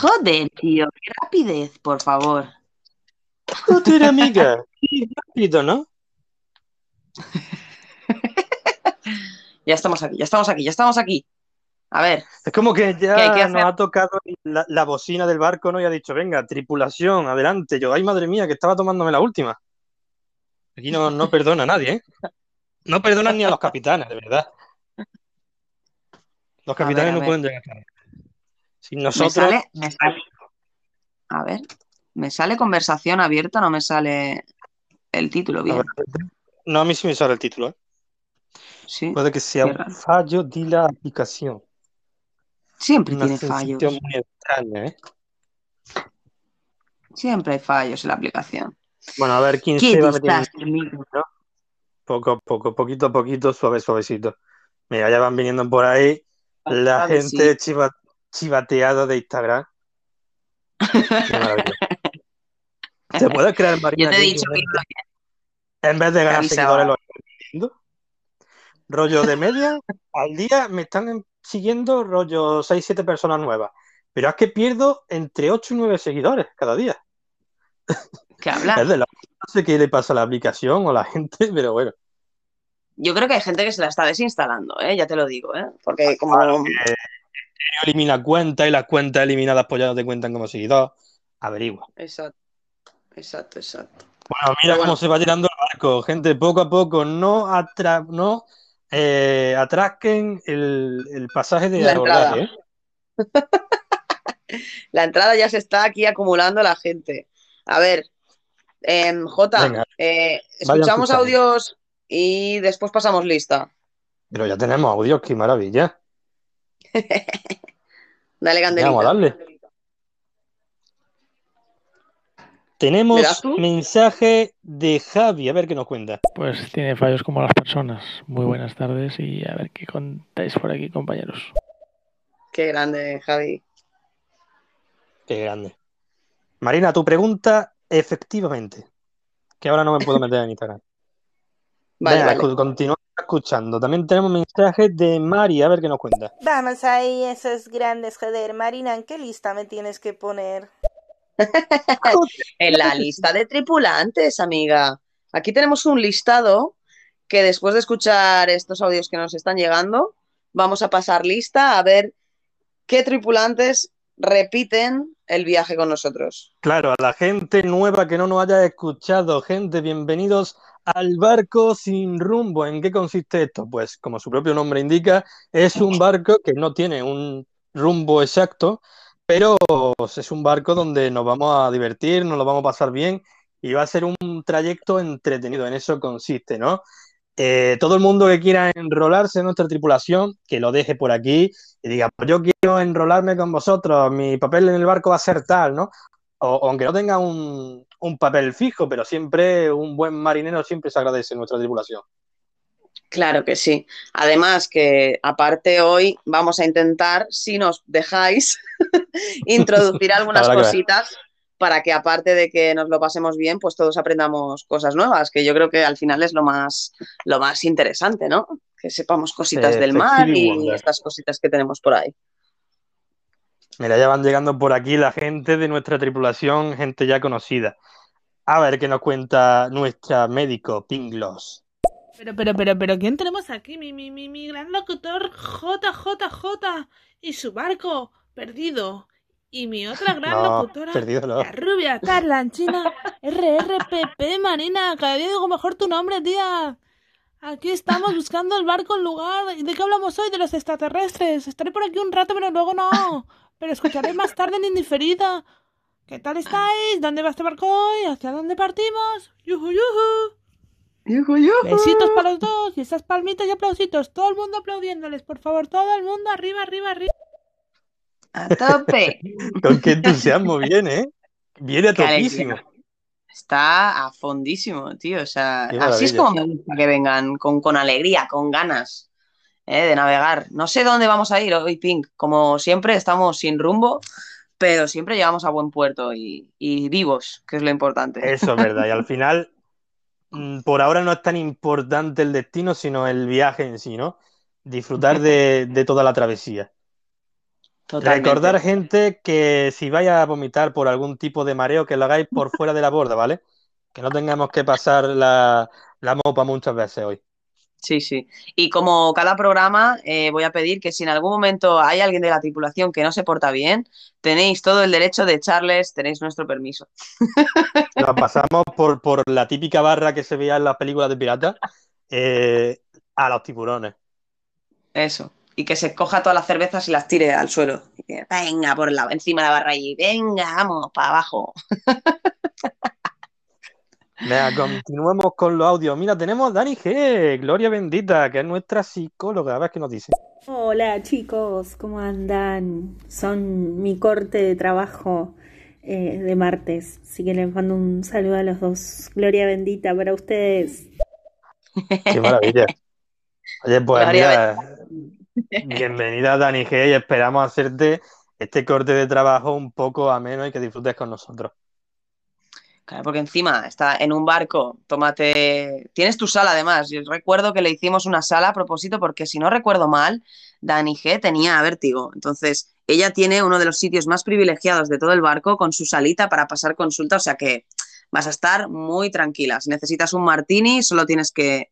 Joder, tío, qué rapidez, por favor. Joder, amiga. Qué rápido, ¿no? Ya estamos aquí, ya estamos aquí, ya estamos aquí. A ver, Es como que ya ¿Qué hay que nos ha tocado la, la bocina del barco, ¿no? Y ha dicho, venga, tripulación, adelante. Yo, ay, madre mía, que estaba tomándome la última. Aquí no, no perdona a nadie, ¿eh? No perdonan ni a los capitanes, de verdad. Los A ver, capitanes a no ver. pueden llegar tarde. Me nosotros, sale, me sale. A ver, me sale conversación abierta, no me sale el título a bien. ver, no, a mí sí me sale el título, ¿eh? Sí, Puede que sea un fallo de la aplicación. Siempre Una tiene fallos. sensación muy extraña, ¿eh? Siempre hay fallos en la aplicación. Bueno, a ver quién ¿Qué se va poco a poco, poquito a poquito, suave, suavecito. Mira, ya van viniendo por ahí la gente chiva- chivateada de Instagram. Qué maravilla. ¿Se puede creer, Yo Marina, te he dicho que en vez de ganar seguidores los estoy perdiendo? Rollo de media, al día me están en- siguiendo rollo 6-7 personas nuevas. Pero es que pierdo entre 8 y 9 seguidores cada día. que habla. Es de la... No sé qué le pasa a la aplicación o a la gente, pero bueno. Yo creo que hay gente que se la está desinstalando, ¿eh? Ya te lo digo, ¿eh? Porque como Elimina cuentas y las cuentas eliminadas pues ya no te cuentan como seguidor. Averigua. Exacto, exacto, exacto. Bueno, mira bueno. cómo se va tirando el barco, gente, poco a poco, no, atra no eh, atrasquen el, el pasaje de La abordaje, entrada. ¿eh? La entrada ya se está aquí acumulando la gente. A ver, em, Jota, eh, vayan escuchamos audios y después pasamos lista. Pero ya tenemos audios, qué maravilla. Dale, Vamos a Candelita. darle. Tenemos mensaje de Javi, a ver qué nos cuenta. Pues tiene fallos como las personas. Muy buenas tardes y a ver qué contáis por aquí, compañeros. Qué grande, Javi. Qué grande. Marina, tu pregunta, efectivamente. Que ahora no me puedo meter en Instagram. Vale, Venga, vale. continuamos escuchando. También tenemos mensaje de Mari, a ver qué nos cuenta. Vamos ahí, esos grandes, joder. Marina, ¿en qué lista me tienes que poner? En la lista de tripulantes, amiga. Aquí tenemos un listado que después de escuchar estos audios que nos están llegando, vamos a pasar lista a ver qué tripulantes repiten el viaje con nosotros. Claro, a la gente nueva que no nos haya escuchado, gente, bienvenidos al barco sin rumbo. ¿En qué consiste esto? Pues como su propio nombre indica, es un barco que no tiene un rumbo exacto, pero es un barco donde nos vamos a divertir, nos lo vamos a pasar bien y va a ser un trayecto entretenido. En eso consiste, ¿no? Eh, todo el mundo que quiera enrolarse en nuestra tripulación, que lo deje por aquí y diga, pues yo quiero enrolarme con vosotros, mi papel en el barco va a ser tal, ¿no? O, aunque no tenga un, un papel fijo, pero siempre un buen marinero siempre se agradece en nuestra tripulación. Claro que sí. Además que aparte hoy vamos a intentar, si nos dejáis, introducir algunas cositas para que aparte de que nos lo pasemos bien, pues todos aprendamos cosas nuevas, que yo creo que al final es lo más, lo más interesante, ¿no? Que sepamos cositas del mar y Wonder. estas cositas que tenemos por ahí. Mira, ya van llegando por aquí la gente de nuestra tripulación, gente ya conocida. A ver qué nos cuenta nuestra médico, Pinglos. Pero, pero, pero, pero, ¿quién tenemos aquí? Mi, mi, mi, mi gran locutor JJJ y su barco perdido. Y mi otra gran No, locutora, perdido no. la rubia Carlanchina RRPP Marina. Cada día digo mejor tu nombre, tía. Aquí estamos buscando el barco en lugar. ¿De qué hablamos hoy? De los extraterrestres. Estaré por aquí un rato, pero luego no. Pero escucharé más tarde en indiferida. ¿Qué tal estáis? ¿Dónde va este barco hoy? ¿Hacia dónde partimos? ¡Yuju, yuju! Besitos para los dos y esas palmitas y aplausitos. Todo el mundo aplaudiéndoles, por favor. Todo el mundo arriba, arriba, arriba. A tope. Con qué entusiasmo viene, ¿eh? Viene a topísimo. Está a fondísimo, tío. O sea, así es como me gusta que vengan, con, con alegría, con ganas ¿eh? de navegar. No sé dónde vamos a ir hoy, Pink. Como siempre, estamos sin rumbo, pero siempre llegamos a buen puerto y, y vivos, que es lo importante. Eso es verdad. Y al final, mm, por ahora no es tan importante el destino, sino el viaje en sí, ¿no? Disfrutar de, de toda la travesía. Totalmente. Recordar, gente, que si vais a vomitar por algún tipo de mareo, que lo hagáis por fuera de la borda, ¿vale? Que no tengamos que pasar la, la mopa muchas veces hoy. Sí, sí. Y como cada programa, eh, voy a pedir que si en algún momento hay alguien de la tripulación que no se porta bien, tenéis todo el derecho de echarles, tenéis nuestro permiso. Nos pasamos por, por la típica barra que se veía en las películas de piratas eh, a los tiburones. Eso. Y que se coja todas las cervezas y las tire al suelo. Venga, por la, encima de la barra y venga, vamos, para abajo. Venga, continuemos con los audios. Mira, tenemos a Dani G, Gloria Bendita, que es nuestra psicóloga. A ver qué nos dice. Hola chicos, ¿cómo andan? Son mi corte de trabajo eh, de martes, así que les mando un saludo a los dos. Gloria bendita para ustedes. Qué maravilla. Oye, pues Gloria mira, bienvenida Dani G y esperamos hacerte este corte de trabajo un poco ameno y que disfrutes con nosotros. Claro, porque encima está en un barco, tómate. Tienes tu sala además. Yo recuerdo que le hicimos una sala a propósito porque si no recuerdo mal, Dani G tenía vértigo. Entonces, ella tiene uno de los sitios más privilegiados de todo el barco con su salita para pasar consulta, o sea que vas a estar muy tranquila. Si necesitas un martini, solo tienes que,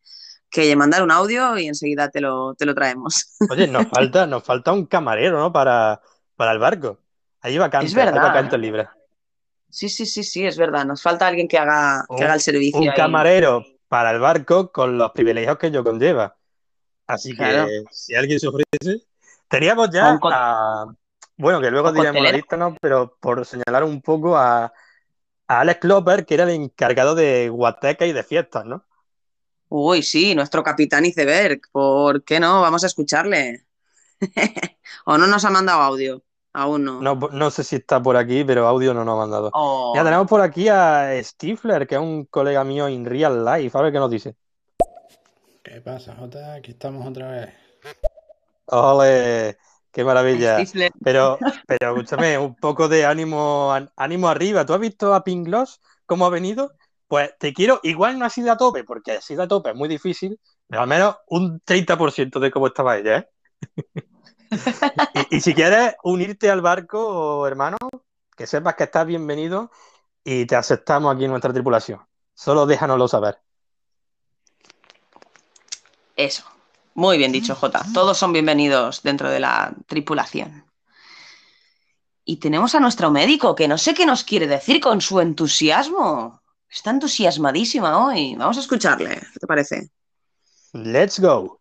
que mandar un audio y enseguida te lo, te lo traemos. Oye, nos falta, nos falta un camarero, ¿no? Para, para el barco. Ahí vacante, Es verdad. hay vacantes libres. Sí, sí, sí, sí, es verdad. Nos falta alguien que haga, que haga el servicio. Un ahí. camarero para el barco con los privilegios que ello conlleva. Así que si alguien se ofrece, teníamos ya a, bueno, que luego un diremos la lista, ¿no? Pero por señalar un poco a, a Alex Klopper, que era el encargado de guateca y de fiestas, ¿no? Uy, sí, nuestro capitán iceberg. ¿Por qué no? Vamos a escucharle. ¿O no nos ha mandado audio? Aún no. No, no sé si está por aquí, pero audio no nos ha mandado. Oh, Ya tenemos por aquí a Stifler, que es un colega mío in real life. A ver qué nos dice. ¿Qué pasa, Jota? Aquí estamos otra vez. ¡Ole! ¡Qué maravilla! Stifler. Pero, pero escúchame, un poco de ánimo, ánimo arriba. ¿Tú has visto a Pink Gloss cómo ha venido? Pues te quiero, igual no ha sido a tope, porque así a tope es muy difícil, pero al menos un 30% de cómo estaba ella, ¿eh? Y, y si quieres unirte al barco, hermano, que sepas que estás bienvenido y te aceptamos aquí en nuestra tripulación. Solo déjanoslo saber. Eso. Muy bien dicho, Jota. Todos son bienvenidos dentro de la tripulación. Y tenemos a nuestro médico, que no sé qué nos quiere decir con su entusiasmo. Está entusiasmadísima hoy. Vamos a escucharle. ¿Qué te parece? Let's go.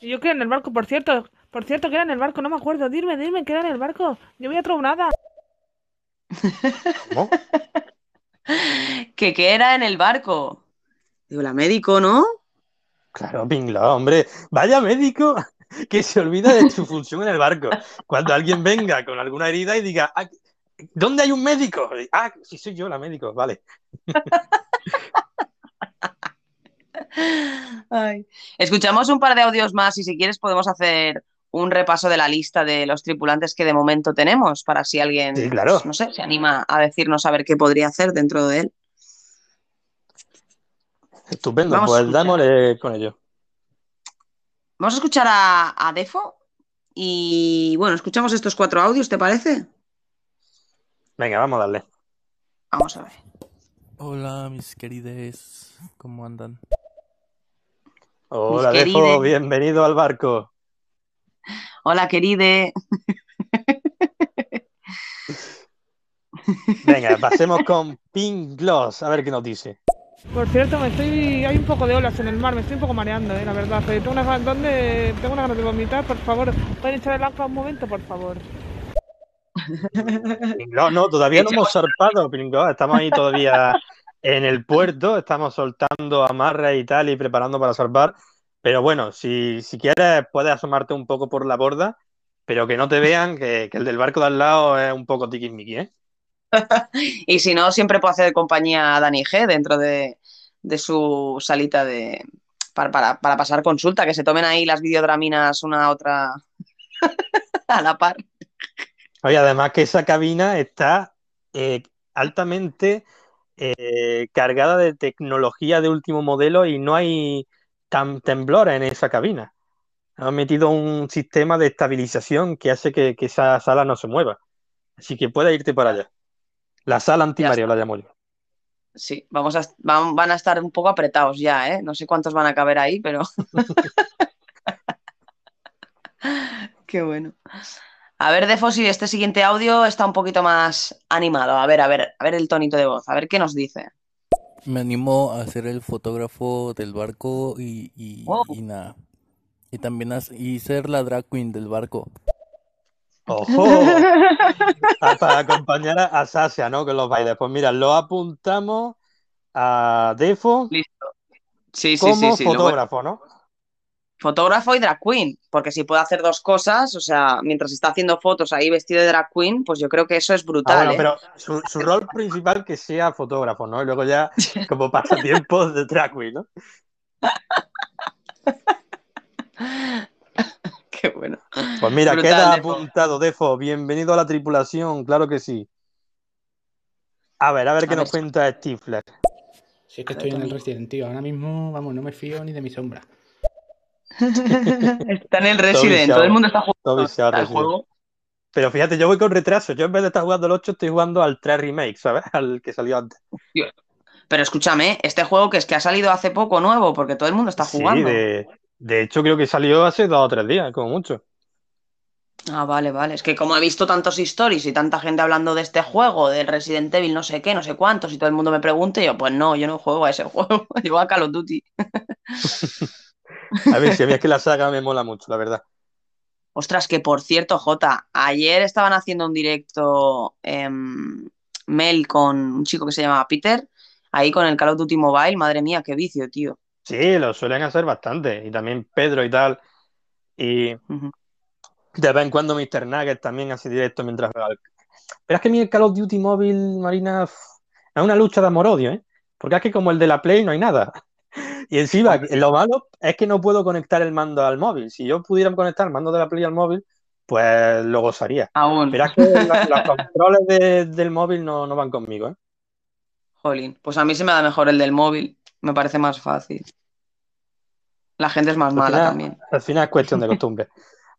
Yo quedé en el barco, por cierto. Por cierto, que era en el barco, no me acuerdo. Dime, dime, que era en el barco. Yo voy a tronada. ¿Cómo? Que que era en el barco. Digo, la médico, ¿no? Claro, Pink Gloss, hombre. Vaya médico que se olvida de su función en el barco. Cuando alguien venga con alguna herida y diga, "Ah, ¿dónde hay un médico? Ah, sí, soy yo la médico, vale. Ay. Escuchamos un par de audios más y si quieres podemos hacer un repaso de la lista de los tripulantes que de momento tenemos para si alguien, Sí, claro. pues, no sé, se anima a decirnos a ver qué podría hacer dentro de él. Estupendo, Vamos pues dámosle con ello. Vamos a escuchar a, a Defo y bueno, escuchamos estos cuatro audios, ¿te parece? Venga, vamos a darle. Vamos a ver. Hola, mis querides, ¿cómo andan? Hola, Defo, bienvenido al barco. Hola, queride. Venga, pasemos con Pink Gloss, a ver qué nos dice. Por cierto, me estoy. Hay un poco de olas en el mar, me estoy un poco mareando, eh, la verdad. Pero tengo unas ganas de, tengo unas ganas de vomitar, por favor. ¿Pueden echar el agua un momento, por favor? Gloss, no, todavía no hemos zarpado, Pink Gloss, estamos ahí todavía en el puerto, estamos soltando amarras y tal y preparando para zarpar. Pero bueno, si, si quieres puedes asomarte un poco por la borda, pero que no te vean que, que el del barco de al lado es un poco tiquismiqui, ¿eh? Y si no, siempre puedo hacer compañía a Dani G dentro de, de su salita de para, para- para pasar consulta, que se tomen ahí las videodraminas una a otra a la par. Oye, además que esa cabina está eh, altamente eh, cargada de tecnología de último modelo y no hay tan temblores en esa cabina. Han metido un sistema de estabilización que hace que, que esa sala no se mueva. Así que puedes irte para allá. La sala antimareo está. la llamo yo. Sí, vamos a, van, van a estar un poco apretados ya, ¿eh? No sé cuántos van a caber ahí, pero. Qué bueno. A ver, Defo, si este siguiente audio está un poquito más animado. A ver, a ver, a ver el tonito de voz, a ver qué nos dice. Me animo a ser el fotógrafo del barco y, y, Wow. y nada. Y también a- y ser la drag queen del barco. ¡Ojo! Ah, para acompañar a, a Sasha, ¿no? Con los bailes. Pues mira, lo apuntamos a Defo Listo. Sí, sí, como sí, sí. fotógrafo, ¿no? Fotógrafo y drag queen, porque si puede hacer dos cosas, o sea, mientras está haciendo fotos ahí vestido de drag queen, pues yo creo que eso es Ah, brutal, bueno, ¿eh? pero su, su rol principal que sea fotógrafo, ¿no? Y luego ya como pasatiempos de drag queen, ¿no? Qué bueno. Pues mira, Brutal, queda Defo. apuntado, Defo. Bienvenido a la tripulación, claro que sí. A ver, a ver qué nos cuenta Stifler. Si es que A ver, estoy en el. Resident, tío. Ahora mismo, vamos, no me fío ni de mi sombra. Está en el Resident, todo el mundo está Todo jugando al Resident. juego. Pero fíjate, yo voy con retraso. Yo en vez de estar jugando al 8, estoy jugando al 3 Remake, ¿sabes? Al que salió antes. Pero escúchame, este juego que es que ha salido hace poco nuevo, porque todo el mundo está Sí, jugando. de, de hecho creo que salió hace dos o tres días, como mucho. Ah, vale, vale. Es que como he visto tantos stories y tanta gente hablando de este juego, del Resident Evil, no sé qué, no sé cuántos, y todo el mundo me pregunta, y yo, pues no, yo no juego a ese juego, yo a Call of Duty. A ver, si a mí es que la saga me mola mucho, la verdad. Ostras, que por cierto, Jota, ayer estaban haciendo un directo em, Mel con un chico que se llamaba Peter, ahí con el Call of Duty Mobile, madre mía, qué vicio, tío. Sí, lo suelen hacer bastante. Y también Pedro y tal. Y de vez en cuando Mr. Nugget también hace directo mientras juega Pero es que a mí el Call of Duty móvil, Marina, es una lucha de amor-odio, ¿eh? Porque es que como el de la Play no hay nada. Y encima, lo malo es que no puedo conectar el mando al móvil. Si yo pudiera conectar el mando de la Play al móvil, pues lo gozaría. Aún, Pero es que los controles de- del móvil no, no van conmigo, ¿eh? jolín. Pues a mí se me da mejor el del móvil, me parece más fácil. La gente es más Al mala final, también. al final es cuestión de costumbre.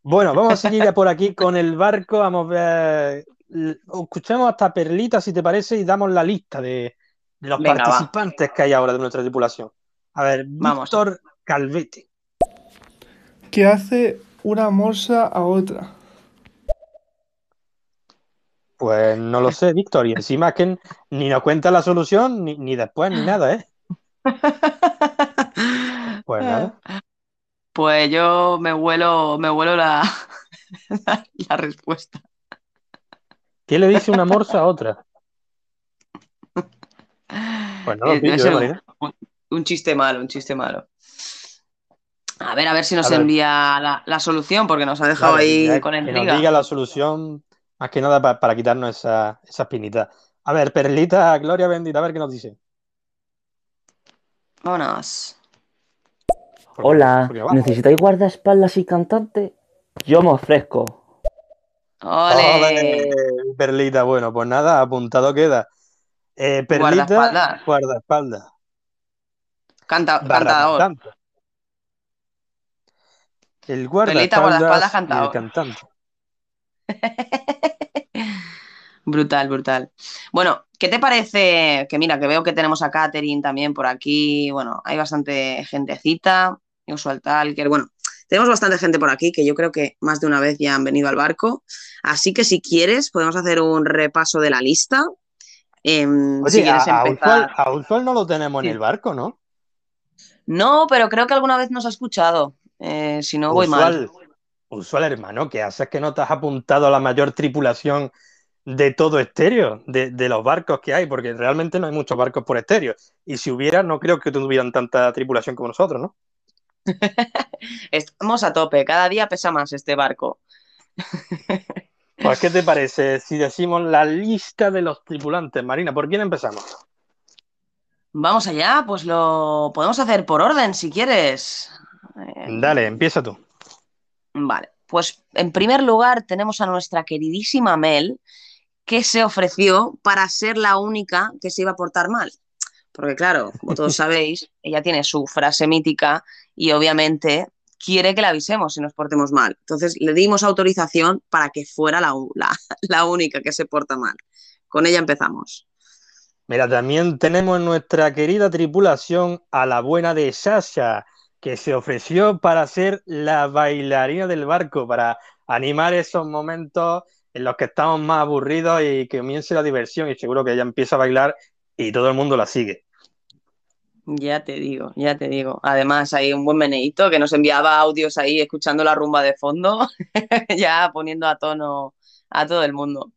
Bueno, vamos a seguir ya por aquí con el barco. Vamos a ver. Escuchemos hasta Perlita, si te parece, y damos la lista de, de los Venga, va. participantes que hay ahora de nuestra tripulación. A ver, Vamos. Víctor Calvete. que hace una morsa a otra. Pues no lo sé, Víctor. Y encima es que ni nos cuenta la solución, ni, ni después, ni nada, ¿eh? Pues nada. Pues yo me huelo, me huelo la, la, la respuesta. ¿Qué le dice una morsa a otra? Pues no lo Eh, pillo, ¿eh, Marina? Un- chiste malo, un chiste malo. A ver, a ver si nos envía la, la solución, porque nos ha dejado ahí con que nos diga la solución, más que nada pa- para quitarnos esa, esa espinita. A ver, Perlita, Gloria bendita, a ver qué nos dice. Vámonos. Porque- Hola, porque. ¿necesitáis guardaespaldas y cantante? Yo me ofrezco. ¡Ole! ¡Ole! Perlita, bueno, pues nada, apuntado queda. Eh, Perlita, Guardaespaldas. guardaespaldas. Canta, cantador. cantante. El Perlita, guardaespaldas, guardaespaldas y el cantador. cantante. Brutal, brutal. Bueno, ¿qué te parece? Que mira, que veo que tenemos a Catherine también por aquí. Bueno, hay bastante gentecita. Usual Talker. Bueno, tenemos bastante gente por aquí que yo creo que más de una vez ya han venido al barco. Así que si quieres, podemos hacer un repaso de la lista. Em, si Oye, quieres a empezar. Usual, a Usual no lo tenemos Sí. en el barco, ¿no? No, pero creo que alguna vez nos ha escuchado. Eh, si no voy mal. Usual, hermano, ¿qué haces que no te has apuntado a la mayor tripulación de todo estéreo, de, de los barcos que hay? Porque realmente no hay muchos barcos por estéreo. Y si hubiera, no creo que tuvieran tanta tripulación como nosotros, ¿no? Estamos a tope. Cada día pesa más este barco. Pues, ¿qué te parece si decimos la lista de los tripulantes? Marina, ¿por quién empezamos? Vamos allá, pues lo podemos hacer por orden si quieres. Eh, Dale, empieza tú. Vale, pues en primer lugar tenemos a nuestra queridísima Mel, que se ofreció para ser la única que se iba a portar mal. Porque claro, como todos sabéis, ella tiene su frase mítica y obviamente quiere que le avisemos si nos portemos mal. Entonces le dimos autorización para que fuera la, la, la única que se porta mal. Con ella empezamos. Mira, también tenemos en nuestra querida tripulación a la buena de Sasha, que se ofreció para ser la bailarina del barco, para animar esos momentos en los que estamos más aburridos y que comience la diversión y seguro que ella empieza a bailar y todo el mundo la sigue. Ya te digo, ya te digo. Además, hay un buen meneíto que nos enviaba audios ahí escuchando la rumba de fondo, ya poniendo a tono a todo el mundo.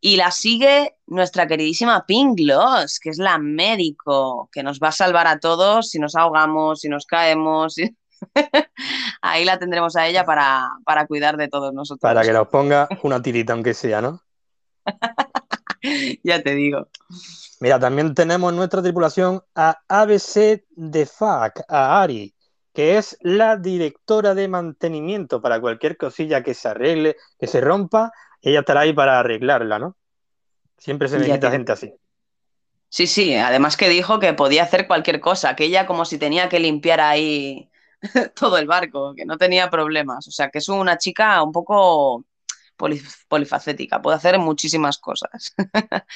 Y la sigue nuestra queridísima Pink Gloss, que es la médico, que nos va a salvar a todos si nos ahogamos, si nos caemos. si- Ahí la tendremos a ella para, para cuidar de todos nosotros. Para que nos ponga una tirita, aunque sea, ¿no? Ya te digo. Mira, también tenemos en nuestra tripulación a ABC de FAC, a Ari, que es la directora de mantenimiento para cualquier cosilla que se arregle, que se rompa, ella estará ahí para arreglarla, ¿no? Siempre se necesita te- gente así. Sí, sí, además que dijo que podía hacer cualquier cosa, que ella como si tenía que limpiar ahí todo el barco, que no tenía problemas. O sea, que es una chica un poco poli- polifacética, puede hacer muchísimas cosas.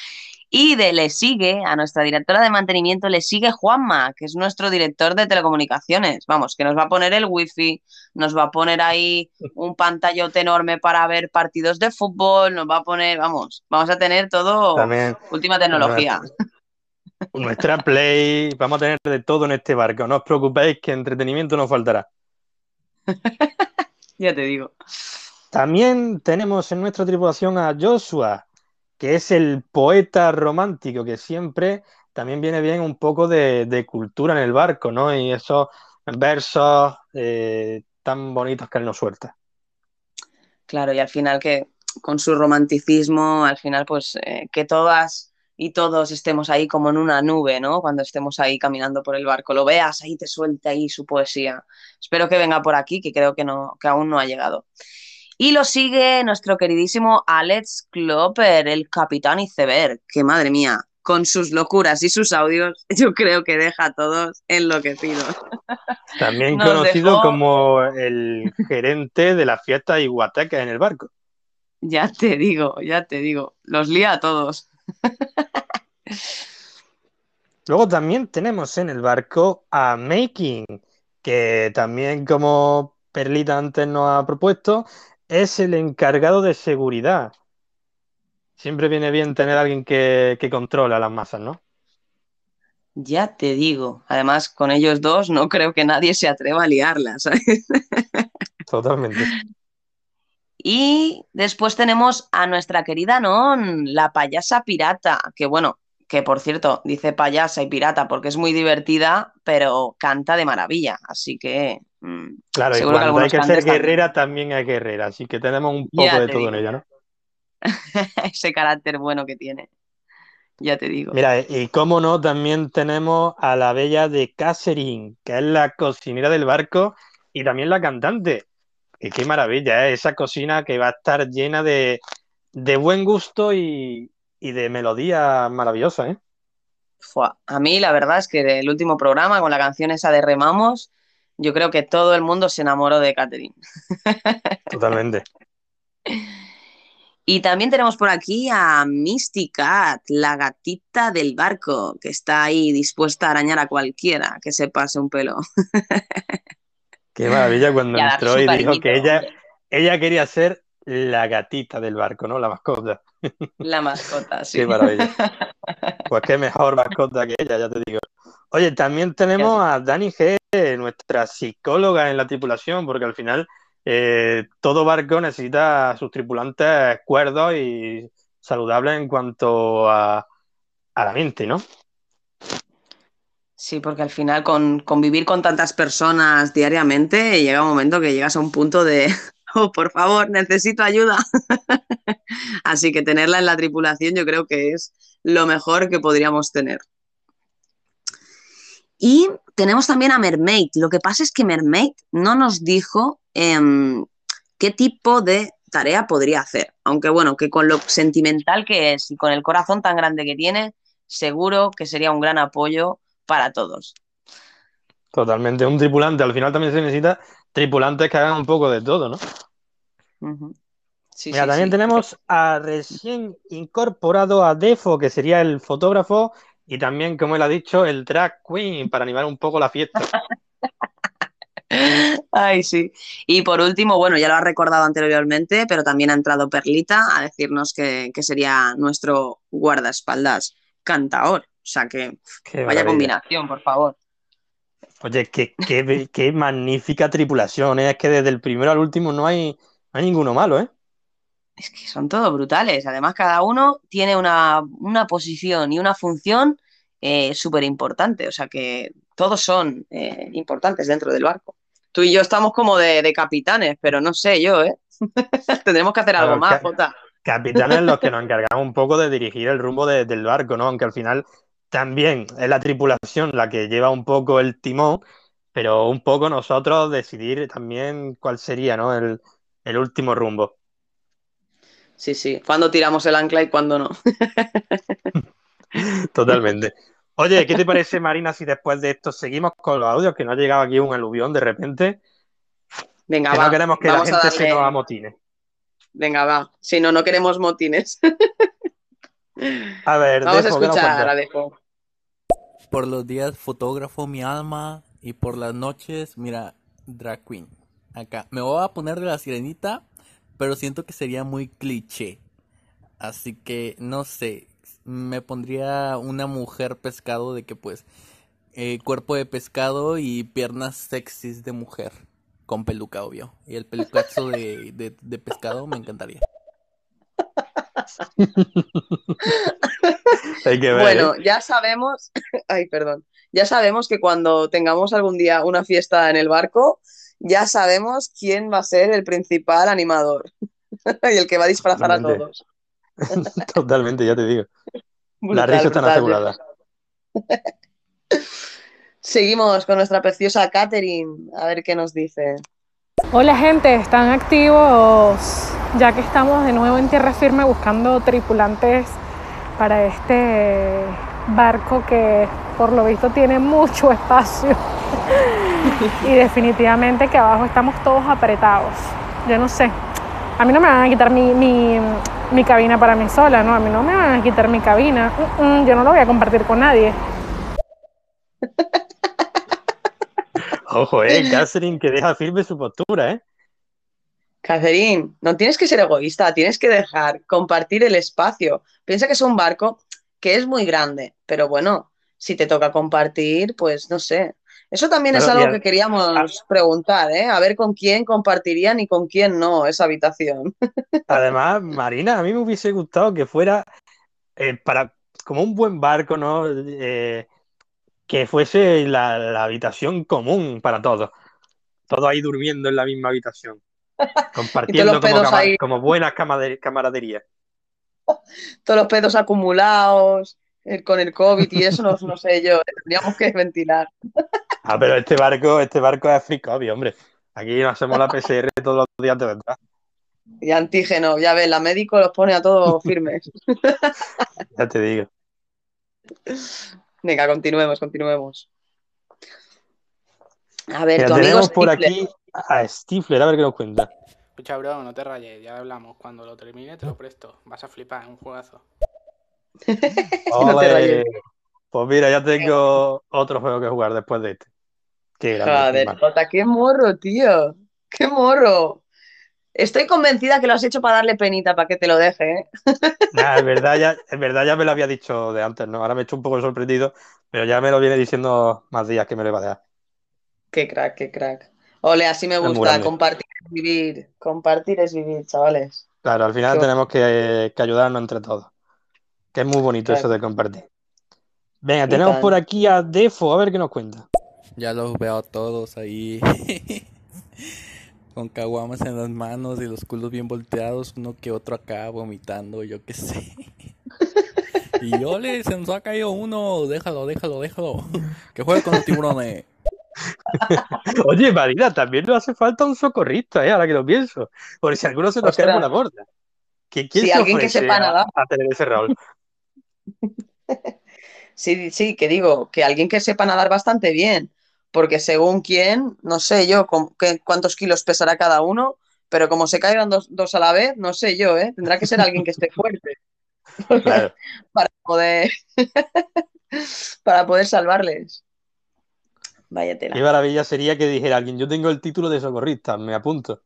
Y de, le sigue, a nuestra directora de mantenimiento, le sigue Juanma, que es nuestro director de telecomunicaciones. Vamos, que nos va a poner el wifi, nos va a poner ahí un pantallote enorme para ver partidos de fútbol, nos va a poner, vamos, vamos a tener todo También última tecnología. nuestra Play, vamos a tener de todo en este barco. No os preocupéis que entretenimiento no faltará. Ya te digo. También tenemos en nuestra tripulación a Joshua, que es el poeta romántico, que siempre también viene bien un poco de, cultura en el barco, ¿no? Y esos versos eh, tan bonitos que él nos suelta. Claro, y al final que con su romanticismo, al final pues eh, que todas y todos estemos ahí como en una nube, ¿no? Cuando estemos ahí caminando por el barco, lo veas, ahí te suelta ahí su poesía. Espero que venga por aquí, que creo que no, que aún no ha llegado. Y lo sigue nuestro queridísimo Alex Klopper, el capitán iceberg, que madre mía, con sus locuras y sus audios, yo creo que deja a todos enloquecidos. También Nos conocido dejó- como el gerente de las fiestas iguatecas en el barco. Ya te digo, ya te digo, los lía a todos. Luego también tenemos en el barco a Making, que también como Perlita antes nos ha propuesto, es el encargado de seguridad. Siempre viene bien tener a alguien que, que controla las masas, ¿no? Ya te digo. Además, con ellos dos no creo que nadie se atreva a liarla, ¿sabes? Totalmente. Y después tenemos a nuestra querida Non, la payasa pirata, que bueno, que por cierto, dice payasa y pirata porque es muy divertida, pero canta de maravilla. Así que mm, Claro, y seguro que cuando hay que ser guerrera también hay guerrera, así que tenemos un poco Ya de todo en ella, ¿no? ese carácter bueno que tiene. Ya te digo. Mira, y cómo no, también tenemos a la bella de Catherine, que es la cocinera del barco y también la cantante. Y qué maravilla, ¿eh? Esa cocina que va a estar llena de, de buen gusto y, y de melodías maravillosas, ¿eh? Fua, A mí la verdad es que el último programa con la canción esa de Remamos, yo creo que todo el mundo se enamoró de Catherine. Totalmente. Y también tenemos por aquí a Misty Cat, la gatita del barco, que está ahí dispuesta a arañar a cualquiera que se pase un pelo. Qué maravilla cuando Y entró y dijo que ella, ella quería ser la gatita del barco, ¿no? La mascota. La mascota, sí. Qué maravilla. Pues qué mejor mascota que ella, ya te digo. Oye, también tenemos a Dani G, nuestra psicóloga en la tripulación, porque al final eh, todo barco necesita a sus tripulantes cuerdos y saludables en cuanto a, a la mente, ¿no? Sí, porque al final con convivir con tantas personas diariamente llega un momento que llegas a un punto de, oh, por favor, necesito ayuda. Así que tenerla en la tripulación yo creo que es lo mejor que podríamos tener. Y tenemos también a Mermaid. Lo que pasa es que Mermaid no nos dijo em, qué tipo de tarea podría hacer. Aunque bueno, que con lo sentimental que es y con el corazón tan grande que tiene, seguro que sería un gran apoyo para todos. Totalmente. Un tripulante al final también se necesita tripulantes que hagan un poco de todo, ¿no? Sí, Mira, sí, también sí. tenemos a recién incorporado a Defo, que sería el fotógrafo, y también, como él ha dicho, el drag queen, para animar un poco la fiesta. Ay, sí. Y por último, bueno, ya lo ha recordado anteriormente, pero también ha entrado Perlita a decirnos que, que sería nuestro guardaespaldas cantaor. O sea que Qué vaya maravilla. combinación, por favor. Oye, qué, qué- qué magnífica tripulación, ¿eh? Es que desde el primero al último no hay, no hay ninguno malo, ¿eh? Es que son todos brutales. Además, cada uno tiene una, una posición y una función súper importante. O sea que todos son eh, importantes dentro del barco. Tú y yo estamos como de, de capitanes, pero no sé yo, ¿eh? Tendremos que hacer algo más, Jota. capitanes los que nos encargamos un poco de dirigir el rumbo de- del barco, ¿no? Aunque al final también es la tripulación la que lleva un poco el timón, pero un poco nosotros decidir también cuál sería, ¿no? El, el último rumbo. Sí, sí. Cuando tiramos el ancla y cuando no. Totalmente. Oye, ¿qué te parece, Marina, si después de esto seguimos con los audios, que no ha llegado aquí un aluvión de repente? Venga, Que va. no queremos que la Vamos gente se nos amotine. Venga, va. Si no, no queremos motines. A ver, Vamos a Defo, ¿qué nos escuchar cuentas? a Defo. Por los días fotógrafo mi alma y por las noches, mira, drag queen. Acá. Me voy a poner de la sirenita, pero siento que sería muy cliché. Así que no sé, me pondría una mujer pescado de que pues eh, cuerpo de pescado y piernas sexys de mujer. Con peluca, obvio. Y el pelucazo de, de, de pescado me encantaría. Hay que ver, Bueno, ¿eh? ya sabemos, ay, perdón, ya sabemos que cuando tengamos algún día una fiesta en el barco, ya sabemos quién va a ser el principal animador y el que va a disfrazar a todos. Totalmente, ya te digo. Las Brutal, risas están aseguradas. Seguimos con nuestra preciosa Catherine, a ver qué nos dice. Hola gente, ¿están activos? Ya que estamos de nuevo en tierra firme buscando tripulantes para este barco que por lo visto tiene mucho espacio y definitivamente que abajo estamos todos apretados. Yo no sé, a mí no me van a quitar mi, mi, mi cabina para mí sola, ¿no? A mí no me van a quitar mi cabina, yo no lo voy a compartir con nadie. Ojo, eh, Catherine, que deja firme su postura, ¿eh? Catherine, no tienes que ser egoísta, tienes que dejar compartir el espacio. Piensa que es un barco que es muy grande, pero bueno, si te toca compartir, pues no sé. Eso también es algo que queríamos preguntar, ¿eh? A ver con quién compartirían y con quién no esa habitación. Además, Marina, a mí me hubiese gustado que fuera eh, para como un buen barco, ¿no? Eh, que fuese la, la habitación común para todos. Todos ahí durmiendo en la misma habitación. Compartiendo como, cama- como buenas camaraderías. Todos los pedos acumulados, eh, con el COVID y eso no, no sé yo, tendríamos que ventilar. Ah, pero este barco, este barco es free COVID, hombre. Aquí nos hacemos la PCR todos los días de verdad. Y antígeno, ya ves, la médico los pone a todos firmes. Ya te digo. Venga, continuemos, continuemos. A ver, Mira, tu amigo tenemos por Stifler. aquí a Stifler, a ver qué nos cuenta. Escucha, bro, no te rayes, ya hablamos. Cuando lo termine te lo presto. Vas a flipar, es un juegazo. No te rayes. Pues mira, ya tengo otro juego que jugar después de este. Qué grande, Joder. Jota, qué morro, tío. Qué morro. Estoy convencida que lo has hecho para darle penita, para que te lo deje, ¿eh? Nah, es verdad, ya, es verdad, ya me lo había dicho de antes, ¿no? Ahora me he hecho un poco sorprendido, pero ya me lo viene diciendo más días que me lo iba a dejar. Qué crack, qué crack. Ole, así me gusta. Compartir es vivir. Compartir es vivir, chavales. Claro, al final Qué tenemos que, que ayudarnos entre todos. Que es muy bonito Claro. eso de compartir. Venga, tenemos por aquí a Defo, a ver qué nos cuenta. Ya los veo a todos ahí. Con caguamas en las manos y los culos bien volteados, uno que otro acá vomitando, yo qué sé. Y ole, se nos ha caído uno, déjalo, déjalo, déjalo. Que juegue con los tiburones. Oye, Marina, también nos hace falta un socorrista, ¿eh? Ahora que lo pienso. Por si alguno se nos cae por Ostras. la borda. ¿Qui- ¿Quién Sí, se alguien que sepa a- nadar. a tener ese rol? Sí, sí, que digo, que alguien que sepa nadar bastante bien. Porque según quién, no sé yo con, qué, cuántos kilos pesará cada uno, pero como se caigan dos, dos a la vez, no sé yo, ¿eh? Tendrá que ser alguien que esté fuerte Claro. para poder, para poder salvarles. Vaya Qué tela. maravilla sería que dijera alguien, yo tengo el título de socorrista, me apunto.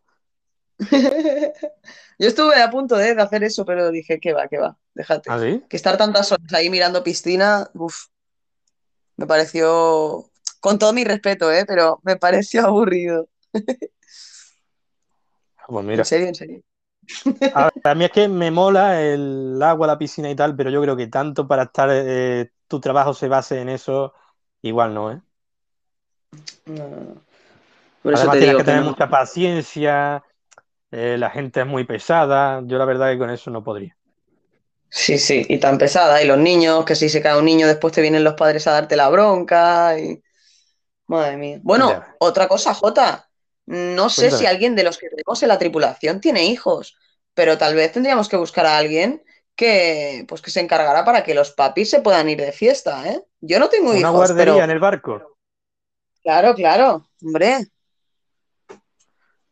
Yo estuve a punto de, de hacer eso, pero dije, que va, que va, déjate. ¿Ah, sí? Que estar tantas horas ahí mirando piscina, uff, me pareció, con todo mi respeto, ¿eh? Pero me pareció aburrido. Pues mira, En serio, en serio. a, a mí es que me mola el agua, la piscina y tal, pero yo creo que tanto para estar, eh, tu trabajo se base en eso, igual no, ¿eh? No, no, no. Por eso Además te tienes digo que que tener mucha paciencia, eh, la gente es muy pesada, yo la verdad que con eso no podría. Sí, sí, y tan pesada. Y los niños, que si se cae un niño, después te vienen los padres a darte la bronca. Y... Madre mía. Bueno, Ya otra cosa, Jota. No sé si alguien de los que tenemos en la tripulación tiene hijos, pero tal vez tendríamos que buscar a alguien que, pues, que se encargara para que los papis se puedan ir de fiesta, ¿eh? Yo no tengo Una hijos, guardería pero en el barco. claro, claro, hombre,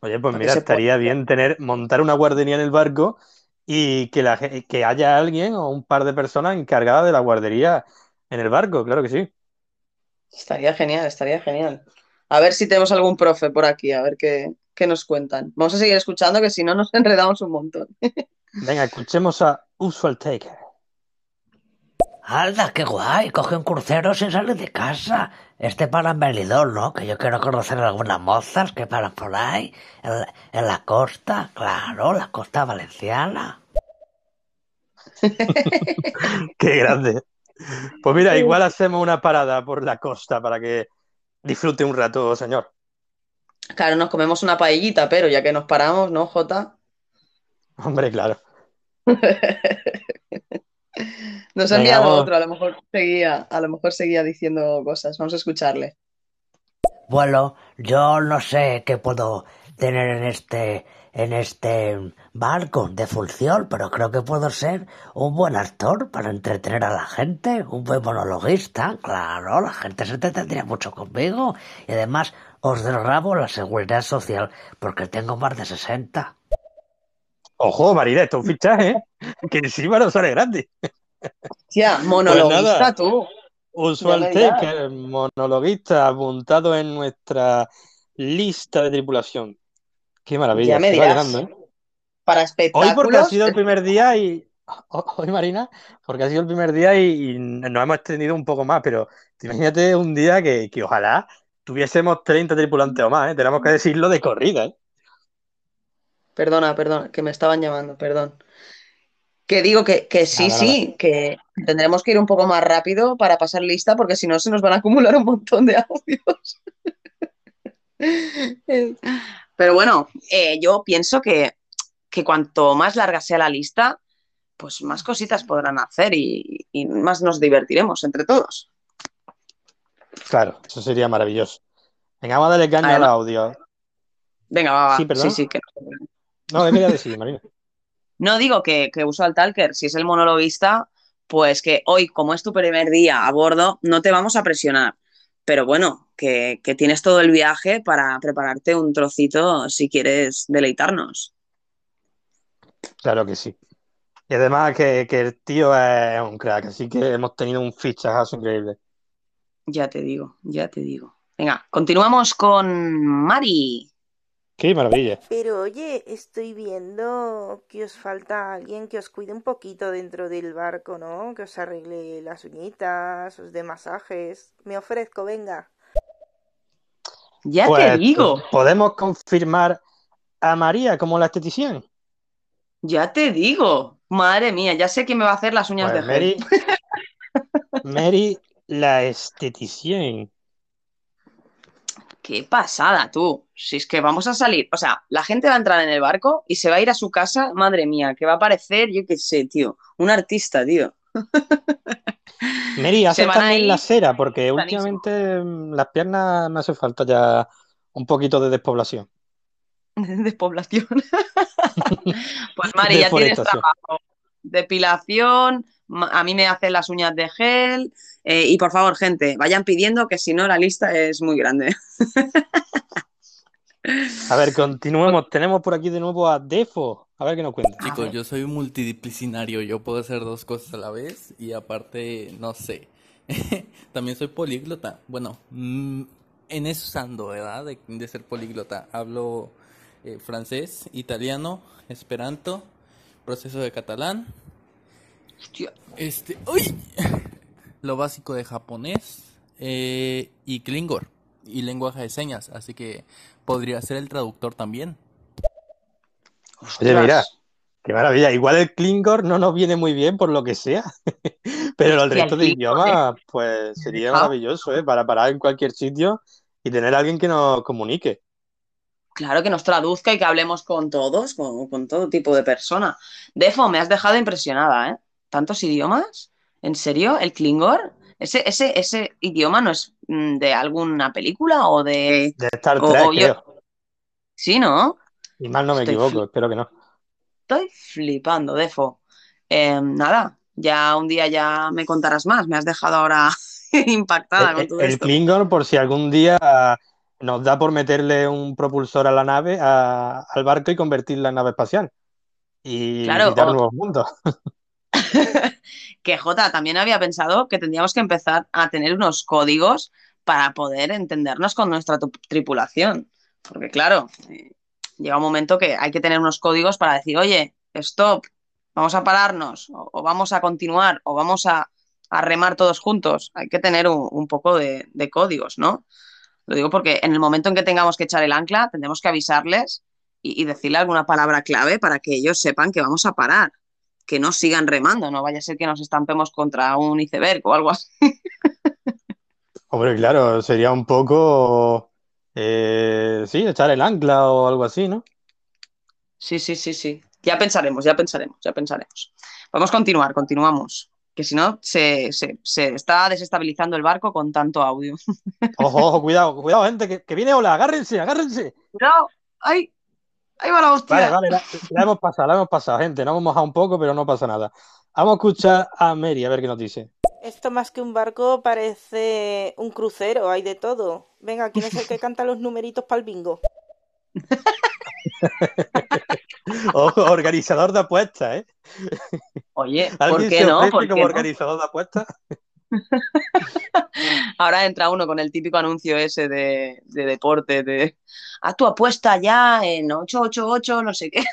Oye, pues mira, estaría bien tener, montar una guardería en el barco y que, la, que haya alguien o un par de personas encargadas de la guardería en el barco, claro que sí. Estaría genial, estaría genial. A ver si tenemos algún profe por aquí, a ver qué, qué nos cuentan. Vamos a seguir escuchando, que si no nos enredamos un montón. Venga, escuchemos a Usual Taker. ¡Hala, qué guay! Coge un crucero sin salir de casa. Este para en Benidorm, ¿no? Que yo quiero conocer algunas mozas que paran por ahí, en la, en la costa, claro, la costa valenciana. Qué grande. Pues mira, igual hacemos una parada por la costa para que disfrute un rato, señor. Claro, nos comemos una paellita, pero ya que nos paramos, ¿no, Jota? Hombre, claro. Nos ha enviado vamos. otro, a lo mejor seguía, a lo mejor seguía diciendo cosas. Vamos a escucharle. Bueno, yo no sé qué puedo tener en este en este barco de función, pero creo que puedo ser un buen actor para entretener a la gente, un buen monologuista, claro, la gente se entretendría mucho conmigo y además os derrabo la seguridad social porque tengo más de 60. Ojo, Marina, esto es un fichaje, ¿eh? Que encima no sale gratis. Tía, Pues monologuista nada, tú. Usual Ya me dirás. Taker, monologuista, apuntado en nuestra lista de tripulación. Qué maravilla, Ya me dirás. llenando, ¿eh? Para Hoy porque ha espectáculos, sido el primer día y... ho- Hoy, Marina, porque ha sido el primer día y, y nos hemos extendido un poco más, pero te imagínate un día que, que ojalá tuviésemos 30 tripulantes o más, ¿eh? Tenemos que decirlo de corrida, ¿eh? Perdona, perdona, que me estaban llamando, perdón. Que digo que, que sí, Nada, nada. sí, que tendremos que ir un poco más rápido para pasar lista, porque si no se nos van a acumular un montón de audios. Pero bueno, eh, yo pienso que, que cuanto más larga sea la lista, pues más cositas podrán hacer y, y más nos divertiremos entre todos. Claro, eso sería maravilloso. Venga, vamos a darle caña al audio. Venga, va, va. Sí, perdón. Sí, sí, que No, ¿qué quería decir, Marina? No digo que, que uso al Talker, si es el monologuista, pues que hoy, como es tu primer día a bordo, no te vamos a presionar. Pero bueno, que, que tienes todo el viaje para prepararte un trocito si quieres deleitarnos. Claro que sí. Y además que, que el tío es un crack, así que hemos tenido un fichajazo increíble. Ya te digo, ya te digo. Venga, continuamos con Mari. Qué maravilla. Pero oye, estoy viendo que os falta alguien que os cuide un poquito dentro del barco, ¿no? Que os arregle las uñitas, os dé masajes. Me ofrezco, venga. Ya Pues te digo, podemos confirmar a María como la esteticien. ya te digo. Madre mía, ya sé quién me va a hacer las uñas Pues de gel. Mary, Mary, la esteticien. Qué pasada, tú. Si es que vamos a salir, o sea, la gente va a entrar en el barco y se va a ir a su casa, madre mía, que va a parecer, yo qué sé, tío, un artista, tío. Se hace también la cera, porque últimamente mm, las piernas me hace falta ya un poquito de despoblación. Despoblación. Pues Mari, ya tienes trabajo. Depilación, a mí me hacen las uñas de gel Eh, y por favor, gente, vayan pidiendo que si no la lista es muy grande. A ver, continuemos. Tenemos por aquí de nuevo a Defo. A ver qué nos cuenta. Chicos, yo soy multidisciplinario, yo puedo hacer dos cosas a la vez y aparte, no sé, también soy políglota. Bueno, mm, en eso ando, ¿verdad? De, de ser políglota. Hablo eh, francés, italiano, esperanto, proceso de catalán. Este, ¡uy! Lo básico de japonés eh, y klingor y lenguaje de señas, así que podría ser el traductor también. Oye, mira, qué maravilla. Igual el Klingor no nos viene muy bien por lo que sea, pero el resto de idiomas, pues sería Ah. maravilloso, ¿eh? Para parar en cualquier sitio y tener a alguien que nos comunique. Claro, que nos traduzca y que hablemos con todos, con, con todo tipo de persona. Defo, me has dejado impresionada, ¿eh? ¿Tantos idiomas? ¿En serio? ¿El Klingor? ¿Ese, ese, ese idioma no es mm, de alguna película o de... De Star Trek, o yo- creo. Sí, ¿no? Y mal no me Estoy equivoco, espero que no. Estoy flipando, Defo. Eh, nada, ya un día ya me contarás más. Me has dejado ahora impactada con El, todo el esto. Klingon, por si algún día nos da por meterle un propulsor a la nave, a- al barco y convertirla en nave espacial. Y Claro, visitar nuevos mundos. Que Jota, también había pensado que tendríamos que empezar a tener unos códigos para poder entendernos con nuestra tripulación. Porque claro, eh, llega un momento que hay que tener unos códigos para decir, oye, stop, vamos a pararnos, o, vamos a continuar, o vamos a, remar todos juntos. Hay que tener un, poco de, de códigos, ¿no? Lo digo porque en el momento en que tengamos que echar el ancla, tendremos que avisarles y, y decirle alguna palabra clave para que ellos sepan que vamos a parar que no sigan remando, no vaya a ser que nos estampemos contra un iceberg o algo así. Hombre, claro, sería un poco, eh, sí, echar el ancla o algo así, ¿no? Sí, sí, sí, sí. Ya pensaremos, ya pensaremos, ya pensaremos. Vamos a continuar, continuamos. Que si no, se, se- se está desestabilizando el barco con tanto audio. Ojo, ojo, cuidado, cuidado, gente, que, que viene ola, agárrense, agárrense. ¡Cuidado! ¡Ay! ¡Ahí va la hostia! Vale, vale, la, la hemos pasado, la hemos pasado, gente, nos hemos mojado un poco, pero no pasa nada. Vamos a escuchar a Mary, a ver qué nos dice. Esto más que un barco parece un crucero, hay de todo. Venga, ¿quién es el que canta los numeritos para el bingo? Ojo, organizador de apuestas, ¿eh? Oye, ¿por ¿Alguien qué se no? ¿Por qué como no? organizador de apuestas? Ahora entra uno con el típico anuncio ese de, de deporte, de haz tu apuesta ya en 888, no sé qué.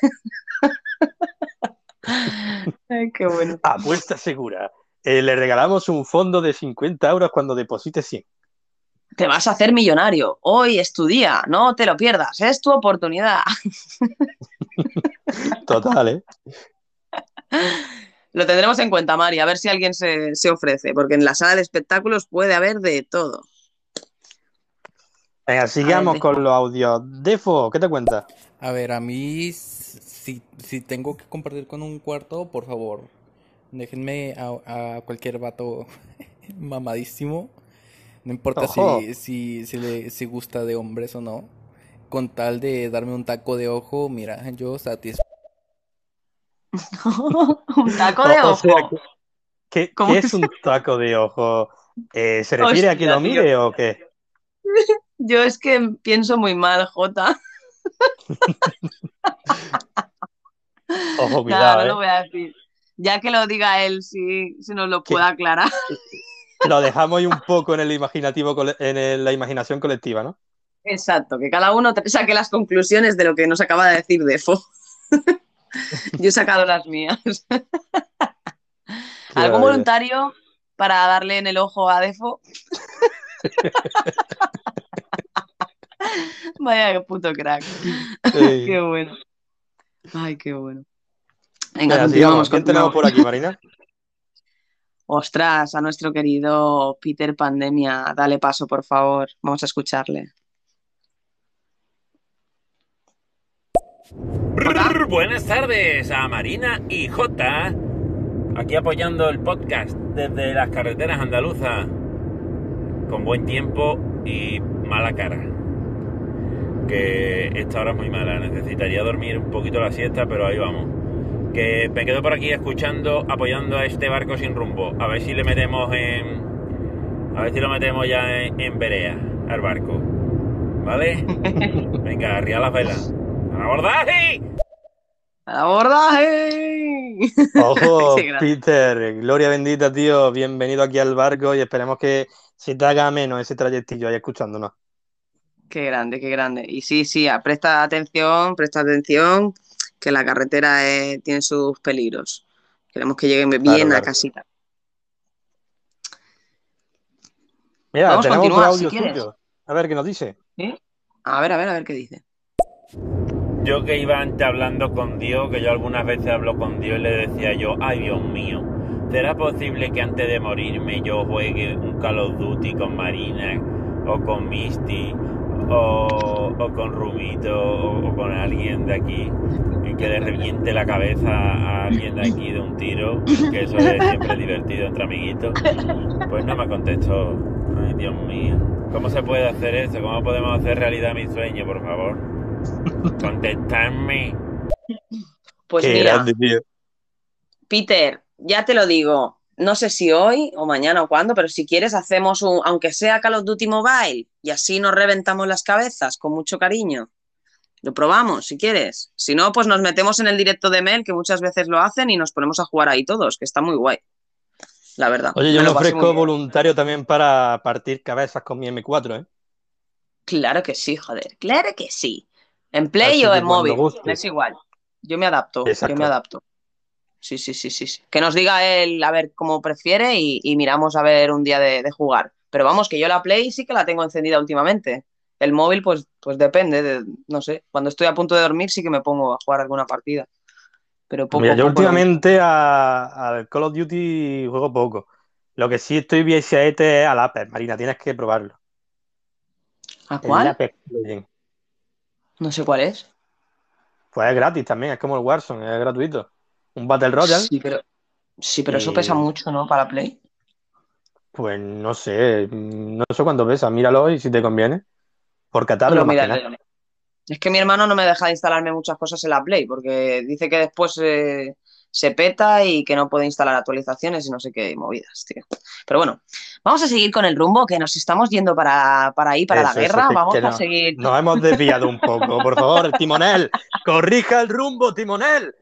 Ay, qué bueno. Apuesta segura. Eh, le regalamos un fondo de 50 euros cuando deposite 100. Te vas a hacer millonario. Hoy es tu día, no te lo pierdas, es tu oportunidad. Total, ¿eh? Lo tendremos en cuenta, Mari, a ver si alguien se, se ofrece, porque en la sala de espectáculos puede haber de todo. Venga, sigamos con los audios. Defo, ¿qué te cuentas? A ver, a mí, si, si tengo que compartir con un cuarto, por favor, déjenme a, a cualquier vato mamadísimo. No importa Ojo. si, si, si, le, si gusta de hombres o no. Con tal de darme un taco de ojo, mira, yo satisfecho. Un taco de o ojo. sea, ¿qué- ¿qué, ¿Cómo? qué es un taco de ojo? Eh, ¿se refiere a que lo mire o qué? Yo es que pienso muy mal, Jota. Ojo, cuidado, no lo ¿eh? voy a decir. Ya que lo diga él, si, si nos lo puede aclarar. Lo dejamos ahí un poco en el imaginativo, en el- la imaginación colectiva, ¿no? Exacto, que cada uno saque las conclusiones de lo que nos acaba de decir Defo. Yo he sacado las mías. ¿Algún voluntario para darle en el ojo a Defo? Vaya puto crack. Sí. Qué bueno. Ay, qué bueno. Venga, Venga, continuamos, sigamos. ¿Quién tenemos por aquí, Marina? Ostras, a nuestro querido Peter Pandemia, dale paso, por favor. Vamos a escucharle. Brr, Buenas tardes a Marina y Jota, aquí apoyando el podcast desde las carreteras andaluzas, con buen tiempo y mala cara. Que esta hora es muy mala, necesitaría dormir un poquito la siesta, pero ahí vamos. Que me quedo por aquí escuchando, apoyando a este barco sin rumbo, a ver si le metemos en, A ver si lo metemos ya en, en Berea, al barco. ¿Vale? Venga, arriba las velas. ¡Al abordaje! ¡Al abordaje! Ojo. Peter, gloria bendita, tío. Bienvenido aquí al barco y esperemos que se te haga menos ese trayectillo ahí escuchándonos. Qué grande, qué grande. Y sí, sí, ah, presta atención, presta atención, que la carretera eh, tiene sus peligros. Queremos que lleguen bien Claro, a claro. casita. Mira, Vamos a tenemos otro continuar, audio si suyo. A ver qué nos dice. A ver, a ver, a ver qué dice. Yo que iba antes hablando con Dios, que yo algunas veces hablo con Dios y le decía yo, ay Dios mío, ¿será posible que antes de morirme yo juegue un Call of Duty con Marina o con Misty o, con Rumito o, con alguien de aquí que le reviente la cabeza a alguien de aquí de un tiro, que eso es siempre divertido entre amiguitos? Pues no me contestó. Ay Dios mío, ¿cómo se puede hacer eso? ¿Cómo podemos hacer realidad mi sueño, por favor? Contestarme. Pues Qué mira, grande, tío. Peter, ya te lo digo, no sé si hoy o mañana o cuándo, pero si quieres hacemos un, aunque sea Call of Duty Mobile, y así nos reventamos las cabezas con mucho cariño. Lo probamos, si quieres. Si no, pues nos metemos en el directo de Mel, que muchas veces lo hacen, y nos ponemos a jugar ahí todos, que está muy guay. La verdad. Oye, yo Me ofrezco voluntario también para partir cabezas con mi M4, ¿eh? Claro que sí, joder. Claro que sí. En Play Así o en móvil, es igual. Yo me adapto, yo me adapto. Sí, sí, sí, sí, sí. Que nos diga él a ver cómo prefiere y, y miramos a ver un día de, de jugar. Pero vamos, que yo la Play sí que la tengo encendida últimamente. El móvil, pues, pues depende, de, no sé. Cuando estoy a punto de dormir sí que me pongo a jugar alguna partida. Pero poco, Mira, yo últimamente a- al Call of Duty juego poco. Lo que sí estoy viciadete es al Apex, Marina, tienes que probarlo. ¿A El cuál? Apex Legends. No sé cuál es. Pues es gratis también, es como el Warzone, es gratuito. Un Battle Royale, Sí, pero, sí, pero eso pesa mucho, ¿no? Para Play. pues no sé, no sé cuánto pesa, míralo y si te conviene. Por catarlo, Pero más que mira, nada. es que mi hermano no me deja de instalarme muchas cosas en la Play porque dice que después eh, se peta y que no puede instalar actualizaciones y no sé qué movidas, tío. Pero bueno, vamos a seguir con el rumbo que nos estamos yendo para, para ahí, para la Eso, guerra. Vamos a no- seguir. Nos hemos desviado un poco, por favor, timonel, corrija el rumbo, timonel.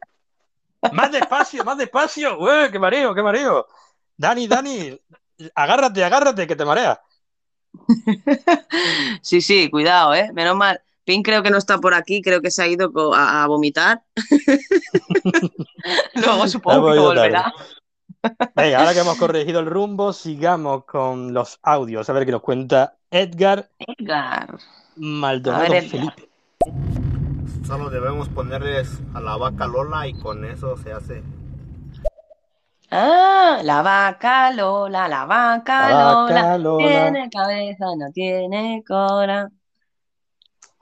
Más despacio, más despacio. Ué, qué mareo, qué mareo. Dani, Dani, agárrate, agárrate, que te mareas. Sí, sí, cuidado, ¿eh? Menos mal. Pin creo que no está por aquí, creo que se ha ido a, a vomitar. Luego supongo que volverá. Venga, ahora que hemos corregido el rumbo, sigamos con los audios. A ver qué nos cuenta Edgar Edgar. Maldonado A ver, Edgar. Felipe. Solo debemos ponerles a la vaca Lola y con eso se hace. Ah, la vaca Lola, la vaca La Lola, vaca Lola. tiene cabeza, no tiene cola.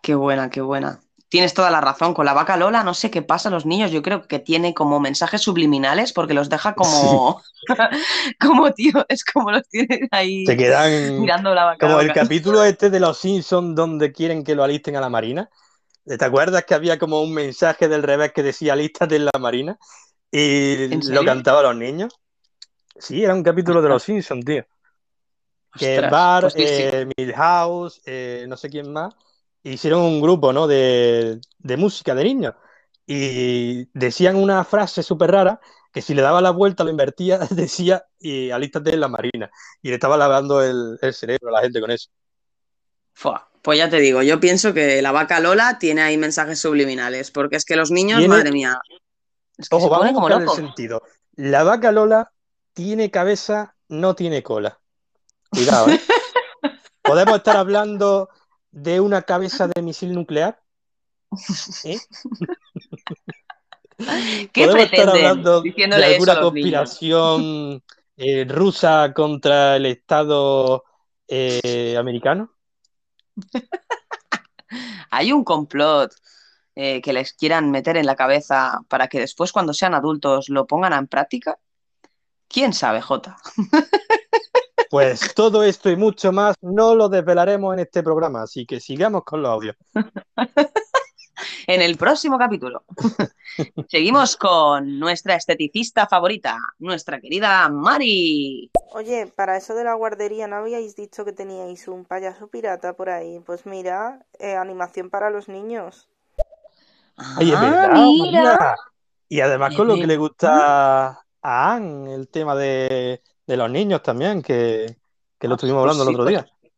Qué buena, qué buena. Tienes toda la razón, con la vaca Lola no sé qué pasa a los niños, yo creo que tiene como mensajes subliminales porque los deja como, como tío, es como los tiene ahí Se quedan mirando la vaca como el capítulo este de los Simpsons donde quieren que lo alisten a la Marina. ¿Te acuerdas que había como un mensaje del revés que decía alístate en la Marina? Y ¿En lo cantaba a los niños. Sí, era un capítulo de los Simpsons, tío. Que Ostras, Bart, pues sí, sí. eh, Milhouse, eh, no sé quién más, hicieron un grupo, ¿no? De, de música de niños. Y decían una frase súper rara que si le daba la vuelta, lo invertía, decía y alístate en la Marina. Y le estaba lavando el, el cerebro a la gente con eso. Fua, Pues ya te digo, yo pienso que la vaca Lola tiene ahí mensajes subliminales, porque es que los niños, Tiene- madre mía, es que Ojo, se vamos a buscar el sentido. La vaca Lola tiene cabeza, no tiene cola. Cuidado, ¿eh? ¿Podemos estar hablando de una cabeza de misil nuclear? ¿Eh? ¿Qué ¿Podemos estar pretenden hablando diciéndole alguna los niños? conspiración eh, rusa contra el Estado eh, americano? Hay un complot eh, que les quieran meter en la cabeza para que después, cuando sean adultos, lo pongan en práctica. ¿Quién sabe, Jota? Pues todo esto y mucho más no lo desvelaremos en este programa, así que sigamos con los audios. en el próximo capítulo. Seguimos con nuestra esteticista favorita, nuestra querida Mari. Oye, para eso de la guardería, ¿no habíais dicho que teníais un payaso pirata por ahí? Pues mira, eh, animación para los niños. Ay, es Ah, verdad, mira. María. Y además con lo que le gusta a Anne, el tema de, de los niños también, que, que lo estuvimos Pues hablando el otro pues, día.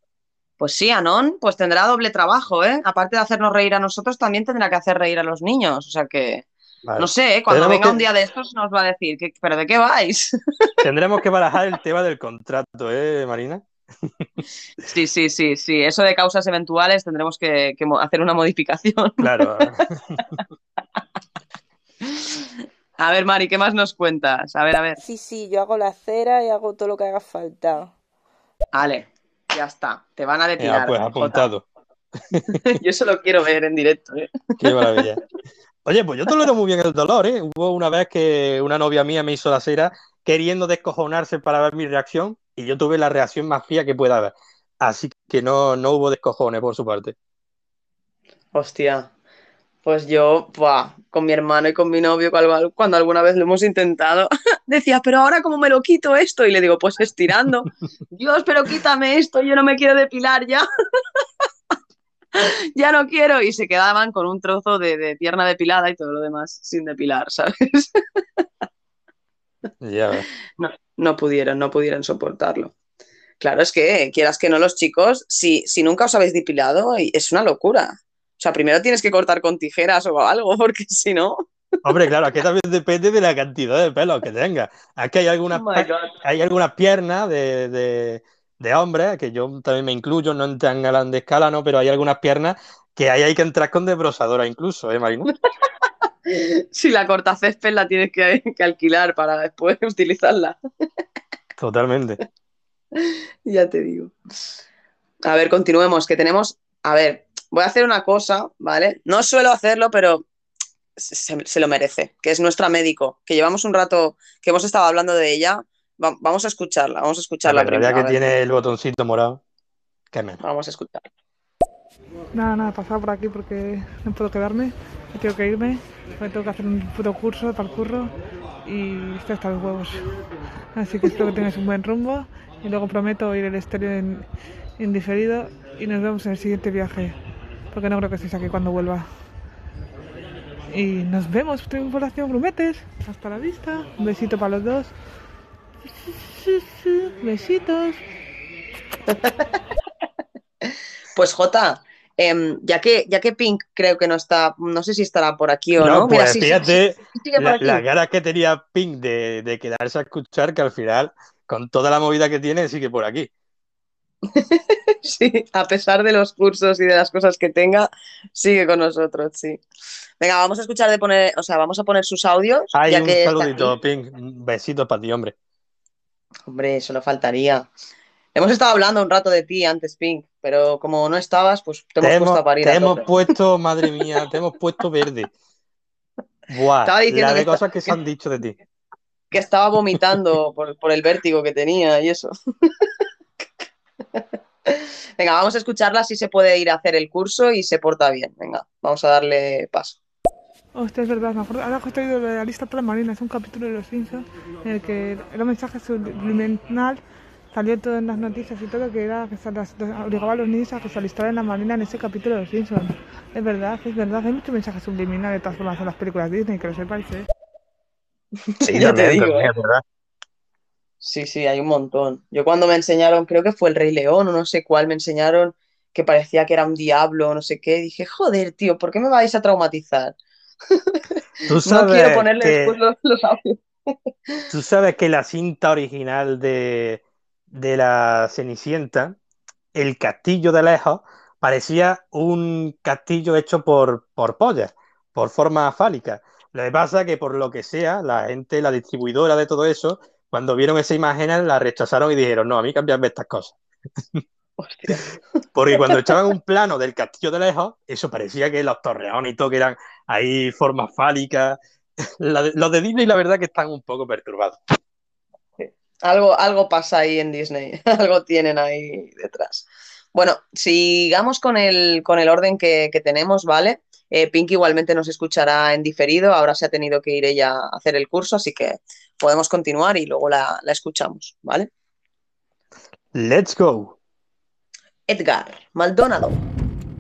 pues sí, Anon, pues tendrá doble trabajo, ¿eh? Aparte de hacernos reír a nosotros, también tendrá que hacer reír a los niños. O sea que, Vale. no sé, ¿eh? cuando Tendremos venga que- un día de estos nos va a decir, ¿qué- ¿pero de qué vais? Tendremos que barajar el tema del contrato, ¿eh, Marina? Sí, sí, sí, sí. Eso de causas eventuales tendremos que, que hacer una modificación. Claro. A ver, Mari, ¿qué más nos cuentas? A ver, a ver. Sí, sí, yo hago la cera y hago todo lo que haga falta. Vale, ya está. Te van a Ya, depilar. pues apuntado. Yo eso lo quiero ver en directo, ¿eh? Qué maravilla. Oye, pues yo tolero muy bien el dolor, ¿eh? Hubo una vez que una novia mía me hizo la cera queriendo descojonarse para ver mi reacción y yo tuve la reacción más fría que pueda haber. Así que no, no hubo descojones por su parte. Hostia. Pues yo, buah, con mi hermano y con mi novio, cuando alguna vez lo hemos intentado, decía, pero ahora cómo me lo quito esto, y le digo, pues estirando. Dios, pero quítame esto, yo no me quiero depilar ya. Ya no quiero. Y se quedaban con un trozo de, de pierna depilada y todo lo demás sin depilar, ¿sabes? Ya ves. No, no pudieron, no pudieron soportarlo. Claro, es que quieras que no los chicos, si, si nunca os habéis depilado, es una locura. O sea, primero tienes que cortar con tijeras o algo, porque si no. Hombre, claro, aquí también depende de la cantidad de pelos que tenga. Aquí hay algunas, Oh hay algunas piernas de, de, de hombres, que yo también me incluyo, no en tan grande escala, ¿no? Pero hay algunas piernas que ahí hay que entrar con desbrosadora incluso, ¿eh, Marina? Si la cortacésped la tienes que, que alquilar para después utilizarla. Totalmente. Ya te digo. A ver, continuemos, que tenemos. A ver, voy a hacer una cosa, ¿vale? No suelo hacerlo, pero se, se lo merece, que es nuestra médico, que llevamos un rato que hemos estado hablando de ella. Va- vamos a escucharla, vamos a La escucharla verdad primero. que tiene el botoncito morado. Qué menos. Vamos a escuchar. Nada, nada, pasaba por aquí porque no puedo quedarme, me tengo que irme, porque tengo que hacer un puto curso para el curro y estoy hasta los huevos. Así que espero que tengáis un buen rumbo y luego prometo ir el estéreo en, en diferido y nos vemos en el siguiente viaje, porque no creo que estéis aquí cuando vuelva. Y nos vemos, tripulación grumetes. Hasta la vista. Un besito para los dos. Besitos. Pues Jota, em, ya que, ya que Pink creo que no está, no sé si estará por aquí o No, no. pues Mira, sí, sí, fíjate sí, sí, la, la cara que tenía Pink de, de quedarse a escuchar, que al final, con toda la movida que tiene, sigue por aquí. Sí, a pesar de los cursos y de las cosas que tenga, sigue con nosotros, sí. Venga, vamos a escuchar de poner, o sea, vamos a poner sus audios, Hay ya un que está saludito. Pink. Un besito para ti, hombre. Hombre, eso no faltaría. Hemos estado hablando un rato de ti antes, Pink, pero como no estabas, pues te hemos Te puesto hemos, a parir te a hemos puesto, madre mía, te hemos puesto verde. Buah, Estaba diciendo la que de está- cosas que se han dicho de ti. Que estaba vomitando por, por el vértigo que tenía y eso. Venga, vamos a escucharla si se puede ir a hacer el curso y se porta bien. Venga, vamos a darle paso. Hostia, es verdad, me acuerdo. Ahora que estoy de la lista toda marina, es un capítulo de Los Simpsons en el que era un mensaje subliminal, salió todo en las noticias y todo, que era que se las- obligaba a los niños a que se alistaran en la marina en ese capítulo de Los Simpsons. Es verdad, es verdad, hay mucho mensaje subliminal de todas formas en las películas Disney, que lo sepáis, ¿eh? Sí, Ya te digo, también, ¿eh? es verdad. Sí, sí, hay un montón. Yo cuando me enseñaron, creo que fue el Rey León o no sé cuál, me enseñaron que parecía que era un diablo o no sé qué. Dije, joder, tío, ¿por qué me vais a traumatizar? Tú No sabes quiero ponerle que- después los, los audios. Tú sabes que la cinta original de, de la Cenicienta, el castillo de lejos, parecía un castillo hecho por, por pollas, por forma fálica. Lo que pasa es que por lo que sea, la gente, la distribuidora de todo eso, cuando vieron esa imagen, la rechazaron y dijeron, no, a mí cambiarme estas cosas. Porque cuando echaban un plano del castillo de lejos, eso parecía que los torreones y todo, que eran ahí formas fálicas. De- los de Disney, la verdad, que están un poco perturbados. Algo, algo pasa ahí en Disney, algo tienen ahí detrás. Bueno, sigamos con el, con el orden que, que tenemos, ¿vale? Eh, Pink igualmente nos escuchará en diferido, ahora se ha tenido que ir ella a hacer el curso, así que podemos continuar y luego la, la escuchamos, ¿vale? Let's go. Edgar Maldonado.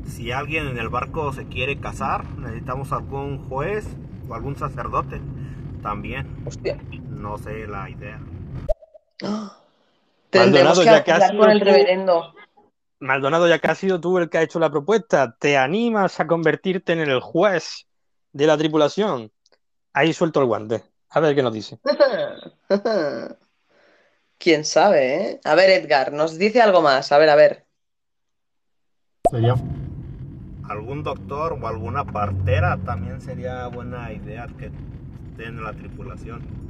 Si alguien en el barco se quiere casar, necesitamos algún juez o algún sacerdote. También. Hostia. No sé la idea. Tendremos Maldonado, que ya que has hablar con el reverendo. Maldonado, ya que has sido tú el que ha hecho la propuesta, ¿te animas a convertirte en el juez de la tripulación? Ahí suelto el guante. A ver qué nos dice. Quién sabe, ¿eh? A ver, Edgar, nos dice algo más. A ver, a ver. Sería algún doctor o alguna partera también sería buena idea que esté en la tripulación.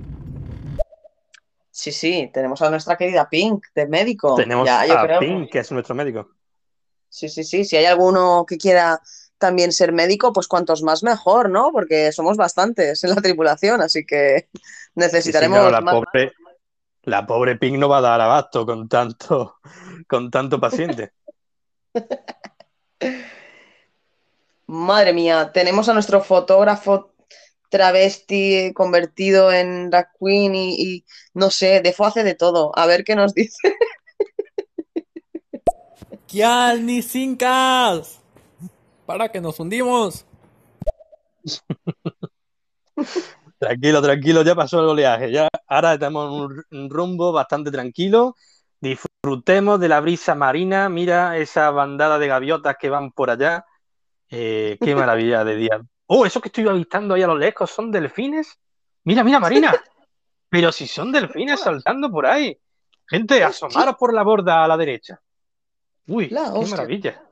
Sí, sí, tenemos a nuestra querida Pink, de médico. Tenemos Ya, a creo. Pink, que es nuestro médico. Sí, sí, sí. Si hay alguno que quiera también ser médico, pues cuantos más mejor, ¿no? Porque somos bastantes en la tripulación, así que Sí, sí, necesitaremos claro, la más. pobre, la pobre Pink no va a dar abasto con tanto, con tanto paciente. Madre mía, tenemos a nuestro fotógrafo travesti convertido en drag queen y, y no sé, Defo hace de todo. A ver qué nos dice. ¡Kial ni cincas! Para que nos hundimos. Tranquilo, tranquilo, ya pasó el oleaje. Ya, ahora estamos en un, un rumbo bastante tranquilo. Disfrutemos de la brisa marina. Mira esa bandada de gaviotas que van por allá. Eh, qué maravilla de día. Oh, eso que estoy avistando ahí a lo lejos, ¿son delfines? Mira, mira, Marina. Pero si son delfines saltando por ahí. Gente, asomaros por la borda a la derecha. Uy, La qué hostia. maravilla.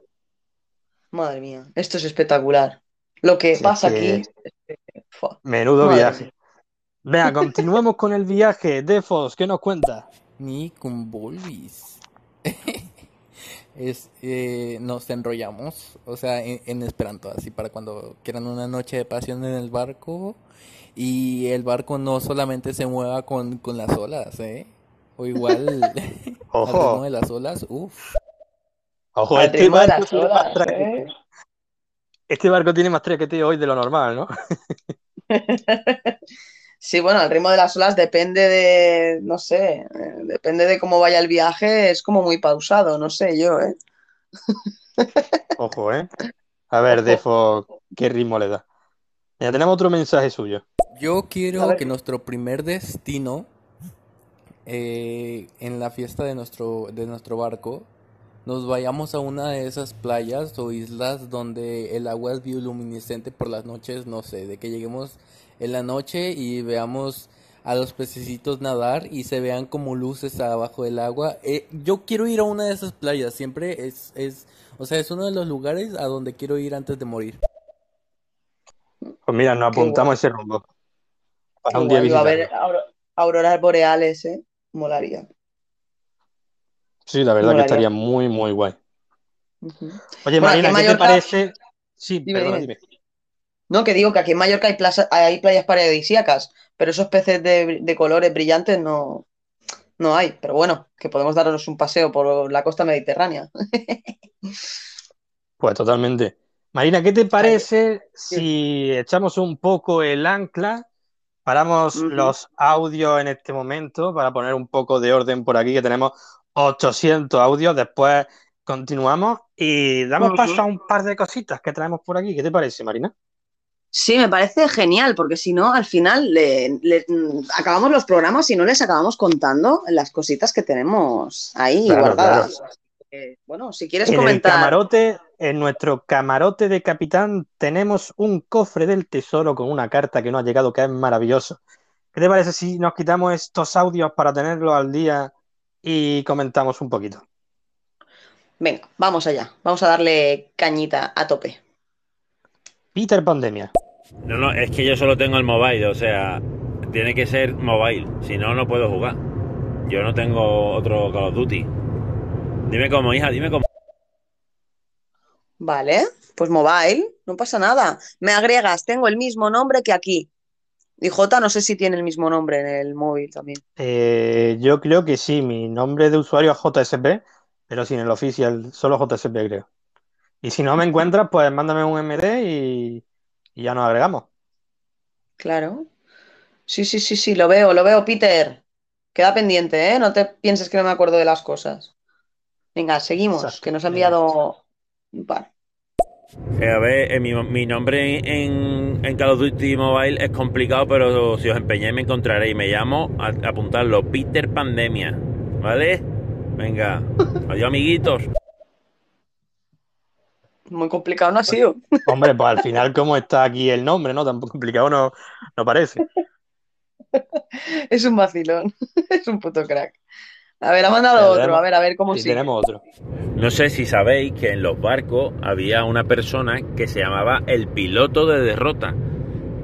Madre mía, esto es espectacular. Lo que Sí, pasa que- aquí. Menudo Madre viaje. mía. Venga, continuemos con el viaje. Defos, ¿qué nos cuenta? Ni con Volvis. es, eh, nos enrollamos, o sea, en, en Esperanto, así para cuando quieran una noche de pasión en el barco. Y el barco no solamente se mueva con, con las olas, ¿eh? O igual al Ojo. ritmo de las olas, uff. Ojo, Al este ritmo de barco tiene más olas, traqueteo. ¿eh? Este barco tiene más traqueteo hoy de lo normal, ¿no? Sí, bueno, el ritmo de las olas depende de, no sé, eh, depende de cómo vaya el viaje, es como muy pausado, no sé yo, ¿eh? Ojo, ¿eh? A ver, Defo, ¿qué ritmo le da? Ya tenemos otro mensaje suyo. Yo quiero que nuestro primer destino eh, en la fiesta de nuestro, de nuestro barco nos vayamos a una de esas playas o islas donde el agua es bioluminiscente por las noches, no sé, de que lleguemos en la noche y veamos a los pececitos nadar y se vean como luces abajo del agua. Eh, yo quiero ir a una de esas playas, siempre es, es, o sea, es uno de los lugares a donde quiero ir antes de morir. Pues mira, nos apuntamos ese rumbo. Para un día guay, va a auroras boreales, ¿eh? Molaría. Sí, la verdad que estaría muy, muy guay. Oye, Bueno, Marina, ¿qué te Mallorca, parece? Sí, dime, dime. dime. No, que digo que aquí en Mallorca hay, plaza- hay playas paradisíacas, pero esos peces de, de colores brillantes no, no hay. Pero bueno, que podemos darnos un paseo por la costa mediterránea. Pues totalmente. Marina, ¿qué te parece sí. si echamos un poco el ancla? Paramos los audios en este momento para poner un poco de orden por aquí, que tenemos 800 audios. Después continuamos y damos paso a un par de cositas que traemos por aquí. ¿Qué te parece, Marina? Sí, me parece genial, porque si no, al final le- le- mm, acabamos los programas y no les acabamos contando las cositas que tenemos ahí Claro, guardadas. Bueno, si quieres En el comentar. camarote, en nuestro camarote de capitán, tenemos un cofre del tesoro con una carta que nos ha llegado que es maravilloso. ¿Qué te parece si nos quitamos estos audios para tenerlos al día y comentamos un poquito? Venga, vamos allá. Vamos a darle cañita a tope. Peter Pandemia. No, no, es que yo solo tengo el mobile, o sea, tiene que ser mobile, si no, no puedo jugar. Yo no tengo otro Call of Duty. Dime cómo, hija, dime cómo. Vale, pues mobile, no pasa nada. Me agregas, tengo el mismo nombre que aquí. Y J no sé si tiene el mismo nombre en el móvil también. Eh, yo creo que sí, mi nombre de usuario es JSP, pero sin el oficial, solo JSP creo. Y si no me encuentras, pues mándame un MD y, y ya nos agregamos. Claro. Sí, sí, sí, sí, lo veo, lo veo, Peter. Queda pendiente, ¿eh? No te pienses que no me acuerdo de las cosas. Venga, seguimos, Exacto. que nos ha enviado un par. Eh, a ver, eh, mi, mi nombre en, en Call of Duty Mobile es complicado, pero si os empeñáis me encontraréis. Me llamo, a- apuntadlo, Peter Pandemia. ¿Vale? Venga. Adiós, amiguitos. Muy complicado no ha sido. Hombre, pues al final, como está aquí el nombre, ¿no? Tan complicado no, no parece. Es un vacilón. Es un puto crack. A ver, ha mandado Ya otro. A ver, a ver cómo sigue. tenemos otro. No sé si sabéis que en los barcos había una persona que se llamaba el piloto de derrota.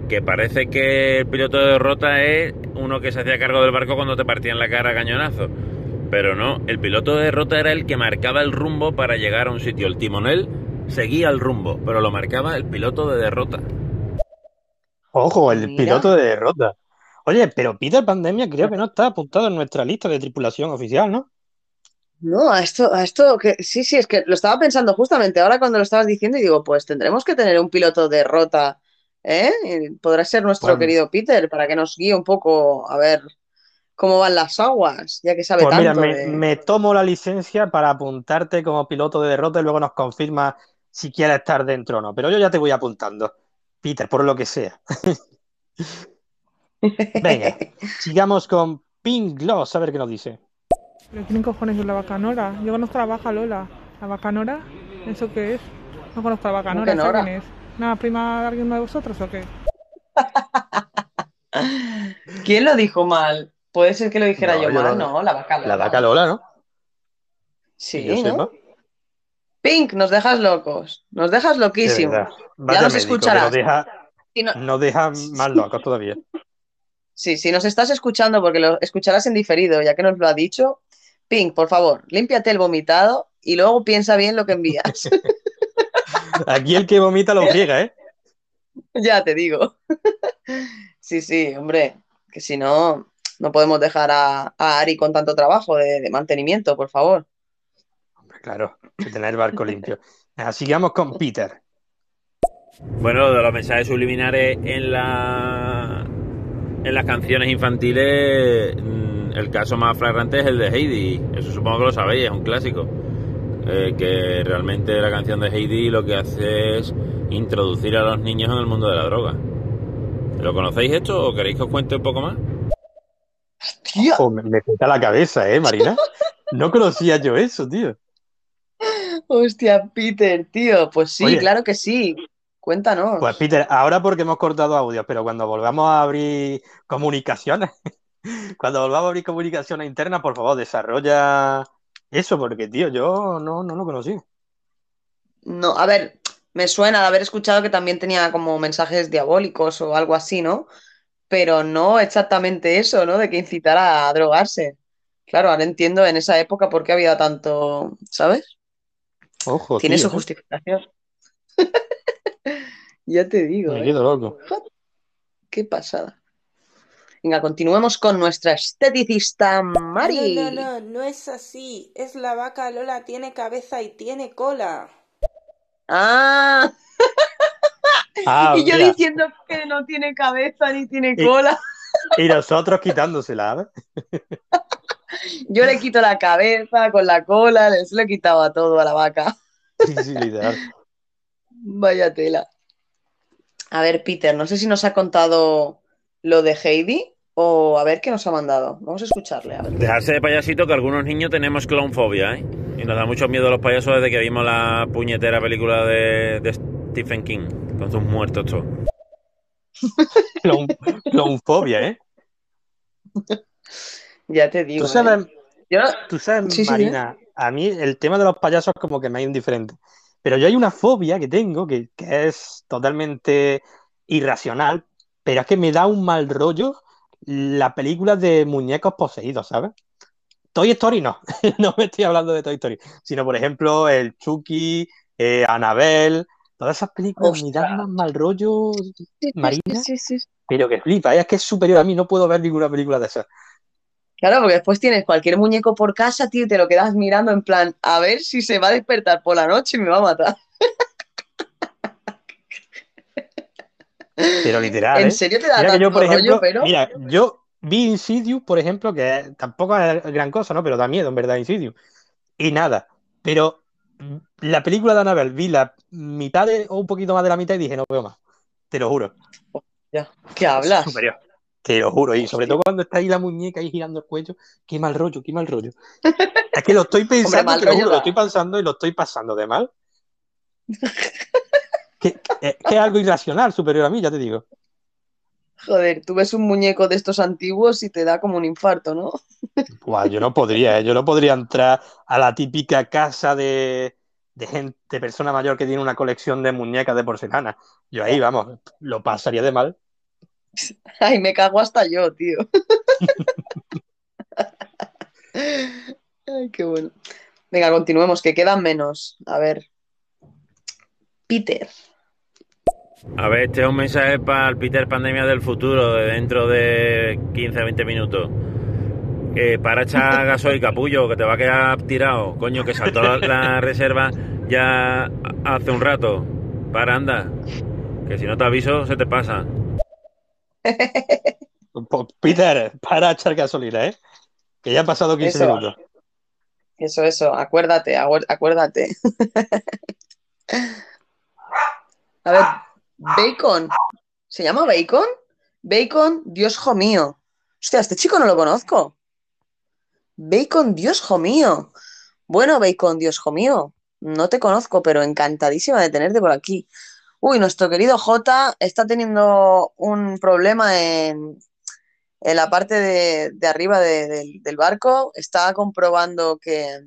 Que parece que el piloto de derrota es uno que se hacía cargo del barco cuando te partían la cara a cañonazo. Pero no, el piloto de derrota era el que marcaba el rumbo para llegar a un sitio. El timonel seguía el rumbo, pero lo marcaba el piloto de derrota. Ojo, el Mira. piloto de derrota. Oye, pero Peter Pandemia creo que no está apuntado en nuestra lista de tripulación oficial, ¿no? No, a esto, a esto que sí, sí, es que lo estaba pensando justamente ahora cuando lo estabas diciendo y digo, pues tendremos que tener un piloto de rota, ¿eh? Podrá ser nuestro Bueno. querido Peter para que nos guíe un poco a ver cómo van las aguas, ya que sabe Pues mira, tanto me, de... me tomo la licencia para apuntarte como piloto de derrota y luego nos confirma si quieres estar dentro o no. Pero yo ya te voy apuntando, Peter, por lo que sea. Venga, sigamos con Pink Gloss, a ver qué nos dice. ¿Pero quién cojones es la bacanora? Yo conozco a la vaca Lola. ¿La bacanora? ¿Eso qué es? No conozco a la ¿Cómo bacanora, ¿esa quién es? ¿Una prima de alguien de vosotros o qué? ¿Quién lo dijo mal? Puede ser que lo dijera No, yo mal, ¿no? La vaca La Lola. vaca Lola, ¿no? Sí, ¿no? Pink, nos dejas locos, nos dejas De loquísimos. Ya nos escucharás. nos deja, Si no- nos deja más locos todavía. Sí, si nos estás escuchando, porque lo escucharás en diferido, ya que nos lo ha dicho, Pink, por favor, límpiate el vomitado y luego piensa bien lo que envías. Aquí el que vomita lo friega, ¿eh? Ya te digo. Sí, sí, hombre, que si no, no podemos dejar a, a Ari con tanto trabajo de, de mantenimiento, por favor. Claro, hay que tener el barco limpio. Sigamos con Peter. Bueno, lo de los mensajes subliminares en la en las canciones infantiles, mm, el caso más flagrante es el de Heidi. Eso supongo que lo sabéis, es un clásico. Eh, que realmente la canción de Heidi lo que hace es introducir a los niños en el mundo de la droga. ¿Lo conocéis esto o queréis que os cuente un poco más? Ojo, me, me peta la cabeza, ¿eh, Marina? No conocía yo eso, tío. Hostia, Peter, tío, pues sí, Oye. claro que sí. Cuéntanos. Pues Peter, ahora porque hemos cortado audio, pero cuando volvamos a abrir comunicaciones, cuando volvamos a abrir comunicaciones internas, por favor, desarrolla eso, porque, tío, yo no, no lo conocí. No, a ver, me suena de haber escuchado que también tenía como mensajes diabólicos o algo así, ¿no? Pero no exactamente eso, ¿no? De que incitara a drogarse. Claro, ahora entiendo en esa época por qué había tanto, ¿sabes? Ojo, Tiene tío, su ¿eh? justificación. Ya te digo, Me ¿eh? quedo loco. Qué pasada. Venga, continuemos con nuestra esteticista Mari. No, no, no, no es así. Es la vaca Lola, tiene cabeza y tiene cola. Ah, Ah, y yo mira, diciendo que no tiene cabeza ni tiene Y- cola. y nosotros quitándosela, ¿ves? Yo le quito la cabeza con la cola, le, se lo he quitado a todo a la vaca. Sí, sí, literal. Vaya tela. A ver, Peter, no sé si nos ha contado lo de Heidi o a ver qué nos ha mandado. Vamos a escucharle, a ver. Dejarse de payasito que algunos niños tenemos clownfobia, ¿eh? Y nos da mucho miedo a los payasos desde que vimos la puñetera película de, de Stephen King, con sus muertos todos. Clown- Clownfobia, ¿eh? Ya te digo. Tú sabes, ¿eh? Yo- tú sabes, Sí, sí, Marina, a mí el tema de los payasos como que me es indiferente. Pero yo hay una fobia que tengo que, que es totalmente irracional, pero es que me da un mal rollo la película de muñecos poseídos, ¿sabes? Toy Story no, no me estoy hablando de Toy Story, sino por ejemplo el Chucky, eh, Annabelle, todas esas películas me dan más mal rollo, Sí, sí, Marina, sí, sí, sí. pero que flipa, es que es superior a mí, no puedo ver ninguna película de esas. Claro, porque después tienes cualquier muñeco por casa, tío, y te lo quedas mirando en plan, a ver si se va a despertar por la noche y me va a matar. Pero literal. ¿En ¿eh? serio te da Mira que yo, tanto por rollo, ejemplo, pero? mira, yo vi Insidious, por ejemplo, que tampoco es gran cosa, ¿no? Pero da miedo, en verdad, Insidious. Y nada. Pero la película de Annabelle vi la mitad de- o un poquito más de la mitad y dije, no veo más. Te lo juro. Ya, ¿Qué hablas? Superior. Te lo juro. Y sobre todo cuando está ahí la muñeca ahí girando el cuello. Qué mal rollo, qué mal rollo. Es que lo estoy pensando, te lo juro, lo estoy pensando y lo estoy pasando de mal. Que, que- que es algo irracional, superior a mí, ya te digo. Joder, tú ves un muñeco de estos antiguos y te da como un infarto, ¿no? Buah, yo no podría, ¿eh? Yo no podría entrar a la típica casa de, de gente, de persona mayor que tiene una colección de muñecas de porcelana. Yo ahí, vamos, lo pasaría de mal. Ay, me cago hasta yo, tío. Ay, qué bueno. Venga, continuemos, que quedan menos. A ver. Peter. A ver, este es un mensaje para el Peter Pandemia del futuro, de dentro de 15 20 minutos. Que para echar gasoil capullo, que te va a quedar tirado. Coño, que saltó la, la reserva ya hace un rato. Para, anda. Que si no te aviso, se te pasa. Peter, para echar gasolina, ¿eh? Que ya han pasado 15 Eso. minutos. Eso, eso, acuérdate, acuérdate. A ver, Bacon. ¿Se llama Bacon? Bacon, Dios jo mío. Hostia, este chico no lo conozco. Bacon, Dios jo mío. Bueno, Bacon, Dios jo mío. No te conozco, pero encantadísima de tenerte por aquí. Uy, nuestro querido J está teniendo un problema en, en la parte de, de arriba de- del, del barco. Está comprobando que,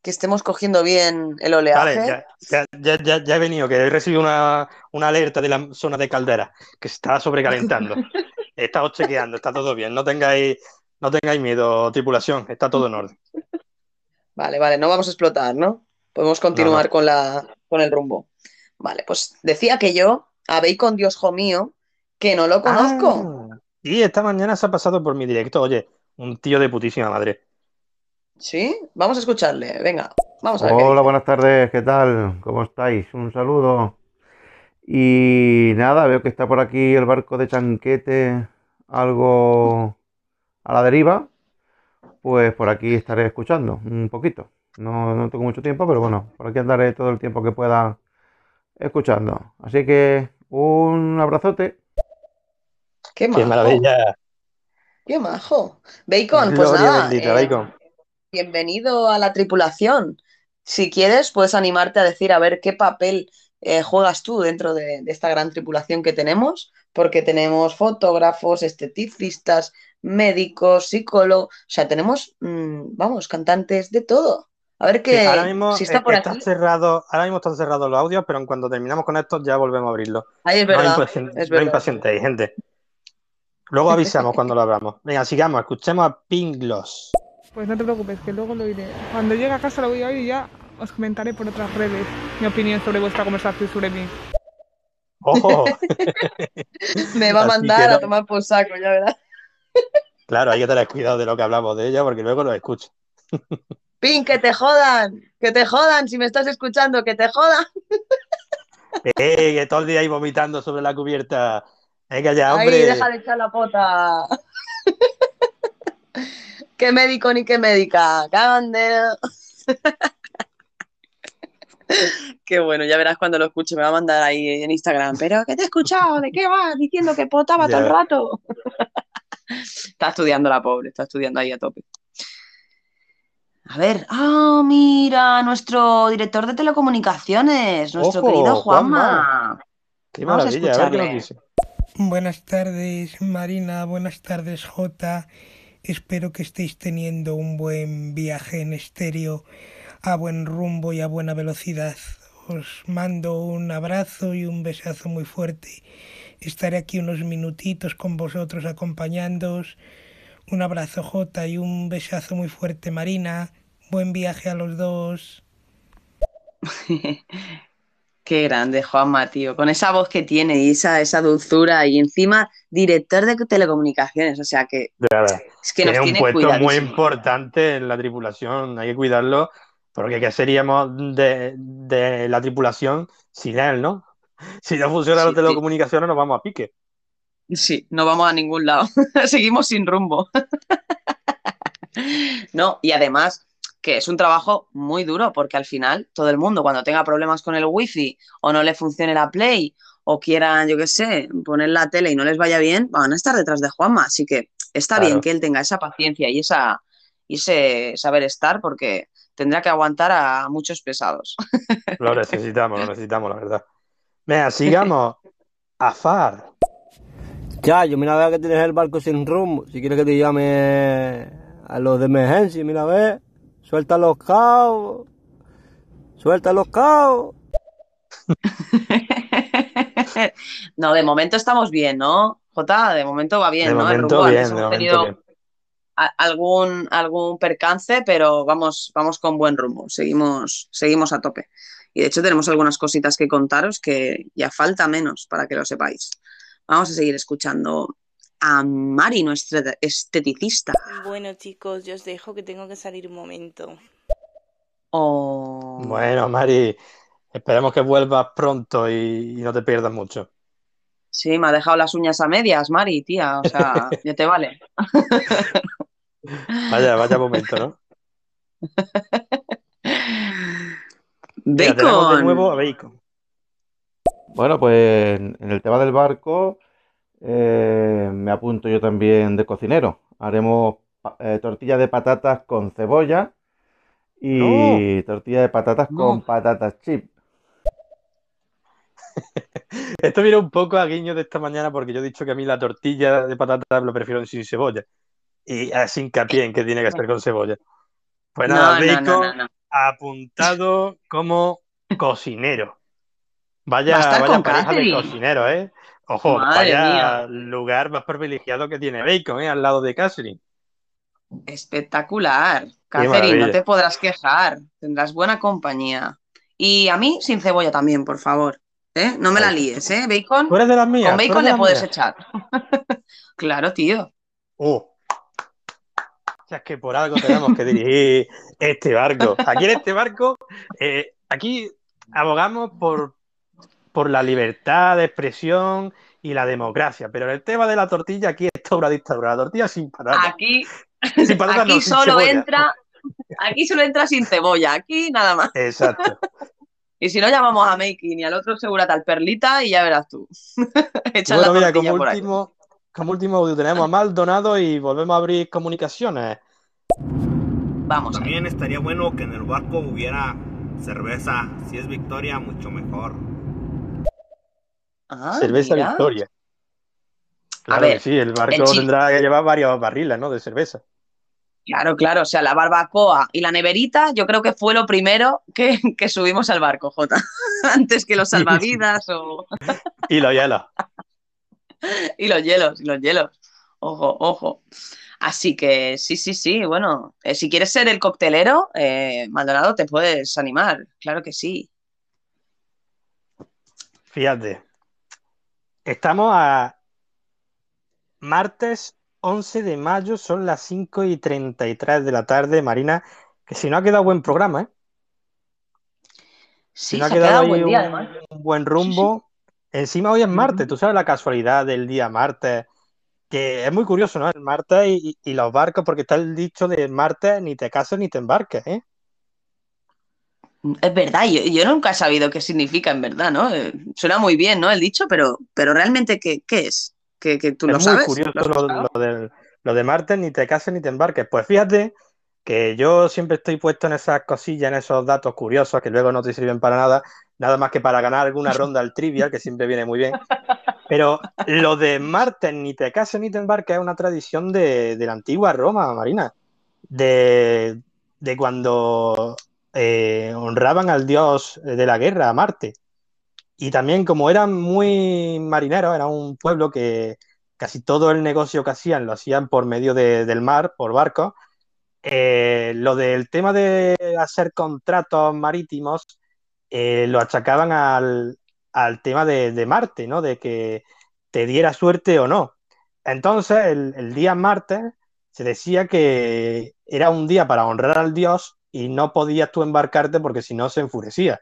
que estemos cogiendo bien el oleaje. Vale, ya, ya, ya, ya, ya he venido, que he recibido una, una alerta de la zona de caldera, que se está sobrecalentando. He estado chequeando, está todo bien. No tengáis, no tengáis miedo, tripulación, está todo en orden. Vale, vale, no vamos a explotar, ¿no? Podemos continuar No, no. con la, con el rumbo. Vale, pues decía que yo, a Bacon Dios jo mío, que no lo conozco. Ah, y esta mañana se ha pasado por mi directo, oye, un tío de putísima madre. ¿Sí? Vamos a escucharle. Venga, vamos a ver Hola, buenas tardes, ¿qué tal? ¿Cómo estáis? Un saludo. Y nada, veo que está por aquí el barco de Chanquete, algo a la deriva. Pues por aquí estaré escuchando un poquito. No, no tengo mucho tiempo, pero bueno, por aquí andaré todo el tiempo que pueda escuchando. Así que un abrazote. Qué Qué majo, maravilla. qué majo. Bacon, pues Gloria nada, bendita, eh, Bacon. bienvenido a la tripulación. Si quieres, puedes animarte a decir a ver qué papel eh, juegas tú dentro de, de esta gran tripulación que tenemos, porque tenemos fotógrafos, esteticistas, médicos, psicólogos, o sea, tenemos, mm, vamos, cantantes de todo. A ver Sí, qué, ahora mismo si está eh, por está aquí. cerrado, ahora mismo están cerrados los audios, pero en cuanto terminamos con esto ya volvemos a abrirlo. Ahí es No verdad, no impacientéis, gente. Luego avisamos cuando lo abramos. Venga, sigamos, escuchemos a Pinglos. Pues no te preocupes, que luego lo iré. Cuando llegue a casa lo voy a oír y ya os comentaré por otras redes mi opinión sobre vuestra conversación sobre mí. ¡Ojo! Me va a mandar que a no. tomar por saco, ya verás. Claro, hay que tener cuidado de lo que hablamos de ella porque luego lo escucho. Pin, que te jodan, que te jodan, si me estás escuchando, que te jodan. ¡Eh! Que todo el día ahí vomitando sobre la cubierta. Venga ya, Ahí, hombre. deja de echar la pota. qué médico ni qué médica. Cagan de... Qué bueno, ya verás cuando lo escuche, me va a mandar ahí en Instagram. Pero, ¿qué te he escuchado? ¿De qué vas? Diciendo que potaba todo el rato. Está estudiando la pobre, está estudiando ahí a tope. A ver, ah, mira, nuestro director de telecomunicaciones, nuestro Ojo, querido Juanma. Juanma. Qué Vamos a maravilla, a ver qué nos escucharle. dice. Buenas tardes, Marina. Buenas tardes, Jota. Espero que estéis teniendo un buen viaje en estéreo a buen rumbo y a buena velocidad. Os mando un abrazo y un besazo muy fuerte. Estaré aquí unos minutitos con vosotros acompañándoos. Un abrazo, Jota, y un besazo muy fuerte, Marina. Buen viaje a los dos. Qué grande, Juanma, tío. Con esa voz que tiene y esa, esa dulzura y encima director de telecomunicaciones. O sea que De verdad. es que nos Tiene un tiene puesto muy importante en la tripulación, hay que cuidarlo, porque ¿qué seríamos de, de la tripulación sin él, no? Si no funcionan Sí, las telecomunicaciones, nos vamos a pique. Sí, no vamos a ningún lado. Seguimos sin rumbo. No, y además que es un trabajo muy duro porque al final todo el mundo cuando tenga problemas con el wifi o no le funcione la Play o quieran, yo qué sé, poner la tele y no les vaya bien, van a estar detrás de Juanma. Así que está Claro. bien que él tenga esa paciencia y esa y ese saber estar porque tendrá que aguantar a muchos pesados. Lo necesitamos, lo necesitamos, la verdad. Venga, sigamos. Afar. Chayo, mira a ver que tienes el barco sin rumbo. Si quieres que te llame a los de emergencia, mira a ver. Suelta los cabos. Suelta los cabos. No, de momento estamos bien, ¿no? Jota, de momento va bien, De ¿no? El momento rumbo. Antes bien, hemos tenido bien. algún, algún percance, pero vamos, vamos con buen rumbo, seguimos, seguimos a tope. Y de hecho tenemos algunas cositas que contaros que ya falta menos para que lo sepáis. Vamos a seguir escuchando a Mari, nuestra esteticista. Bueno, chicos, yo os dejo que tengo que salir un momento. Oh, Bueno, Mari, esperemos que vuelvas pronto y, y no te pierdas mucho. sí, me ha dejado las uñas a medias, Mari, tía, o sea, ya te vale. Vaya, vaya momento, ¿no? Mira, tenemos de Bacon. nuevo a Bacon. Bueno, pues en el tema del barco eh, me apunto yo también de cocinero. Haremos eh, tortilla de patatas con cebolla y tortilla de patatas con patatas chip. Esto viene un poco a guiño de esta mañana porque yo he dicho que a mí la tortilla de patatas lo prefiero sin cebolla. Y hace hincapié en que tiene que ser con cebolla. Pues nada, No, no, no, Bacon no, no. apuntado como cocinero. Va a Vaya, estar vaya con pareja de Catherine. cocineros, ¿eh? Ojo, Madre vaya mía. lugar más privilegiado que tiene Bacon, ¿eh? Al lado de Catherine. Espectacular. Catherine, no te podrás quejar. Tendrás buena compañía. Y a mí sin cebolla también, por favor. ¿Eh? No me la líes, ¿eh? Bacon. Tú eres de las mías, Con bacon de le puedes mías. echar. Claro, tío. Oh. O sea, es que por algo tenemos que dirigir este barco. Aquí en este barco, eh, aquí abogamos por, por la libertad de expresión y la democracia, pero en el tema de la tortilla, aquí está una dictadura. La tortilla sin patatas. Aquí, Sin patatas aquí no, solo entra, aquí solo entra sin cebolla, aquí nada más. Exacto. Y si no llamamos a Making y al otro segurata al Perlita y ya verás tú. Bueno, mira, como por ahí. último, como último audio tenemos a Maldonado y volvemos a abrir comunicaciones. Vamos. También estaría bueno que en el barco hubiera cerveza. Si es Victoria, mucho mejor. Ah, Cerveza mira. Victoria. Claro ver, que sí, el barco el tendrá que llevar varios barriles, ¿no? De cerveza. Claro, claro, o sea, la barbacoa y la neverita, yo creo que fue lo primero que, que subimos al barco, Jota, antes que los salvavidas o... Y los hielos. y los hielos, y los hielos. Ojo, ojo. Así que sí, sí, sí, bueno, eh, si quieres ser el coctelero, eh, Maldonado, te puedes animar, claro que sí. Fíjate. Estamos a martes 11 de mayo, son las 5 y 33 de la tarde, Marina, que si no ha quedado buen programa, ¿eh? Si no ha se ha quedado buen día, un, además. un buen rumbo. Encima hoy es martes, tú sabes la casualidad del día martes, que es muy curioso, ¿no? El martes y, y los barcos, porque está el dicho de martes, ni te cases ni te embarques, ¿eh? Es verdad, yo, yo nunca he sabido qué significa en verdad, ¿no? Eh, suena muy bien, ¿no? El dicho, pero, pero realmente, ¿qué, qué es? ¿Que, que tú Es lo muy sabes? curioso ¿Lo lo, buscado? lo de ni te cases ni te embarques. Pues fíjate que yo siempre estoy puesto en esas cosillas, en esos datos curiosos que luego no te sirven para nada, nada más que para ganar alguna ronda al trivial, que siempre viene muy bien. Pero lo de martes, ni te cases ni te embarques, es una tradición de, de la antigua Roma, Marina. De, de cuando eh, honraban al dios de la guerra, a Marte. Y también como eran muy marineros, era un pueblo que casi todo el negocio que hacían lo hacían por medio de- del mar, por barcos, eh, lo del tema de hacer contratos marítimos eh, lo achacaban al, al tema de, Marte, ¿no? De que te diera suerte o no. Entonces, el, el día martes se decía que era un día para honrar al dios y no podías tú embarcarte porque si no se enfurecía.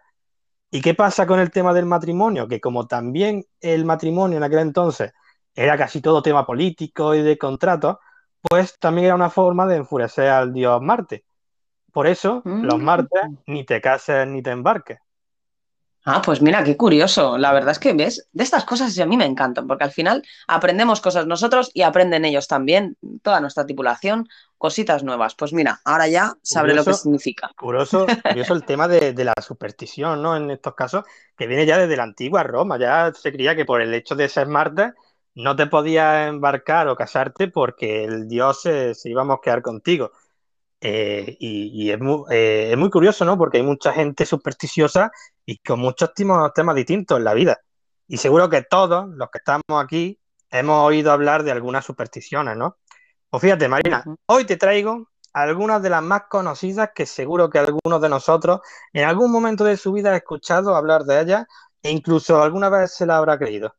¿Y qué pasa con el tema del matrimonio? Que como también el matrimonio en aquel entonces era casi todo tema político y de contrato, pues también era una forma de enfurecer al dios Marte. Por eso, los martes ni te cases ni te embarques. Ah, pues mira, qué curioso. La verdad es que, ¿ves? De estas cosas a mí me encantan, porque al final aprendemos cosas nosotros y aprenden ellos también, toda nuestra tripulación, cositas nuevas. Pues mira, ahora ya sabré lo que significa. Curioso, curioso el tema de, de la superstición, ¿no? En estos casos, que viene ya desde la antigua Roma. Ya se creía que por el hecho de ser martes no te podías embarcar o casarte porque el dios se, se iba a mosquear contigo. Eh, y y es, muy, eh, es muy curioso, ¿no? Porque hay mucha gente supersticiosa y con muchos temas distintos en la vida. Y seguro que todos los que estamos aquí hemos oído hablar de algunas supersticiones, ¿no? Pues fíjate, Marina, hoy te traigo algunas de las más conocidas que seguro que algunos de nosotros en algún momento de su vida ha escuchado hablar de ellas e incluso alguna vez se la habrá creído.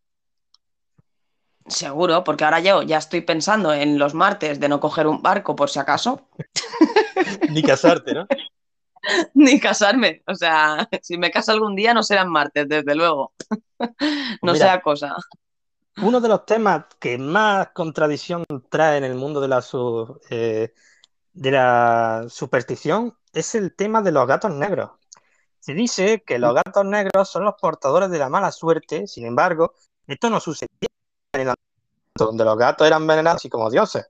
Seguro, porque ahora yo ya estoy pensando en los martes de no coger un barco por si acaso, Ni casarte, ¿no? ni casarme. O sea, si me caso algún día no serán martes, desde luego. No mira. sea cosa. Uno de los temas que más contradicción trae en el mundo de la, su- eh, de la superstición es el tema de los gatos negros. Se dice que los gatos negros son los portadores de la mala suerte, sin embargo, esto no sucedía en el donde los gatos eran venerados y como dioses.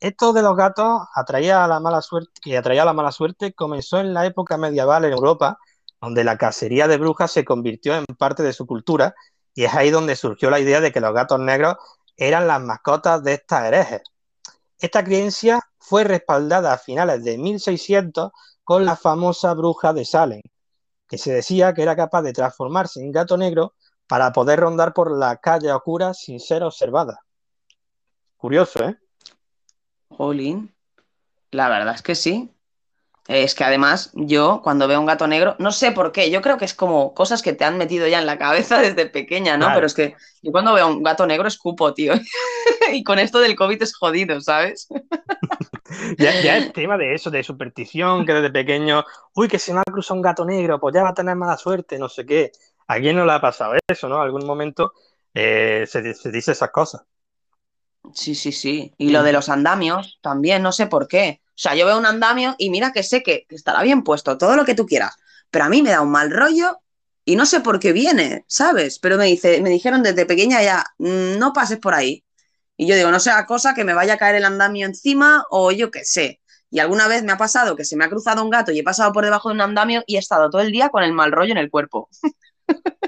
Esto de los gatos atraía a la mala suerte, que atraía a la mala suerte comenzó en la época medieval en Europa, donde la cacería de brujas se convirtió en parte de su cultura, y es ahí donde surgió la idea de que los gatos negros eran las mascotas de estas herejes. Esta creencia fue respaldada a finales de 1600 con la famosa bruja de Salem, que se decía que era capaz de transformarse en gato negro para poder rondar por la calle oscura sin ser observada. Curioso, ¿eh? Jolín, la verdad es que sí. Es que además yo cuando veo un gato negro, no sé por qué, yo creo que es como cosas que te han metido ya en la cabeza desde pequeña, ¿no? Claro. Pero es que yo cuando veo un gato negro escupo, tío. Y con esto del COVID es jodido, ¿sabes? Ya, ya es tema de eso, de superstición, que desde pequeño, uy, que se me ha cruzado un gato negro, pues ya va a tener mala suerte, no sé qué. ¿A quién no le ha pasado eso, no? Algún momento eh, se, se dice esas cosas. Sí, sí, sí. Y lo de los andamios también, no sé por qué. O sea, yo veo un andamio y mira que sé que estará bien puesto, todo lo que tú quieras, pero a mí me da un mal rollo y no sé por qué viene, ¿sabes? Pero me dice, me dijeron desde pequeña ya, "Mm, no pases por ahí. Y yo digo, no sea cosa que me vaya a caer el andamio encima o yo qué sé. Y alguna vez me ha pasado que se me ha cruzado un gato y he pasado por debajo de un andamio y he estado todo el día con el mal rollo en el cuerpo.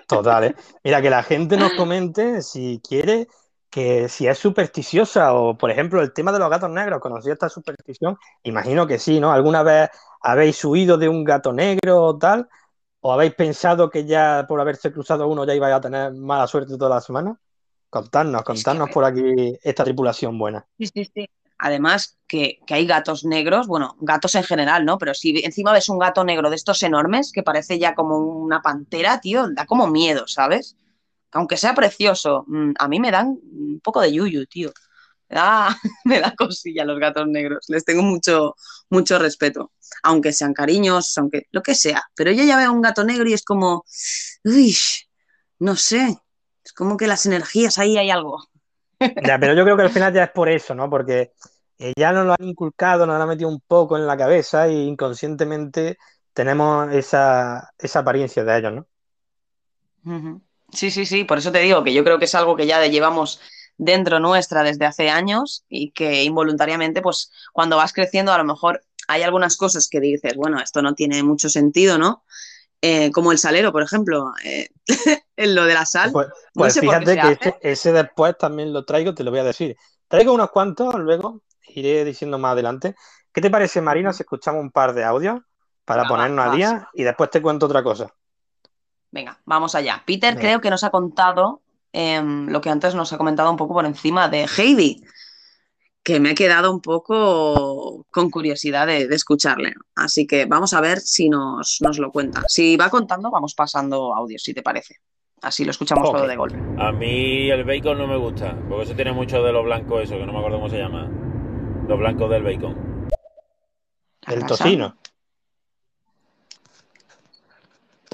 Total, ¿eh? Mira, que la gente nos comente si quiere que si es supersticiosa o, por ejemplo, el tema de los gatos negros, ¿conocía esta superstición? Imagino que sí, ¿no? ¿Alguna vez habéis huido de un gato negro o tal? ¿O habéis pensado que ya por haberse cruzado uno ya ibais a tener mala suerte toda la semana? Contadnos, contadnos por aquí esta tripulación buena. Sí, sí, sí. Además, que, que hay gatos negros, bueno, gatos en general, ¿no? Pero si encima ves un gato negro de estos enormes, que parece ya como una pantera, tío, da como miedo, ¿sabes? Aunque sea precioso, mm, a mí me dan un poco de yuyu, tío. Me da, me da cosilla los gatos negros. Les tengo mucho, mucho respeto. Aunque sean cariños, aunque lo que sea. Pero yo ya veo un gato negro y es como, uy, no sé. Es como que las energías, ahí hay algo. Ya, pero yo creo que al final ya es por eso, ¿no? Porque eh, ya nos lo han inculcado, nos lo han metido un poco en la cabeza y inconscientemente tenemos esa, esa apariencia de ellos, ¿no? Ujú. Sí, sí, sí, por eso te digo que yo creo que es algo que ya llevamos dentro nuestra desde hace años y que involuntariamente, pues cuando vas creciendo, a lo mejor hay algunas cosas que dices, bueno, esto no tiene mucho sentido, ¿no? Eh, como el salero, por ejemplo, eh, en lo de la sal. Pues, no pues sé fíjate que ese, ese después también lo traigo, te lo voy a decir. Traigo unos cuantos, luego iré diciendo más adelante. ¿Qué te parece, Marina, si escuchamos un par de audios para ponernos a día y después te cuento otra cosa? Venga, vamos allá. Peter Venga. creo que nos ha contado em, lo que antes nos ha comentado un poco por encima de Heidi, que me he quedado un poco con curiosidad de, de escucharle. Así que vamos a ver si nos, nos lo cuenta. Si va contando, vamos pasando audios, si te parece. Así lo escuchamos todo de golpe. A mí el bacon no me gusta, porque eso tiene mucho de lo blanco eso, que no me acuerdo cómo se llama. Lo blanco del bacon. El tocino.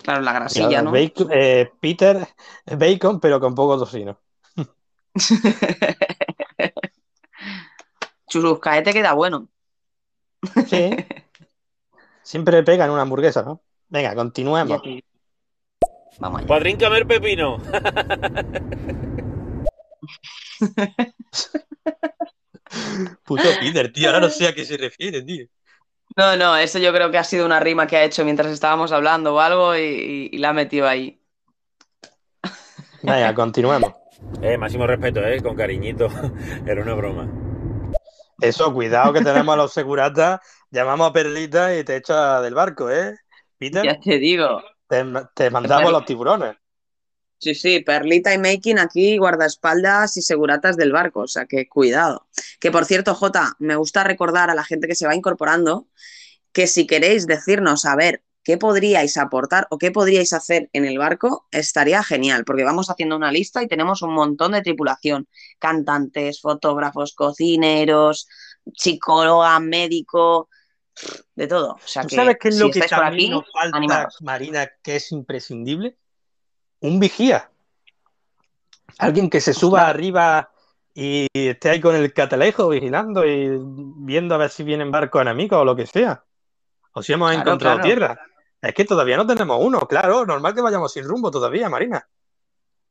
Claro, la Claro, grasilla, ¿no? bacon- eh, Peter, bacon, pero con poco tocino. Churruscaete este queda bueno. Sí. Siempre pega en una hamburguesa, ¿no? Venga, continuemos. Vamos allá. Padrín comer pepino. Puto Peter, tío, ahora no sé a qué se refiere, tío. No, no, eso yo creo que ha sido una rima que ha hecho mientras estábamos hablando o algo y, y- y la ha metido ahí. Venga, continuemos. Eh, máximo respeto, eh, con cariñito. Era una broma. Eso, cuidado que tenemos a los seguratas, llamamos a Perlita y te echa del barco, ¿eh? Peter, Ya te digo. te, te mandamos los tiburones. Sí, sí, Perlita y Making aquí, guardaespaldas y seguratas del barco, o sea que cuidado. Que por cierto, Jota, me gusta recordar a la gente que se va incorporando que si queréis decirnos a ver qué podríais aportar o qué podríais hacer en el barco, estaría genial, porque vamos haciendo una lista y tenemos un montón de tripulación, cantantes, fotógrafos, cocineros, psicóloga, médico, de todo. O sea ¿Tú que sabes qué es si lo que por también aquí, nos falta, animaros. Marina, que es imprescindible? Un vigía. Alguien que se suba arriba y esté ahí con el catalejo vigilando y viendo a ver si vienen barcos enemigos o lo que sea. O si hemos Claro, encontrado claro. tierra. Es que todavía no tenemos uno, claro. Normal que vayamos sin rumbo todavía, Marina.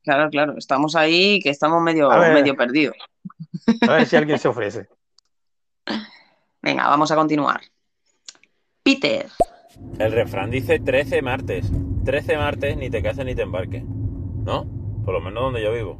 Claro, claro, estamos ahí que estamos medio, ver. medio perdidos. A ver si alguien se ofrece. Venga, vamos a continuar. Peter, El refrán dice 13 martes. 13 martes ni te cases ni te embarques. ¿No? Por lo menos donde yo vivo.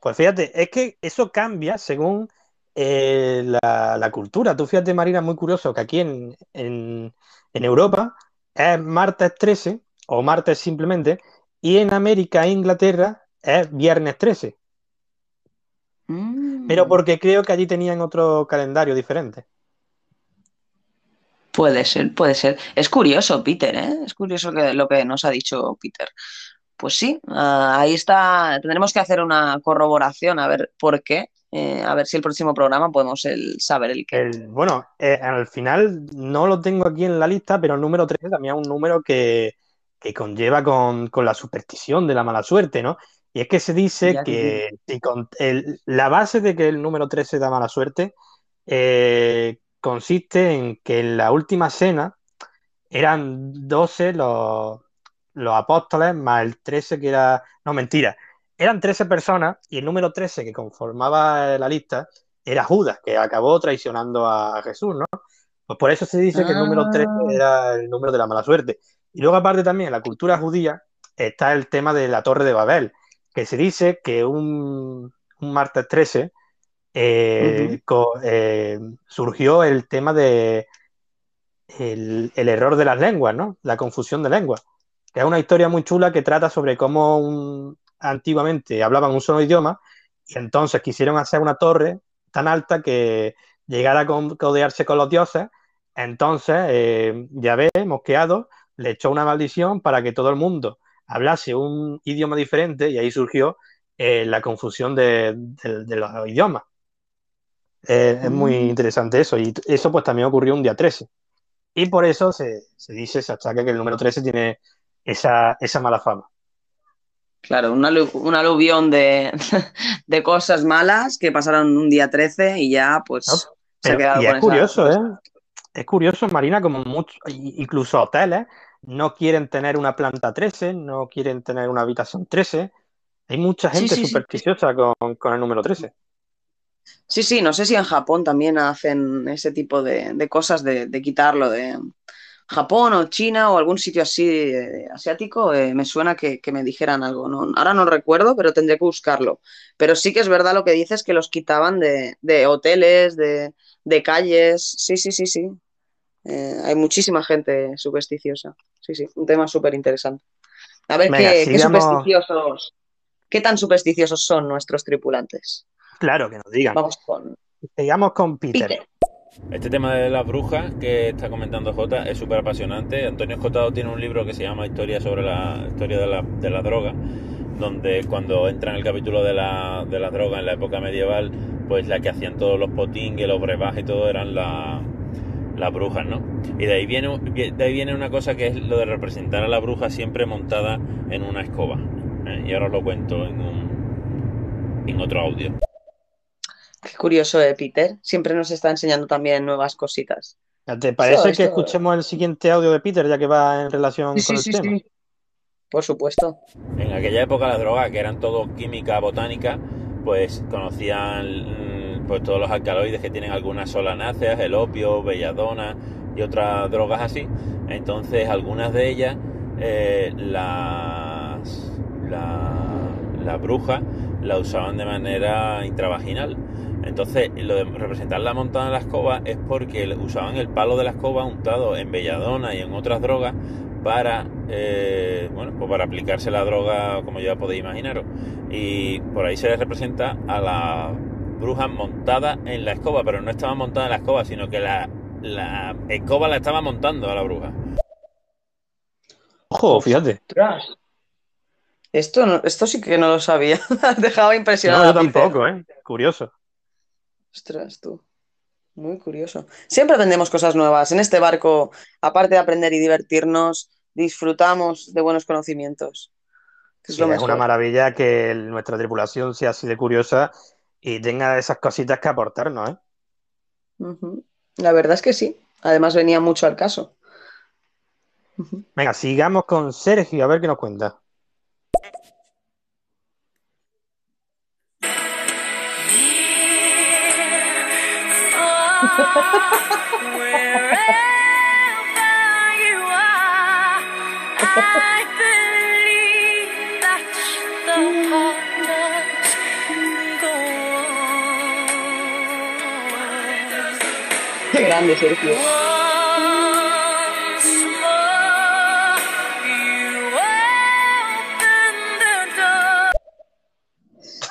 Pues fíjate, es que eso cambia según eh, la, la cultura. Tú fíjate, Marina, muy curioso que aquí en, en- en Europa es martes 13 o martes simplemente, y en América e Inglaterra es viernes 13. Pero Mm. porque creo que allí tenían otro calendario diferente. Puede ser, puede ser. Es curioso, Peter, ¿eh? Es curioso que, lo que nos ha dicho Peter. Pues sí, ah, ahí está. Tendremos que hacer una corroboración a ver por qué. eh, a ver si el próximo programa podemos el, saber el qué. El, bueno, eh, al final no lo tengo aquí en la lista, pero el número 13 también es un número que, que conlleva con, con la superstición de la mala suerte, ¿no? Y es que se dice Ya que si con- el- la base de que el número 13 da mala suerte eh, consiste en que en la última cena eran 12 los, los apóstoles más el 13 que era... No, mentira. Eran 13 personas y el número 13 que conformaba la lista era Judas, que acabó traicionando a Jesús, ¿no? Pues por eso se dice que el número 13 Ah. era el número de la mala suerte. Y luego aparte también en la cultura judía está el tema de la Torre de Babel, que se dice que un, un martes 13 eh, eh, surgió el tema de el, el error de las lenguas, ¿no? La confusión de lenguas. Que es una historia muy chula que trata sobre cómo un- antiguamente hablaban un solo idioma y entonces quisieron hacer una torre tan alta que llegara a codearse con los dioses. Entonces, eh, Yahvé, mosqueado, le echó una maldición para que todo el mundo hablase un idioma diferente y ahí surgió eh, la confusión de, de- de los idiomas. Eh, es muy Mm. interesante eso y eso pues también ocurrió un día 13. Y por eso se, se dice, se achaca que el número 13 tiene esa, esa mala fama. Claro, un, alu- un aluvión de, de cosas malas que pasaron un día 13 y ya pues ¿no? se ha quedado y con es esa... curioso, ¿eh? Es curioso, Marina, como muchos, incluso hoteles no quieren tener una planta 13, no quieren tener una habitación 13. Hay mucha gente sí, sí. supersticiosa con, con el número 13. Sí, sí, no sé si en Japón también hacen ese tipo de, de cosas de, de quitarlo de Japón o China o algún sitio así eh, asiático. eh, me suena que, que me dijeran algo. ¿no? Ahora no recuerdo, pero tendré que buscarlo. Pero sí que es verdad lo que dices, que los quitaban de, de hoteles, de, de calles. Sí, sí, sí, sí. Eh, hay muchísima gente supersticiosa. Sí, sí, un tema súper interesante. A ver Venga, qué, qué supersticiosos, qué tan supersticiosos son nuestros tripulantes. Claro, que nos digan. Vamos con Sigamos con Peter. Peter. Este tema de las brujas que está comentando Jota es súper apasionante. Antonio Escotado tiene un libro que se llama Historia sobre la historia de la, de la droga, donde cuando entra en el capítulo de la, de la droga en la época medieval, pues la que hacían todos los potingues, los brebajes y todo eran la- las brujas, ¿no? Y de ahí, viene, de ahí viene una cosa que es lo de representar a la bruja siempre montada en una escoba. ¿eh? Y ahora os lo cuento en, un, en otro audio. Qué curioso, ¿eh, Peter? Siempre nos está enseñando también nuevas cositas. ¿Te parece Esto- que esto- escuchemos el siguiente audio de Peter, ya que va en relación Sí, con sí, el sí, tema? sí. Por supuesto. En aquella época las drogas, que eran todo química botánica, pues conocían mm, pues todos los alcaloides que tienen algunas solanáceas, el opio, belladona y otras drogas así. Entonces algunas de ellas eh, las la, la bruja la usaban de manera intravaginal. Entonces, lo de representarla montada en la escoba es porque usaban el palo de la escoba untado en belladona y en otras drogas para, eh, bueno, pues para aplicarse la droga, como ya podéis imaginaros. Y por ahí se les representa a la bruja montada en la escoba, pero no estaba montada en la escoba, sino que la, la escoba la estaba montando a la bruja. Ojo, fíjate. Esto, no- esto sí que no lo sabía. Has dejado No, impresionado. yo tampoco, ¿eh? Curioso. Ostras, tú. Muy curioso. Siempre aprendemos cosas nuevas. En este barco, aparte de aprender y divertirnos, disfrutamos de buenos conocimientos. Que es Sí, lo es mejor. una maravilla que nuestra tripulación sea así de curiosa y tenga esas cositas que aportarnos, ¿eh? La verdad es que sí. Además venía mucho al caso. Venga, sigamos con Sergio, a ver qué nos cuenta. Grande, Sergio.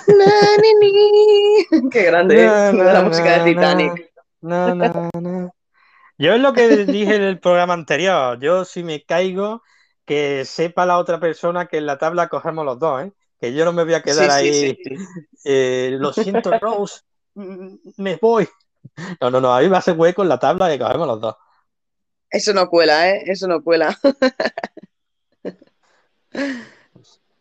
Na, ni, ni. Qué grande, Na, ¿eh? na, la música de Titanic. na, na, na. Yo es lo que dije en el programa anterior. Yo, si me caigo, que sepa la otra persona que en la tabla cogemos los dos, ¿eh? Que yo no me voy a quedar Sí, ahí. sí, sí. eh, lo siento, Rose, me voy. No, no, no, ahí va a ser hueco en la tabla que cogemos los dos. Eso no cuela, ¿eh? Eso no cuela.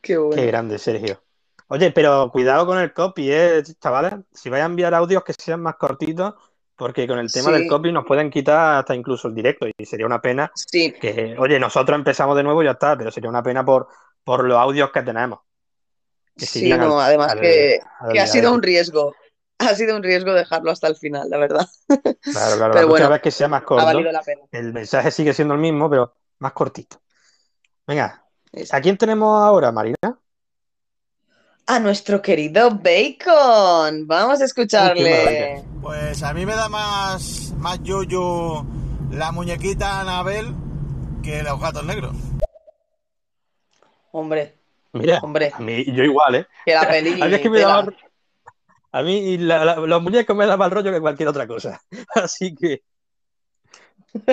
Qué bueno. Qué grande, Sergio. Oye, pero cuidado con el copy, ¿eh, chavales? Si vais a enviar audios que sean más cortitos, porque con el tema Sí. del copy nos pueden quitar hasta incluso el directo y sería una pena Sí. que, oye, nosotros empezamos de nuevo y ya está, pero sería una pena por, por los audios que tenemos. Que Sí, no, al- además al- que, al que ha sido un riesgo. Ha sido un riesgo dejarlo hasta el final, la verdad. Claro, claro, la Pero próxima bueno, vez que sea más ha corto, valido la pena. el mensaje sigue siendo el mismo, pero más cortito. Venga, ¿a quién tenemos ahora, Marina? A nuestro querido Bacon. Vamos a escucharle. Pues a mí me da más, más yoyo la muñequita Anabel que los gatos negros. Hombre, Mira, Hombre. a mí, yo igual, ¿eh? que la peli. A mí es que me daba- A mí la- la- los muñecos me dan más rollo que cualquier otra cosa. Así que,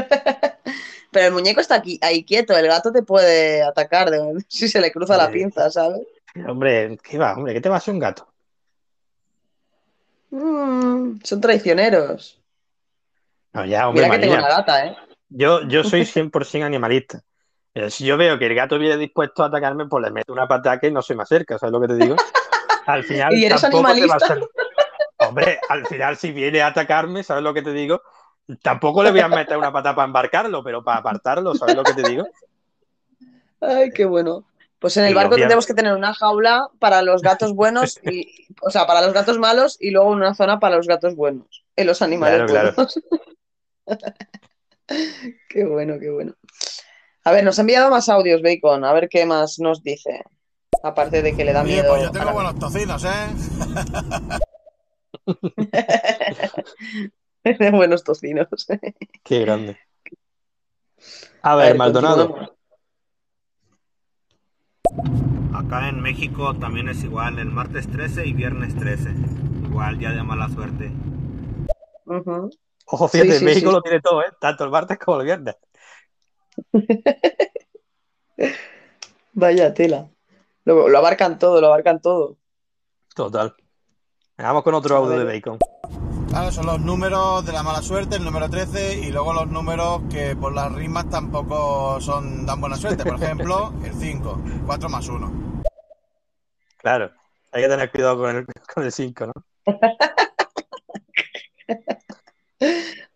Pero el muñeco está aquí, ahí quieto. El gato te puede atacar de- si se le cruza la Sí. pinza, ¿sabes? hombre, ¿qué va? Hombre, ¿qué te va a hacer un gato? Mm, son traicioneros. No, ya, hombre, Mira que tengo una gata, ¿eh? Yo, yo soy 100% animalista. Si yo veo que el gato viene dispuesto a atacarme, pues le meto una pataca y no se me acerca, ¿sabes lo que te digo? Al final ¿Y eres tampoco te va a animalista? Hombre, al final si viene a atacarme, ¿sabes lo que te digo? Tampoco le voy a meter una pata para embarcarlo, pero para apartarlo, ¿sabes lo que te digo? Ay, qué bueno. Pues en el barco tendremos que tener una jaula para los gatos buenos y, o sea, para los gatos malos y luego una zona para los gatos buenos. Y los animales Claro, claro. buenos. Qué bueno, qué bueno. A ver, nos ha enviado más audios, Bacon. A ver qué más nos dice. Aparte de que le da Oye, miedo. pues yo tengo buenos tocinos, ¿eh? de buenos tocinos. Qué grande. A ver, Maldonado. Acá en México también es igual, el martes 13 y viernes 13. igual ya de mala suerte. Ujú. Ojo, fíjate, Sí, sí, México sí. lo tiene todo, ¿eh? Tanto el martes como el viernes. Vaya tela. Lo, lo abarcan todo, lo abarcan todo. Total. Vamos con otro audio de. Bacon. Claro, son los números de la mala suerte, el número 13, y luego los números que por las rimas tampoco son dan buena suerte. Por ejemplo, el 5, 4 más 1. Claro. Hay que tener cuidado con el, con el 5, ¿no?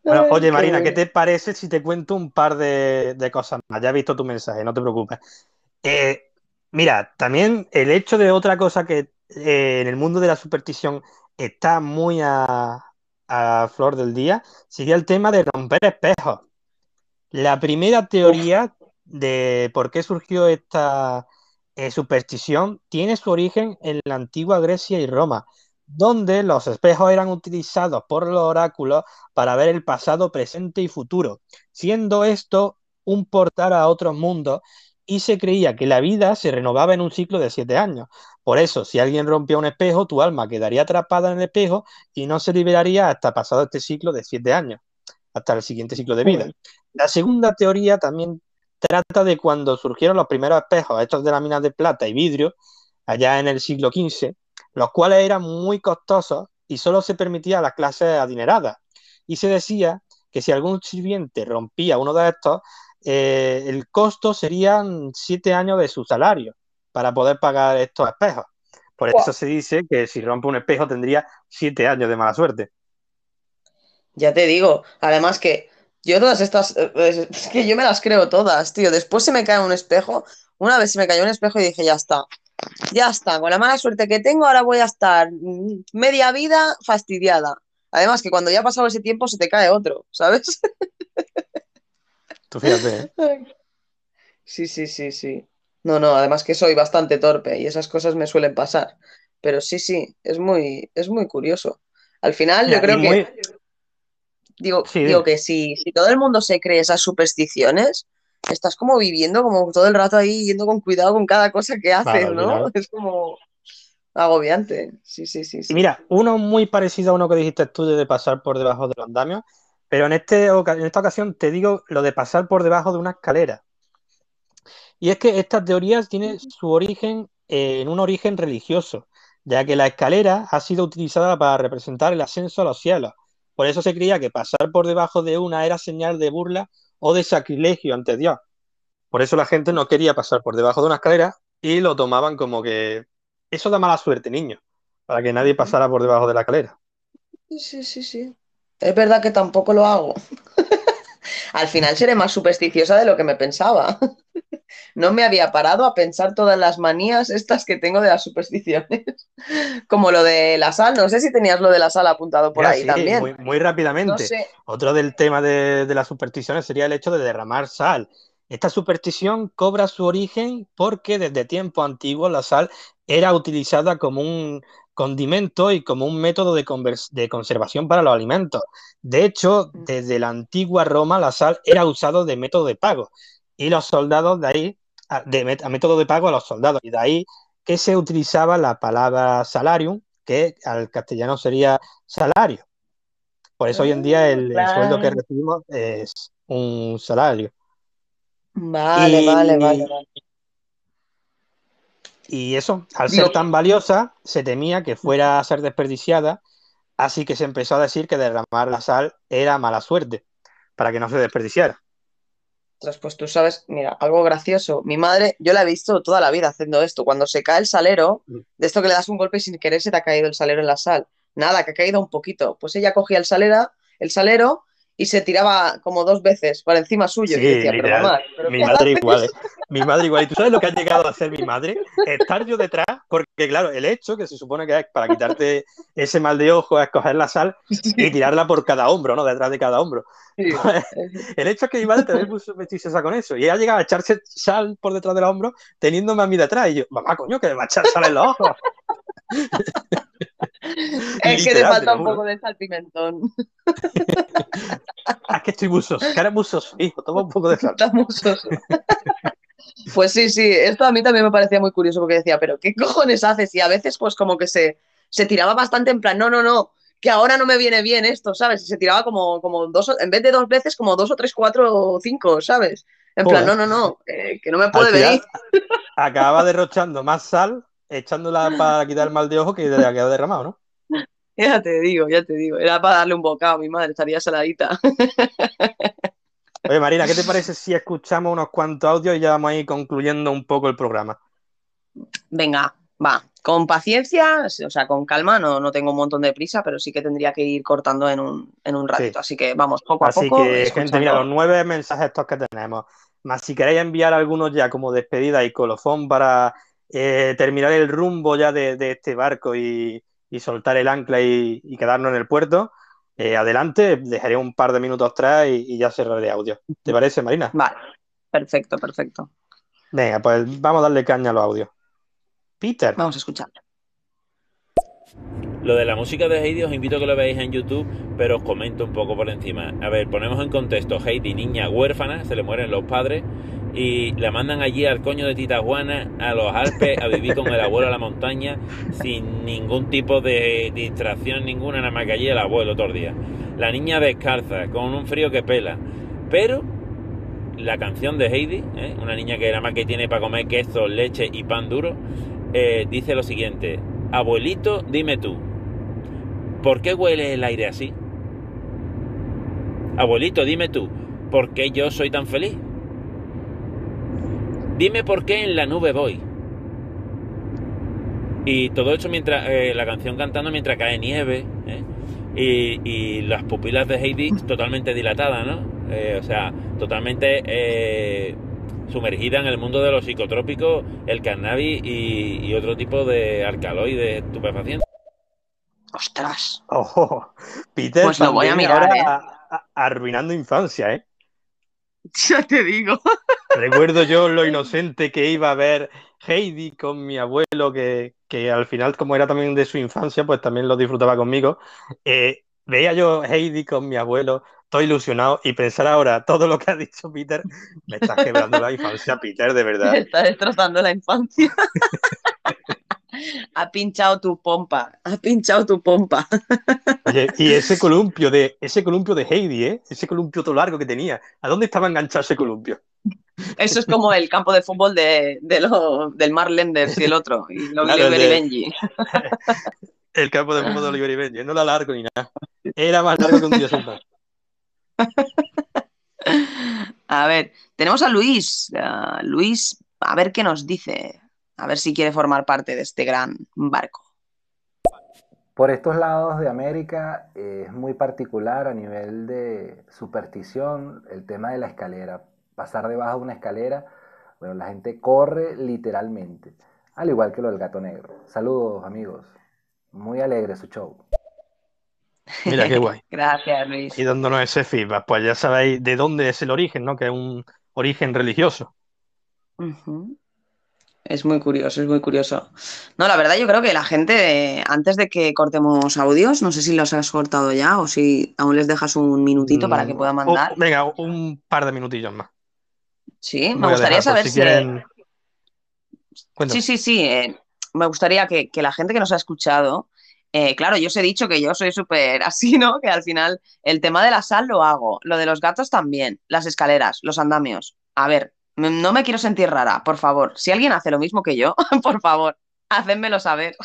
Bueno, oye Marina, ¿qué te parece si te cuento un par de, de cosas más? Ya he visto tu mensaje, no te preocupes. Eh, mira, también el hecho de otra cosa que eh, en el mundo de la superstición está muy a, a flor del día, sería el tema de romper espejos. La primera teoría de por qué surgió esta eh, superstición tiene su origen en la antigua Grecia y Roma, donde los espejos eran utilizados por los oráculos para ver el pasado, presente y futuro, siendo esto un portal a otros mundos y se creía que la vida se renovaba en un ciclo de siete años. Por eso, si alguien rompía un espejo, tu alma quedaría atrapada en el espejo y no se liberaría hasta pasado este ciclo de siete años, hasta el siguiente ciclo de vida. La segunda teoría también trata de cuando surgieron los primeros espejos hechos de láminas de plata y vidrio, allá en el siglo XV, los cuales eran muy costosos y solo se permitía a las clases adineradas. Y se decía que si algún sirviente rompía uno de estos, eh, el costo serían siete años de su salario para poder pagar estos espejos. Por eso se dice que si rompe un espejo tendría siete años de mala suerte. Ya te digo, además que yo todas estas, eh, es es que yo me las creo todas, tío. Después se me cae un espejo, una vez se me cayó un espejo y dije, ya está, ya está, con la mala suerte que tengo, ahora voy a estar mm, media vida fastidiada. Además que cuando ya ha pasado ese tiempo se te cae otro, ¿sabes? Tú fíjate, ¿eh? Sí, sí, sí, sí. No, no, además que soy bastante torpe y esas cosas me suelen pasar. Pero sí, sí, es muy, es muy curioso. Al final yo Mira, y creo que muy... Digo, Sí, digo que si, si todo el mundo se cree esas supersticiones, estás como viviendo como todo el rato ahí yendo con cuidado con cada cosa que haces, ¿no? Es como agobiante. Sí, sí, sí, Y sí. mira, uno muy parecido a uno que dijiste tú de pasar por debajo de los andamios, pero en, este, en esta ocasión te digo lo de pasar por debajo de una escalera. Y es que esta teoría tiene su origen eh, en un origen religioso, ya que la escalera ha sido utilizada para representar el ascenso a los cielos. Por eso se creía que pasar por debajo de una era señal de burla o de sacrilegio ante Dios. Por eso la gente no quería pasar por debajo de una escalera y lo tomaban como que eso da mala suerte, niño, para que nadie pasara por debajo de la escalera. Sí, sí, sí. Es verdad que tampoco lo hago. Al final seré más supersticiosa de lo que me pensaba. No me había parado a pensar todas las manías estas que tengo de las supersticiones. Como lo de la sal. No sé si tenías lo de la sal apuntado por Mira, ahí sí, también. muy, muy No rápidamente. sé. Otro del tema de, de las supersticiones sería el hecho de derramar sal. Esta superstición cobra su origen porque desde tiempos antiguos la sal era utilizada como un condimento y como un método de, de conservación para los alimentos. De hecho, desde la antigua Roma la sal era usado de método de pago y los soldados de ahí, a, de, a método de pago a los soldados, y de ahí que se utilizaba la palabra salarium, que al castellano sería salario. Por eso hoy en día el, el sueldo que recibimos es un salario. Vale, vale, vale, vale. Y eso, al ser tan valiosa, se temía que fuera a ser desperdiciada, así que se empezó a decir que derramar la sal era mala suerte, para que no se desperdiciara. Pues tú sabes, mira, algo gracioso. Mi madre, yo la he visto toda la vida haciendo esto. Cuando se cae el salero, de esto que le das un golpe y sin querer se te ha caído el salero en la sal. Nada, que ha caído un poquito. Pues ella cogía el salera, el salero y se tiraba como dos veces por encima suyo. Sí, Y yo decía, pero mamá, ¿pero Mi madre haces? igual, ¿eh? Mi madre igual. ¿Y tú sabes lo que ha llegado a hacer mi madre? Estar yo detrás, porque claro, el hecho, que se supone que es para quitarte ese mal de ojo, es coger la sal y tirarla por cada hombro, ¿no? Detrás de cada hombro. Sí. Pues, el hecho es que mi madre también puso supersticiosa con eso. Y ella ha llegado a echarse sal por detrás del hombro, teniéndome a mí detrás. Y yo, mamá, coño, que me va a echar sal en los ojos. Es que te falta un poco de salpimentón. Ah, es que estoy musoso, que eres musoso, hijo, toma un poco de sal. Pues sí, sí, esto a mí también me parecía muy curioso porque decía, pero ¿qué cojones haces? Y a veces pues como que se, se tiraba bastante en plan, no, no, no, que ahora no me viene bien esto, ¿sabes? Y se tiraba como, como dos, en vez de dos veces, como dos o tres, cuatro o cinco, ¿sabes? En plan, no, no, no, eh, que no me puede venir. acababa derrochando más sal, echándola para quitar el mal de ojo que que ha derramado, ¿no? Ya te digo, ya te digo. Era para darle un bocado, mi madre estaría saladita. Oye, Marina, ¿qué te parece si escuchamos unos cuantos audios y ya vamos a ir concluyendo un poco el programa? Venga, va. Con paciencia, o sea, con calma, no, no tengo un montón de prisa, pero sí que tendría que ir cortando en un, en un ratito. Así que vamos, poco a Así poco. que, gente, mira, los nueve mensajes estos que tenemos. Más si queréis enviar algunos ya como despedida y colofón para eh, terminar el rumbo ya de, de este barco y, y soltar el ancla y, y quedarnos en el puerto, eh, adelante, dejaré un par de minutos atrás y, y ya cerraré audio. ¿Te parece, Marina? Vale, perfecto, perfecto. Venga, pues vamos a darle caña a los audios. Peter. Vamos a escuchar. Lo de la música de Heidi os invito a que lo veáis en YouTube, pero os comento un poco por encima. A ver, ponemos en contexto, Heidi, niña huérfana, se le mueren los padres y la mandan allí al coño de Titajuana, a los Alpes, a vivir con el abuelo a la montaña, sin ningún tipo de distracción ninguna, nada más que allí el abuelo todo el día. La niña descalza, con un frío que pela. Pero la canción de Heidi, ¿eh? una niña que nada más que tiene para comer queso, leche y pan duro, eh, dice lo siguiente, abuelito, dime tú, ¿por qué huele el aire así? Abuelito, dime tú, ¿por qué yo soy tan feliz? Dime por qué en la nube voy. Y todo esto mientras eh, la canción cantando mientras cae nieve, ¿eh? y, y las pupilas de Heidi totalmente dilatadas, ¿no? Eh, o sea, totalmente eh, sumergida en el mundo de los psicotrópicos, el cannabis y, y otro tipo de alcaloides estupefacientes. Ostras. Ojo, Peter Pues lo voy a mirar, ahora ¿eh? a- a- arruinando infancia, ¿eh? Ya te digo. Recuerdo yo lo inocente que iba a ver Heidi con mi abuelo, que, que al final, como era también de su infancia, pues también lo disfrutaba conmigo. Eh, veía yo Heidi con mi abuelo, estoy ilusionado, y pensar ahora todo lo que ha dicho Peter, me estás quebrando la infancia, Peter, de Me verdad. está destrozando la infancia. Ha pinchado tu pompa. Ha pinchado tu pompa. Oye, y ese columpio de, ese columpio de Heidi, ¿eh? Ese columpio todo largo que tenía. ¿A dónde estaba enganchado ese columpio? Eso es como el campo de fútbol de, de lo- del Mark Lenders y el otro. Y lo Claro, Oliver y Benji. El campo de fútbol de Oliver y Benji. No era largo ni nada. Era más largo que un sentado. A ver, tenemos a Luis. Luis, a ver qué nos dice. A ver si quiere formar parte de este gran barco. Por estos lados de América eh, es muy particular a nivel de superstición el tema de la escalera. Pasar debajo de una escalera, bueno, la gente corre literalmente, al igual que lo del gato negro. Saludos amigos, muy alegre su show. Mira qué guay. Gracias, Luis. Y dándonos ese feedback, pues ya sabéis de dónde es el origen, ¿no? Que es un origen religioso. Ujú. Es muy curioso, es muy curioso. No, la verdad yo creo que la gente, antes de que cortemos audios, no sé si los has cortado ya o si aún les dejas un minutito para que Mm, puedan oh, mandar. venga, un par de minutillos más. Sí, me gustaría dejar, por saber si si... quieren-. Sí, sí, sí. eh, me gustaría que, que la gente que nos ha escuchado, eh, claro, yo os he dicho que yo soy súper así, ¿no? Que al final el tema de la sal lo hago, lo de los gatos también, las escaleras, los andamios. A ver, no me quiero sentir rara, por favor. Si alguien hace lo mismo que yo, por favor, hacédmelo saber.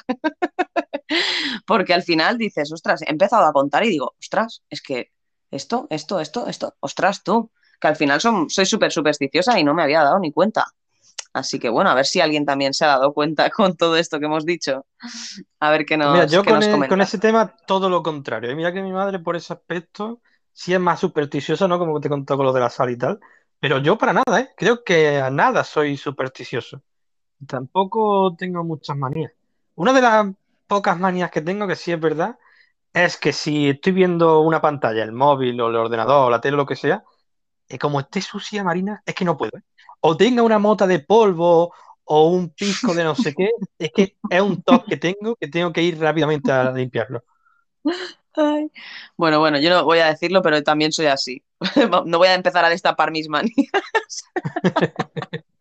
Porque al final dices, ostras, he empezado a contar y digo, ostras, es que esto, esto, esto, esto, ostras, tú, que al final son- soy súper supersticiosa y no me había dado ni cuenta. Así que bueno, a ver si alguien también se ha dado cuenta con todo esto que hemos dicho. A ver qué nos, Mira, yo qué con, nos e- con ese tema todo lo contrario. Y mira que mi madre por ese aspecto sí es más supersticiosa, ¿no? Como te contó con lo de la sal y tal. Pero yo para nada, ¿eh? Creo que a nada soy supersticioso. Tampoco tengo muchas manías. Una de las pocas manías que tengo, que sí es verdad, es que si estoy viendo una pantalla, el móvil o el ordenador o la tele o lo que sea, y como esté sucia, Marina, es que no puedo, ¿eh? O tenga una mota de polvo o un pisco de no sé qué, es que es un toque que tengo que tengo que ir rápidamente a limpiarlo. Ay. Bueno, bueno, yo no voy a decirlo, pero también soy así. No voy a empezar a destapar mis manías.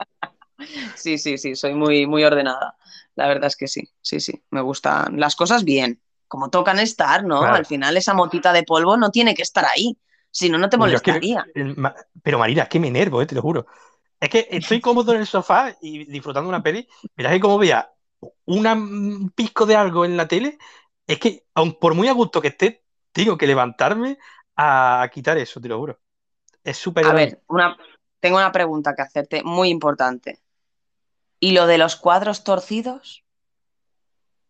Sí, sí, sí, soy muy, muy ordenada. La verdad es que sí, sí, sí. Me gustan las cosas bien, como tocan estar, ¿no? Claro. Al final esa motita de polvo no tiene que estar ahí, si no, no te molestaría. ma- pero Marina, es que me enervo, eh, te lo juro. Es que estoy cómodo en el sofá y disfrutando una peli. Mira que como vea una- un pisco de algo en la tele, es que aun por muy a gusto que esté, tengo que levantarme a quitar eso, te lo juro. Es súper A ver, una, tengo una pregunta que hacerte muy importante. ¿Y lo de los cuadros torcidos?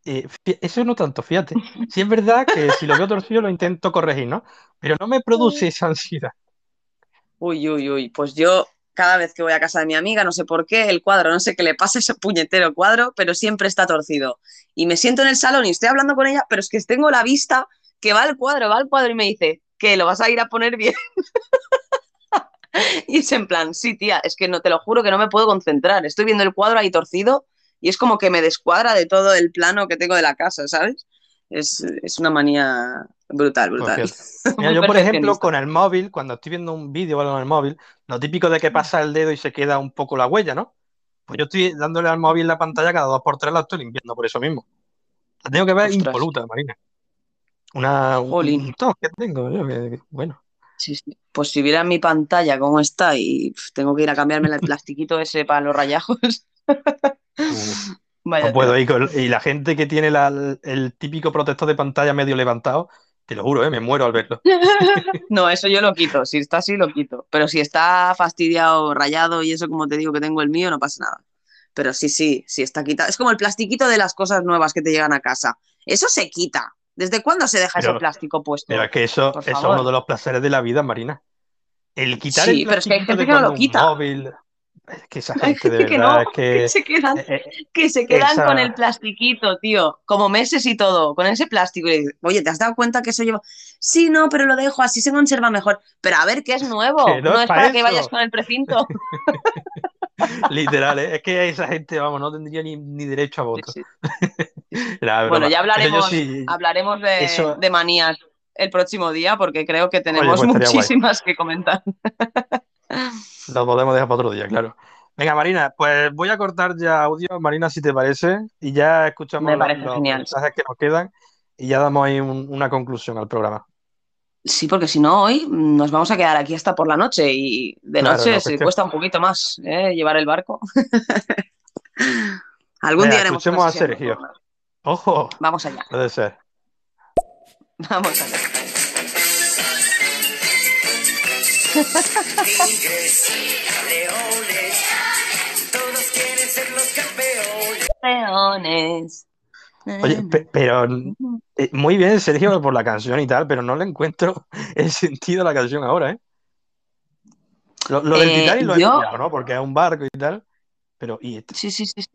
Eh, eso no tanto, fíjate. Sí es verdad que si lo veo torcido lo intento corregir, ¿no? Pero no me produce esa ansiedad. Uy, uy, uy, pues yo cada vez que voy a casa de mi amiga, no sé por qué, el cuadro, no sé qué le pasa a ese puñetero cuadro, pero siempre está torcido. Y me siento en el salón y estoy hablando con ella, pero es que tengo la vista que va al cuadro, va al cuadro y me dice, que lo vas a ir a poner bien. Y es en plan, sí, tía, es que no te lo juro que no me puedo concentrar. Estoy viendo el cuadro ahí torcido y es como que me descuadra de todo el plano que tengo de la casa, ¿sabes? Es, es una manía brutal, brutal. Mira, yo, por ejemplo, con el móvil, cuando estoy viendo un vídeo o algo en el móvil, lo típico de que pasa el dedo y se queda un poco la huella, ¿no? Pues yo estoy dándole al móvil la pantalla cada dos por tres, la estoy limpiando por eso mismo. La tengo que ver Ostras. impoluta, Marina. Una, un, Jolín. un toque tengo, yo, que- que- bueno. Sí, sí. Pues si viera mi pantalla cómo está y tengo que ir a cambiarme el plastiquito ese para los rayajos. Vaya No puedo tela. ir con- y la gente que tiene la- el típico protector de pantalla medio levantado, te lo juro, ¿eh? me muero al verlo. No, eso yo lo quito. Si está así, lo quito. Pero si está fastidiado, rayado y eso, como te digo que tengo el mío, no pasa nada. Pero sí, sí, sí está quitado. Es como el plastiquito de las cosas nuevas que te llegan a casa. Eso se quita. ¿Desde cuándo se deja ese plástico puesto? Pero es que eso, es uno de los placeres de la vida, Marina. El quitar Sí, el pero es que hay gente que no lo quita. móvil. Es que esa gente de que verdad no, que que. se quedan, eh, eh, que se quedan esa- con el plastiquito, tío, como meses y todo, con ese plástico. Y Oye, ¿te has dado cuenta que eso lleva? Sí, no, pero lo dejo, así se conserva mejor. Pero a ver, que es nuevo, Que no no es es pa' para que vayas con el precinto. Literal, ¿eh? es que esa gente, vamos, no tendría ni, ni derecho a voto. Bueno, ya hablaremos, sí, hablaremos de, eso- de manías el próximo día, porque creo que tenemos pues guay. muchísimas que comentar. Lo podemos dejar para otro día, claro. Venga, Marina, pues voy a cortar ya audio, Marina, si te parece, y ya escuchamos los, mensajes que nos quedan y ya damos ahí un- una conclusión al programa. Sí, porque si no, hoy nos vamos a quedar aquí hasta por la noche y de Claro, noche no, se cuesta un poquito más ¿eh? llevar el barco. Algún Venga, día haremos escuchemos a Sergio. Ojo, Vamos allá, puede ser. vamos allá. Tigres, leones, todos quieren ser los campeones. Leones. Oye, pe- pero eh, muy bien, Sergio, por la canción y tal, pero no le encuentro el sentido a la canción ahora, ¿eh? Lo, lo del Eh, Titanic lo he yo- pillado, ¿no? Porque es un barco y tal, pero. Sí, sí, sí, sí.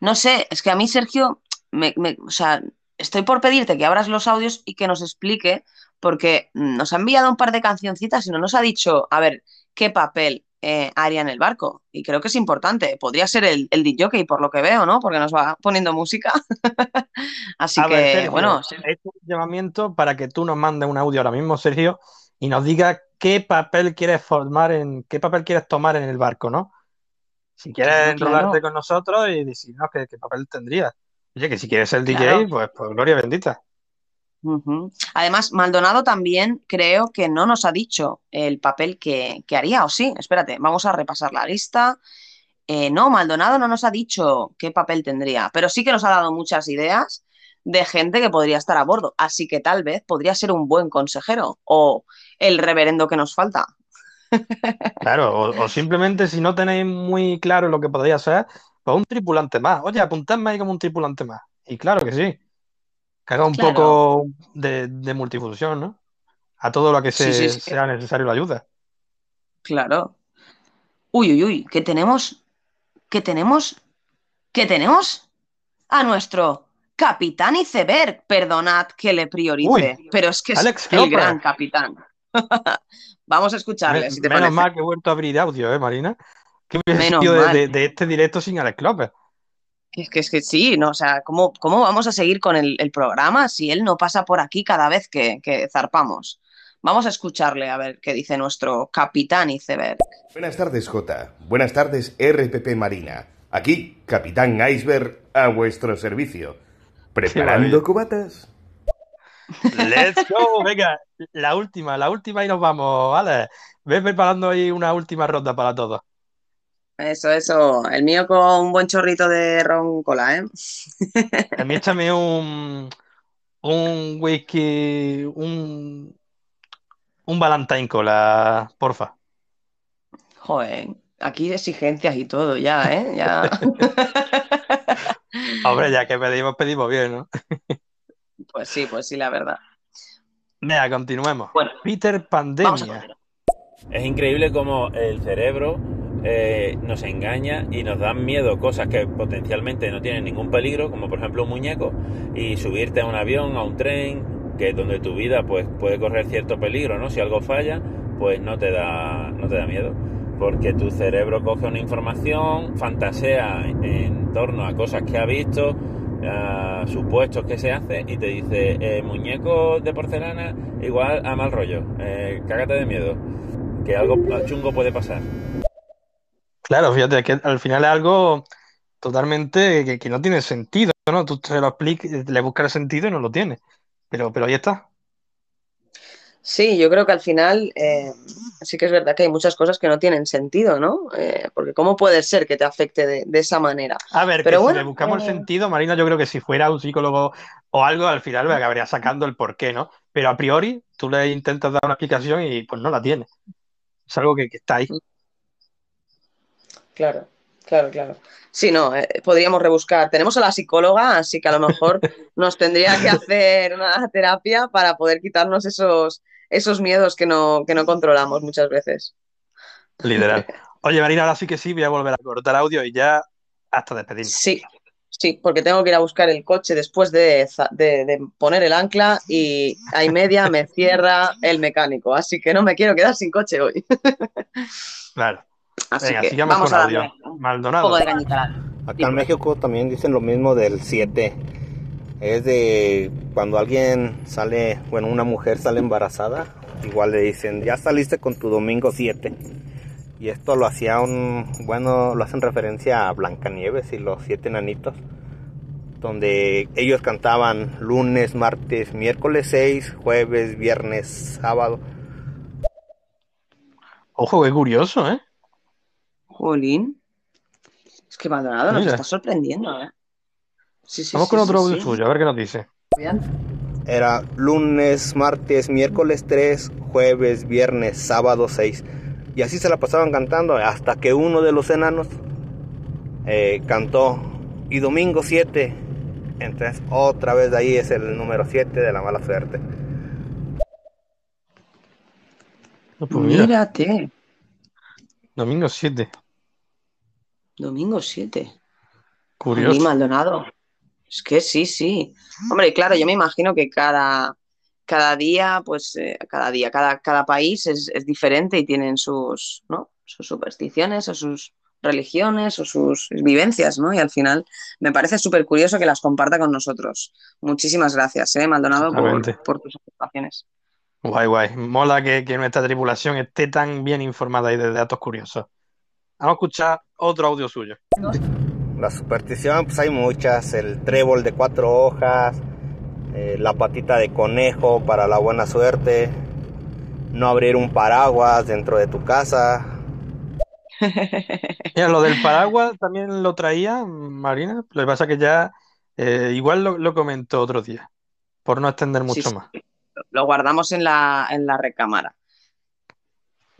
No sé, es que a mí, Sergio, me, me- o sea, estoy por pedirte que abras los audios y que nos explique, porque nos ha enviado un par de cancioncitas y no nos ha dicho, a ver, qué papel eh, haría en el barco. Y creo que es importante. Podría ser el, el DJ, por lo que veo, ¿no? Porque nos va poniendo música. Así A que, ver, Sergio, bueno, sí. he hecho un llamamiento para que tú nos mandes un audio ahora mismo, Sergio, y nos digas qué papel quieres formar en, qué papel quieres tomar en el barco, ¿no? Si quieres Claro, enrolarte claro. con nosotros y decirnos qué, qué papel tendrías. Oye, que si quieres ser DJ, Claro. pues, pues gloria bendita. Además, Maldonado también creo que no nos ha dicho el papel que, que haría, o sí, espérate, vamos a repasar la lista. Eh, no, Maldonado no nos ha dicho qué papel tendría, pero sí que nos ha dado muchas ideas de gente que podría estar a bordo, así que tal vez podría ser un buen consejero o el reverendo que nos falta. Claro, o, o simplemente si no tenéis muy claro lo que podría ser, pues un tripulante más. Oye, apuntadme ahí como un tripulante más. Y claro que sí. Que haga un Claro. poco de, de multifunción, ¿no? A todo lo que se- sí, sí. sea necesario la ayuda. Claro. Uy, uy, uy, ¿qué tenemos? ¿Qué tenemos? ¿Qué tenemos? A nuestro capitán iceberg. Perdonad que le priorice, Uy, pero es que es Alex el gran capitán. Vamos a escucharle, Me- si te menos parece. mal que he vuelto a abrir audio, ¿eh, Marina? ¿Qué hubiese Menos sido de, mal. de- de este directo sin Alex Cloper? Es que, es que sí, ¿no? O sea, ¿cómo, cómo vamos a seguir con el, el programa si él no pasa por aquí cada vez que, que zarpamos? Vamos a escucharle a ver qué dice nuestro capitán iceberg. Buenas tardes, Jota. Buenas tardes, RPP Marina. Aquí, Capitán Iceberg, a vuestro servicio. ¿Preparando cubatas? Let's go, venga, la última, la última y nos vamos, ¿vale? Ves preparando ahí una última ronda para todos. Eso, eso. El mío con un buen chorrito de ron cola, ¿eh? A mí échame un, un whisky, un, un Valentine Cola, porfa. Joder, aquí exigencias y todo ya, ¿eh? Ya. Hombre, ya que pedimos, pedimos bien, ¿no? Pues sí, pues sí, la verdad. Venga, continuemos. Bueno, Peter Pandemia. Es increíble cómo el cerebro eh, nos engaña y nos dan miedo cosas que potencialmente no tienen ningún peligro, como por ejemplo un muñeco, y subirte a un avión, a un tren, que donde tu vida pues puede correr cierto peligro, ¿no? Si algo falla, pues no te da, no te da miedo. Porque tu cerebro coge una información, fantasea en torno a cosas que ha visto, a supuestos que se hacen y te dice eh, muñeco de porcelana igual a mal rollo, eh, cágate de miedo, que algo chungo puede pasar. Claro, fíjate que al final es algo totalmente que, que no tiene sentido, ¿no? Tú te lo explicas, le buscas el sentido y no lo tiene. Pero, pero ahí está. Sí, yo creo que al final eh, sí que es verdad que hay muchas cosas que no tienen sentido, ¿no? Eh, porque ¿cómo puede ser que te afecte de, de esa manera? A ver, Pero que bueno, si le buscamos el eh, sentido, Marina, yo creo que si fuera un psicólogo o algo, al final me acabaría sacando el porqué, ¿no? Pero a priori, tú le intentas dar una explicación y pues no la tiene. Es algo que, que está ahí. Claro, claro, claro. Sí, no, eh, podríamos rebuscar. Tenemos a la psicóloga, así que a lo mejor nos tendría que hacer una terapia para poder quitarnos esos, esos miedos que no, que no controlamos muchas veces. Literal. Oye, Marina, ahora sí que sí, voy a volver a cortar audio y ya hasta despedirnos. Sí, sí, porque tengo que ir a buscar el coche después de, de- de poner el ancla y a y media me cierra el mecánico, así que no me quiero quedar sin coche hoy. Claro. Así Venga, que vamos con a audio. darle un Maldonado. poco de cañita. Acá en México también dicen lo mismo del 7. Es de cuando alguien sale, bueno, una mujer sale embarazada, igual le dicen, ya saliste con tu domingo 7. Y esto lo hacía un, bueno, lo hacen referencia a Blancanieves y los siete enanitos, donde ellos cantaban lunes, martes, miércoles 6, jueves, viernes, sábado. Ojo, qué curioso, ¿eh? Jolín. Es que Maldonado nos Mira. está sorprendiendo, ¿eh? Sí, sí, Vamos sí, con otro sí, audio sí. suyo, a ver qué nos dice. Bien. Era lunes, martes, miércoles 3, jueves, viernes, sábado 6. Y así se la pasaban cantando hasta que uno de los enanos eh, cantó y domingo 7. Entonces otra vez de ahí es el número 7 de la mala suerte. No, pues mira, Mírate, domingo 7. Domingo 7. Curioso. Maldonado. Es que sí, sí. Hombre, claro, yo me imagino que cada, cada día, pues, eh, cada día, cada, cada país es, es diferente y tienen sus, ¿no? sus supersticiones o sus religiones o sus vivencias, ¿no? Y al final me parece súper curioso que las comparta con nosotros. Muchísimas gracias, ¿eh, Maldonado, por, por tus aportaciones. Guay, guay. Mola que, que nuestra tripulación esté tan bien informada y de datos curiosos. Vamos a escuchar otro audio suyo. La superstición, pues hay muchas. El trébol de cuatro hojas, eh, la patita de conejo para la buena suerte, no abrir un paraguas dentro de tu casa. Mira, lo del paraguas también lo traía Marina. Lo que pasa es que ya eh, igual lo, lo comentó otro día, por no extender Sí, mucho sí. más. Lo guardamos en la, en la recámara.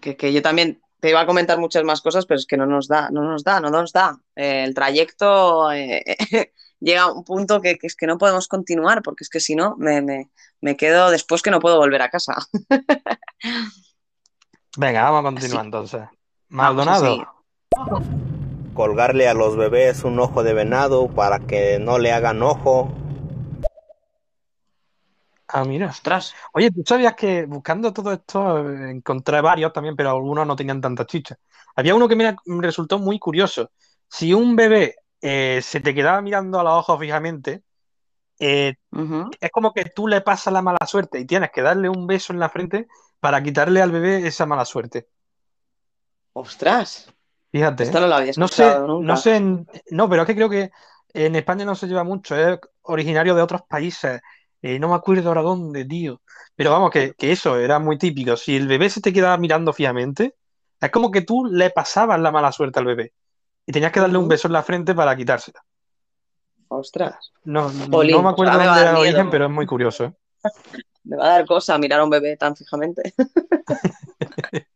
Que, que yo también te iba a comentar muchas más cosas, pero es que no nos da, no nos da, no nos da. Eh, el trayecto eh, llega a un punto que, que es que no podemos continuar, porque es que si no, me, me, me quedo después que no puedo volver a casa. Venga, vamos a continuar entonces. Maldonado. Colgarle a los bebés un ojo de venado para que no le hagan ojo. Ah, mira. Ostras. Oye, ¿tú sabías que buscando todo esto eh, encontré varios también, pero algunos no tenían tanta chicha? Había uno que me resultó muy curioso. Si un bebé eh, se te quedaba mirando a los ojos fijamente, eh, es como que tú le pasas la mala suerte y tienes que darle un beso en la frente para quitarle al bebé esa mala suerte. Ostras. Fíjate. Esto no lo había No sé, nunca. no sé, en- no, pero es que creo que en España no se lleva mucho, es originario de otros países. Eh, no me acuerdo ahora dónde, tío. Pero vamos, que, que eso era muy típico. Si el bebé se te quedaba mirando fijamente, es como que tú le pasabas la mala suerte al bebé y tenías que darle un beso en la frente para quitársela. Ostras. No, no me acuerdo a dónde era el origen, pero es muy curioso, ¿eh? Me va a dar cosa mirar a un bebé tan fijamente.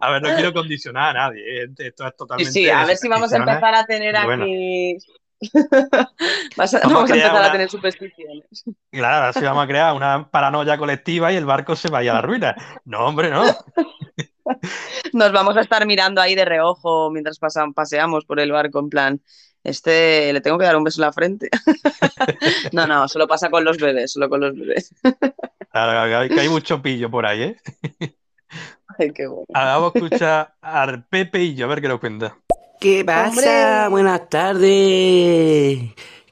A ver, no quiero condicionar a nadie, ¿eh? Esto es Sí, totalmente sí, a de ver si vamos a empezar a tener bueno. aquí. Vas a- Vamos a vamos a crear empezar a tener supersticiones. Claro, así vamos a crear una paranoia colectiva y el barco se vaya a la ruina. No, hombre, no. Nos vamos a estar mirando ahí de reojo mientras pasan, paseamos por el barco, en plan, este le tengo que dar un beso en la frente. No, no, solo pasa con los bebés, solo con los bebés. Claro, que hay, que hay mucho pillo por ahí, ¿eh? Ay, qué bueno. Ahora vamos a escuchar al Pepe y yo a ver qué nos cuenta. ¿Qué pasa? Buenas tardes.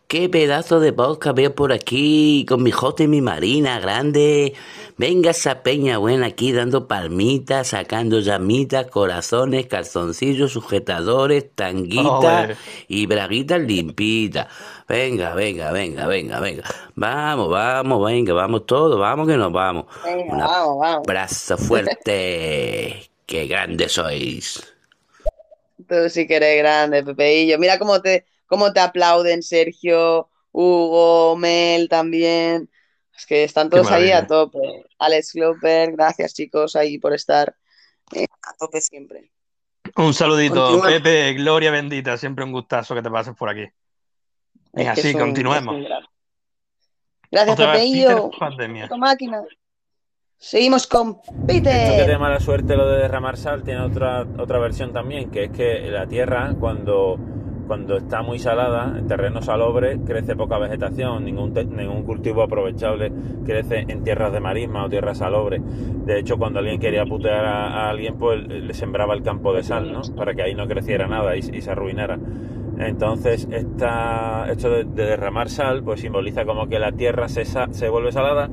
Qué pedazo de podcast veo por aquí, con mi jote y mi marina grande. Venga esa peña buena aquí dando palmitas, sacando llamitas, corazones, calzoncillos, sujetadores, tanguitas Ole. y braguitas limpitas. Venga, venga, venga, venga, venga. Vamos, vamos, venga, vamos todos, vamos que nos vamos. Venga, Un vamos, vamos. abrazo fuerte. Qué grandes sois. Tú sí que eres grande, Pepeillo. Mira cómo te, cómo te aplauden Sergio, Hugo, Mel también. Es que están todos ahí a tope. Alex Cloper, gracias chicos ahí por estar eh, a tope siempre. Un saludito, Continúa. Pepe, gloria bendita, siempre un gustazo que te pases por aquí. Es que sí, es un- continuemos. Gracias, Pepeillo. Máquina. Seguimos con Esto que Peter. de mala suerte lo de derramar sal tiene otra, otra versión también, que es que la tierra cuando, cuando está muy salada, en terreno salobre, crece poca vegetación, ningún, te- ningún cultivo aprovechable crece en tierras de marisma o tierras salobres. De hecho, cuando alguien quería putear a, a alguien, pues le sembraba el campo de sal, ¿no? Para que ahí no creciera nada y, y se arruinara. Entonces, esta, esto de, de derramar sal, pues simboliza como que la tierra se, se vuelve salada,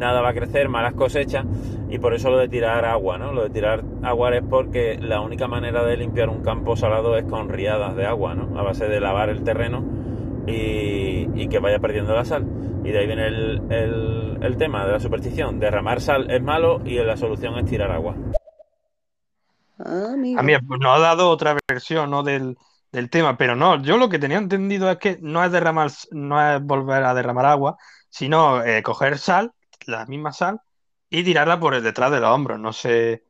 nada va a crecer, malas cosechas, y por eso lo de tirar agua, ¿no? Lo de tirar agua es porque la única manera de limpiar un campo salado es con riadas de agua, ¿no? A base de lavar el terreno y, y que vaya perdiendo la sal. Y de ahí viene el, el- el tema de la superstición. Derramar sal es malo y la solución es tirar agua. Ah. A mí pues, nos ha dado otra versión ¿no? del, del tema, pero no, yo lo que tenía entendido es que no es derramar, no es volver a derramar agua, sino eh, coger sal, la misma sal, y tirarla por el detrás de los hombros. No sé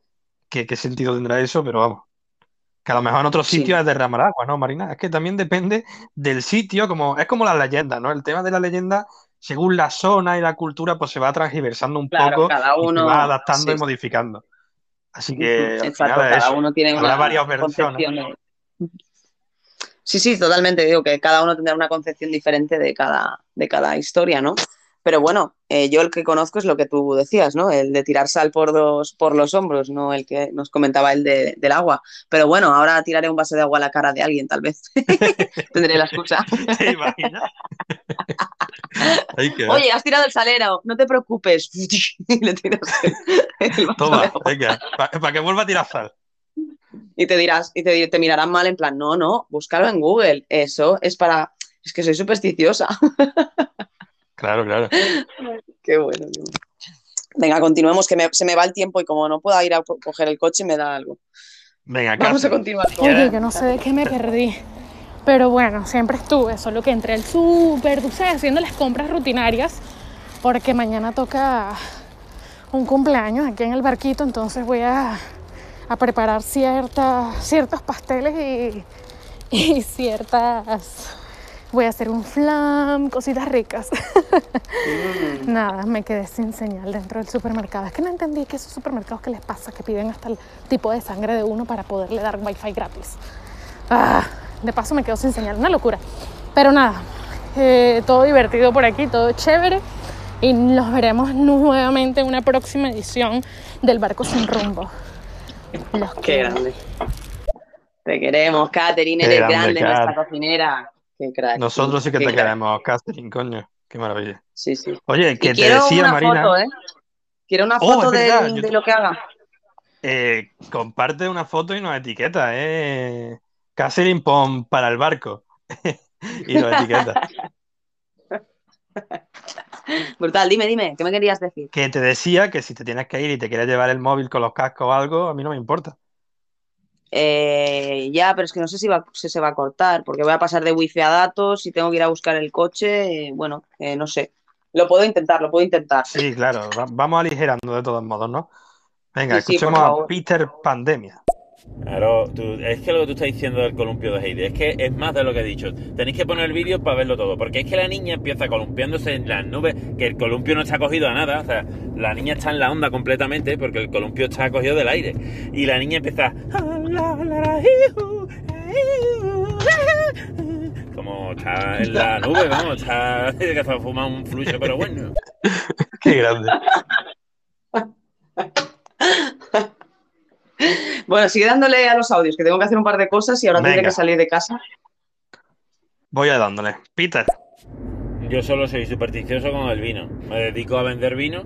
qué, qué sentido tendrá eso, pero vamos. Que a lo mejor en otros Sí. sitios es derramar agua, ¿no, Marina? Es que también depende del sitio, como, es como las leyendas, ¿no? El tema de la leyenda, según la zona y la cultura, pues se va transgiversando un Claro, poco cada y se uno- va adaptando sí, y modificando. Así que al Exacto, final es cada eso. uno tiene Habrá una varias versiones. Sí, sí, totalmente. Digo que cada uno tendrá una concepción diferente de cada, de cada historia, ¿no? Pero bueno, eh, yo el que conozco es lo que tú decías, ¿no? El de tirar sal por, dos, por los hombros, no el que nos comentaba el de, del agua. Pero bueno, ahora tiraré un vaso de agua a la cara de alguien, tal vez. Tendré la excusa. ¿Te imaginas? Hay que ver. Oye, has tirado el salero, no te preocupes. Y le tiras el- el vaso de Toma, agua. venga, para que vuelva a tirar sal. Y te dirás, y te, te mirarán mal en plan, no, no, búscalo en Google. Eso es para. Es que soy supersticiosa. Claro, claro. Qué bueno. bueno. Venga, continuemos, que me- se me va el tiempo y como no puedo ir a co- coger el coche, me da algo. Venga, Vamos a continuar. con- Oye, que no sé de qué me perdí. Pero bueno, siempre estuve, solo que entré al súper, tú sabes, haciendo las compras rutinarias, porque mañana toca un cumpleaños aquí en el barquito, entonces voy a, a preparar ciertas, ciertos pasteles y, y ciertas... Voy a hacer un flam, cositas ricas. Nada, me quedé sin señal dentro del supermercado. Es que no entendí que esos supermercados que les pasa, que piden hasta el tipo de sangre de uno para poderle dar wifi gratis. Ah, de paso me quedo sin señal, una locura. Pero nada, eh, todo divertido por aquí, todo chévere. Y nos veremos nuevamente en una próxima edición del Barco Sin Rumbo. Los Qué quiero. grande. Te queremos, Katherine, eres grande, grande, nuestra cocinera. Qué crack. Nosotros sí que qué te crack. queremos, Catherine, coño. Qué maravilla. Sí, sí. Oye, que te decía una Marina. foto, ¿eh? Quiero una Oh, foto es de, de te- lo que haga. Eh, comparte una foto y nos etiqueta, ¿eh? Catherine pon para el barco. y nos etiqueta. Brutal, dime, dime, ¿qué me querías decir? Que te decía que si te tienes que ir y te quieres llevar el móvil con los cascos o algo, a mí no me importa. Eh, ya, pero es que no sé si, va, si se va a cortar, porque voy a pasar de wifi a datos y tengo que ir a buscar el coche. eh, bueno, eh, no sé. Lo puedo intentar, lo puedo intentar. Sí, claro, va- vamos aligerando de todos modos, ¿no? Venga, Sí, sí, por escuchemos a. Peter Pandemia. Claro, tú- es que lo que tú estás diciendo del columpio de Heidi, es que es más de lo que he dicho. Tenéis que poner el vídeo para verlo todo, porque es que la niña empieza columpiándose en las nubes, que el columpio no está cogido a nada, o sea, la niña está en la onda completamente, porque el columpio está cogido del aire. Y la niña empieza... Como está en la nube, vamos, está que se ha fumado un flujo, pero bueno. Qué grande. Bueno, sigue dándole a los audios, que tengo que hacer un par de cosas y ahora tendré que salir de casa. Voy a dándole. Peter. Yo solo soy supersticioso con el vino. Me dedico a vender vino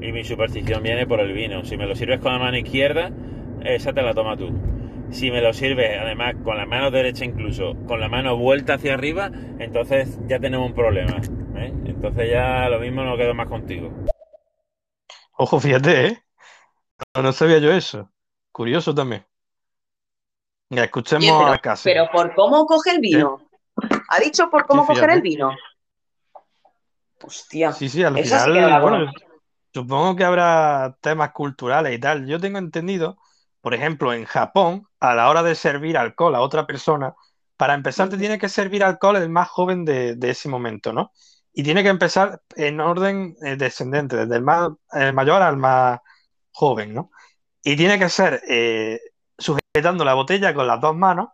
y mi superstición viene por el vino. Si me lo sirves con la mano izquierda, esa te la toma tú. Si me lo sirves, además, con la mano derecha incluso, con la mano vuelta hacia arriba, entonces ya tenemos un problema. ¿eh? Entonces ya lo mismo no quedo más contigo. Ojo, fíjate, ¿eh? No, no sabía yo eso. Curioso también. Escuchemos Oye, a pero, pero por cómo coge el vino. ¿Ha dicho por cómo Sí, coger fíjate. el vino? Hostia. Sí, sí, al sí final, bueno, supongo que habrá temas culturales y tal. Yo tengo entendido, por ejemplo, en Japón, a la hora de servir alcohol a otra persona, para empezar te tiene que servir alcohol el más joven de, de ese momento, ¿no? Y tiene que empezar en orden eh, descendente, desde el más el mayor al más joven, ¿no? Y tiene que ser eh, sujetando la botella con las dos manos,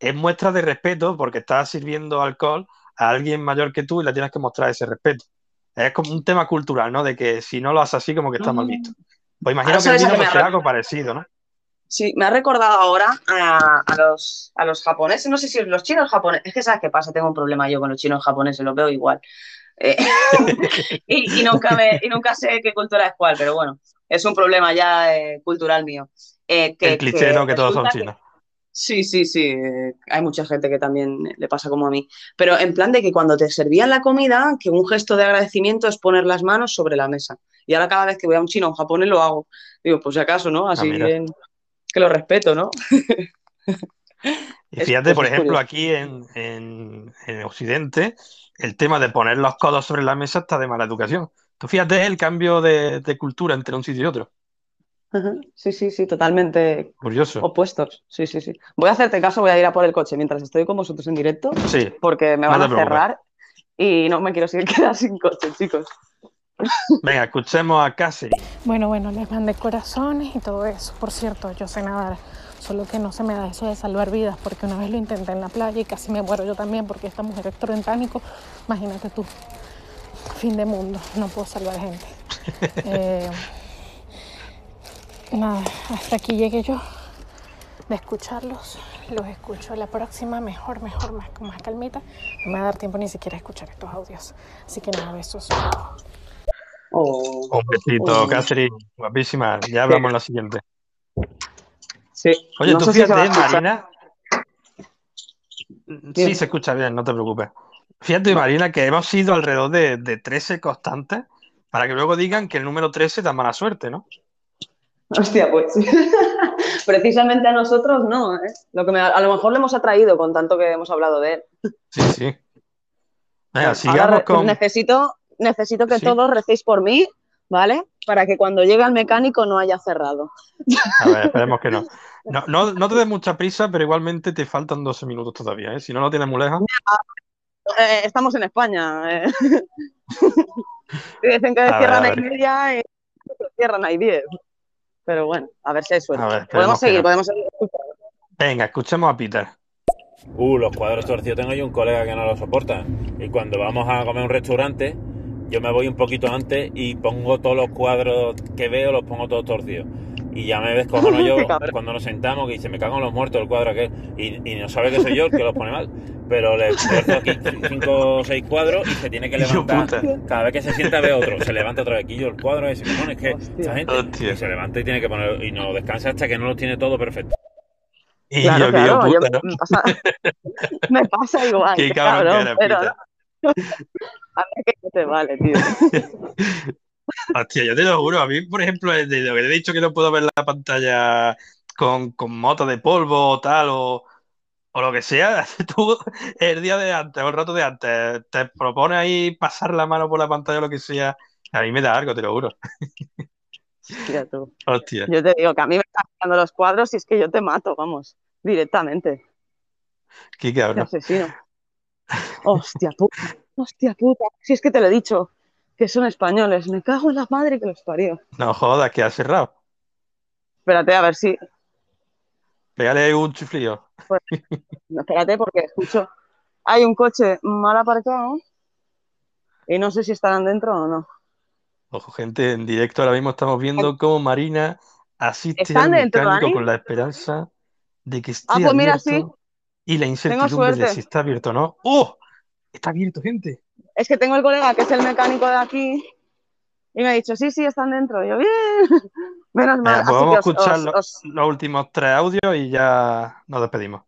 es muestra de respeto porque estás sirviendo alcohol a alguien mayor que tú y le tienes que mostrar ese respeto. Es como un tema cultural, ¿no? De que si no lo haces así, como que está mal visto. Pues imagino que el vino será algo parecido, ¿no? Sí, me ha recordado ahora a, a los, a los japoneses, no sé si los chinos japoneses, es que sabes qué pasa, tengo un problema yo con los chinos japoneses, los veo igual. Eh, y, y nunca me, y nunca sé qué cultura es cuál, pero bueno, es un problema ya eh, cultural mío. Eh, que, El cliché, ¿no? Que todos son que- chinos. Sí, sí, sí. eh, Hay mucha gente que también le pasa como a mí. Pero en plan de que cuando te servían la comida, que un gesto de agradecimiento es poner las manos sobre la mesa. Y ahora cada vez que voy a un chino o un japonés lo hago. Digo, pues si acaso, ¿no? Así en- que lo respeto, ¿no? Y fíjate, por ejemplo, aquí en, en- en Occidente, el tema de poner los codos sobre la mesa está de mala educación. Tú fíjate el cambio de, de cultura entre un sitio y otro. Sí, sí, sí, totalmente Curioso. opuestos. Sí, sí, sí. Voy a hacerte caso, voy a ir a por el coche mientras estoy con vosotros en directo, Sí, porque me no van a cerrar y no me quiero seguir quedar sin coche, chicos. Venga, escuchemos a Catherine. Bueno, bueno, les mandé corazones y todo eso. Por cierto, yo sé nadar, solo que no se me da eso de salvar vidas, porque una vez lo intenté en la playa y casi me muero yo también, porque esta mujer es troentánico. Imagínate tú, fin de mundo, no puedo salvar gente. Eh, nada, hasta aquí llegué yo de escucharlos. Los escucho la próxima, mejor, mejor, más, con más calmita. No me va a dar tiempo ni siquiera a escuchar estos audios. Así que nada, besos. Un besito, Oh. Catherine. Guapísima. Ya hablamos en la siguiente. Sí. Oye, No tú si fíjate, escuchar. Marina. Sí, se escucha bien, no te preocupes. Fíjate, Marina, que hemos sido alrededor de, de 13 constantes para que luego digan que el número 13 da mala suerte, ¿no? Hostia, pues. Precisamente a nosotros no, ¿eh? Lo que me- a lo mejor le hemos atraído con tanto que hemos hablado de él. Sí, sí. Venga, sigamos con. necesito, necesito que Sí. todos recéis por mí, ¿vale? Para que cuando llegue el mecánico no haya cerrado. A ver, esperemos que no. No, no, no te des mucha prisa, pero igualmente te faltan 12 minutos todavía, ¿eh? Si no lo tienes muy lejos. Eh, estamos en España. eh. Dicen que A ver, cierran a ahí ver. media y cierran ahí diez. Pero bueno, a ver si hay suerte. A ver, podemos seguir, no. podemos seguir escuchando. Venga, escuchemos a Peter. Uh, los cuadros torcidos. Tengo yo un colega que no lo soporta. Y cuando vamos a comer a un restaurante, yo me voy un poquito antes y pongo todos los cuadros que veo, los pongo todos torcidos. Y ya me descojono yo Qué cabrón. cuando nos sentamos que dice, me cago en los muertos el cuadro aquel. Y, y no sabe que soy yo el que los pone mal. Pero le tuerzo aquí cinco o seis cuadros y se tiene que levantar. Cada vez que se sienta ve otro. Se levanta otra vez. Y yo el cuadro ese, cojones, que esta gente. Hostia. Y se levanta y tiene que poner. Y no descansa hasta que no lo tiene todo perfecto. Y Claro, yo, claro, yo- me, pasa, me pasa igual. Qué qué cabrón que pero a ver que no te vale, tío. Hostia, yo te lo juro, a mí, por ejemplo, de lo que te he dicho que no puedo ver la pantalla con, con motos de polvo o tal, o, o lo que sea, tú el día de antes o el rato de antes te propones ahí pasar la mano por la pantalla o lo que sea, a mí me da algo, te lo juro. Mira tú. Hostia, Yo te digo que a mí me están sacando los cuadros y es que yo te mato, vamos, directamente. qué Te cabrón. asesino. Hostia puta, hostia puta. Si es que te lo he dicho, que son españoles. Me cago en la madre que los parió. No jodas, que has cerrado. Espérate, a ver si. Pégale un chiflío. pues, espérate, porque escucho. Hay un coche mal aparcado y no sé si estarán dentro o no. Ojo, gente, en directo ahora mismo estamos viendo cómo Marina asiste ¿Están al mecánico con la esperanza de que esté Ah, pues mira, sí. abierto y la incertidumbre de si está abierto o no. ¡Oh! Está abierto, gente. Es que tengo el colega que es el mecánico de aquí y me ha dicho, sí, sí, están dentro. Y yo, bien. Menos mal. Pues vamos a que os- escuchar os- lo- os- los últimos tres audios y ya nos despedimos.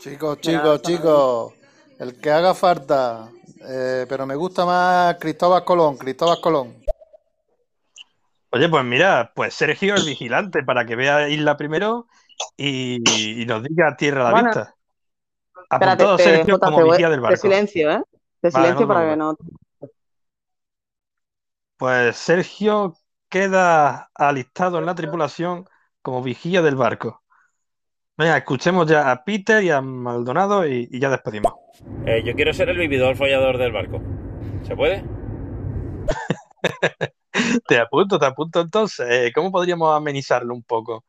Chicos, chicos, chicos, el que haga falta, eh, pero me gusta más Cristóbal Colón, Cristóbal Colón. Oye, pues mira, pues Sergio el vigilante para que vea Isla primero y, y nos diga tierra a la Bueno, vista. Espérate, Apuntado te- Sergio Jota, como te del de barco. silencio, ¿eh? De Vale, silencio no te para que no. Pues Sergio queda alistado en la tripulación como vigía del barco. Venga, escuchemos ya a Peter y a Maldonado y, y ya despedimos. Eh, yo quiero ser el vividor follador del barco. ¿Se puede? Te apunto, te apunto entonces. Eh, ¿cómo podríamos amenizarlo un poco?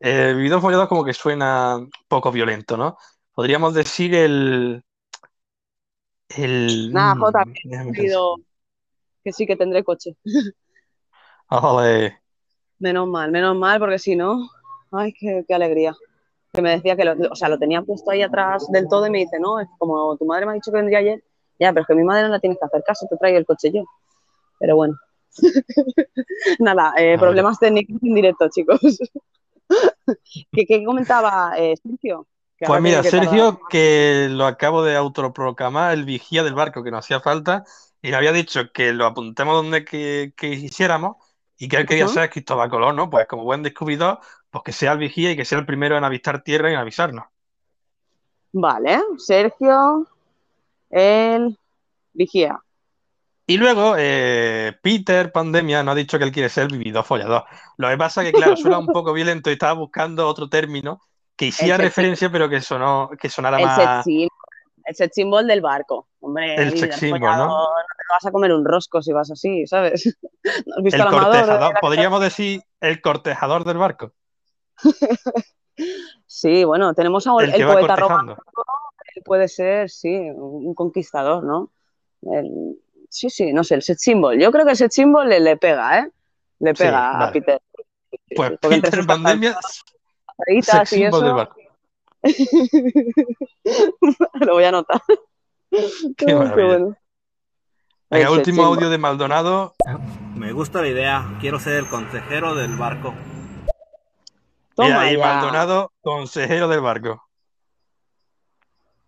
Eh, el video follador como que suena poco violento, ¿no? Podríamos decir el... El... Nada, mm, Jota, que sí que tendré coche. Ole. Menos mal, menos mal, porque si no, ay, qué, qué alegría. Que me decía que lo, o sea, lo tenía puesto ahí atrás del todo y me dice, no, es como tu madre me ha dicho que vendría ayer, ya, pero es que mi madre no la tienes que hacer caso, te traigo el coche yo. Pero bueno. Nada, eh, problemas técnicos en directo, chicos. ¿Qué, qué comentaba eh, Sergio? Pues mira, tardar- Sergio, que lo acabo de autoproclamar el vigía del barco que nos hacía falta y le había dicho que lo apuntemos donde que, que quisiéramos y que él quería Ujú. ser Cristóbal Colón, ¿no? Pues como buen descubridor, pues que sea el vigía y que sea el primero en avistar tierra y en avisarnos. Vale, Sergio, el vigía. Y luego, eh, Peter Pandemia nos ha dicho que él quiere ser el vividor follador. Lo que pasa que, claro, suena un poco violento y estaba buscando otro término que hiciera sex referencia, pero que sonó, que sonara El set más symbol, el set symbol del barco. Hombre, el sex symbol, ¿no? no te vas a comer un rosco si vas así, ¿sabes? ¿No has visto El de cortejador, la- podríamos decir el cortejador del barco. Sí, bueno, tenemos a El el, poeta romántico, puede ser, sí, un conquistador, ¿no? El- sí, sí, no sé, el set symbol. Yo creo que el set symbol le, le pega, ¿eh? Le Sí, pega a vale. Peter. Pues Porque Peter Pandemia, y del eso, barco. lo voy a anotar. Qué bueno. El último audio de Maldonado. Me gusta la idea, quiero ser el consejero del barco. Toma ahí ya. Maldonado, consejero del barco.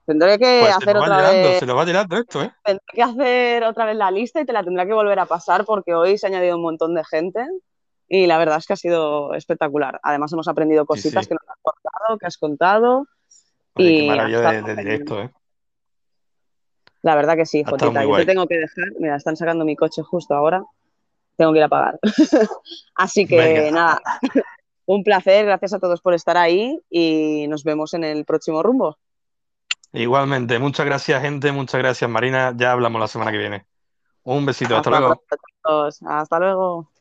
Tendré que Pues se hacer otra vez. se lo va llenando esto, ¿eh? Tendré que hacer otra vez la lista y te la tendré que volver a pasar porque hoy se ha añadido un montón de gente y la verdad es que ha sido espectacular. Además hemos aprendido cositas sí. que nos has contado, que has contado Oye, y qué maravilla de, directo, ¿eh? La verdad que sí, Jotita. Yo te tengo que dejar. Mira, están sacando mi coche justo ahora. Tengo que ir a pagar. Así que Venga. nada, un placer. Gracias a todos por estar ahí y nos vemos en el próximo rumbo. Igualmente, muchas gracias, gente, muchas gracias, Marina. Ya hablamos la semana que viene. Un besito, hasta Hasta luego. pronto. Hasta luego.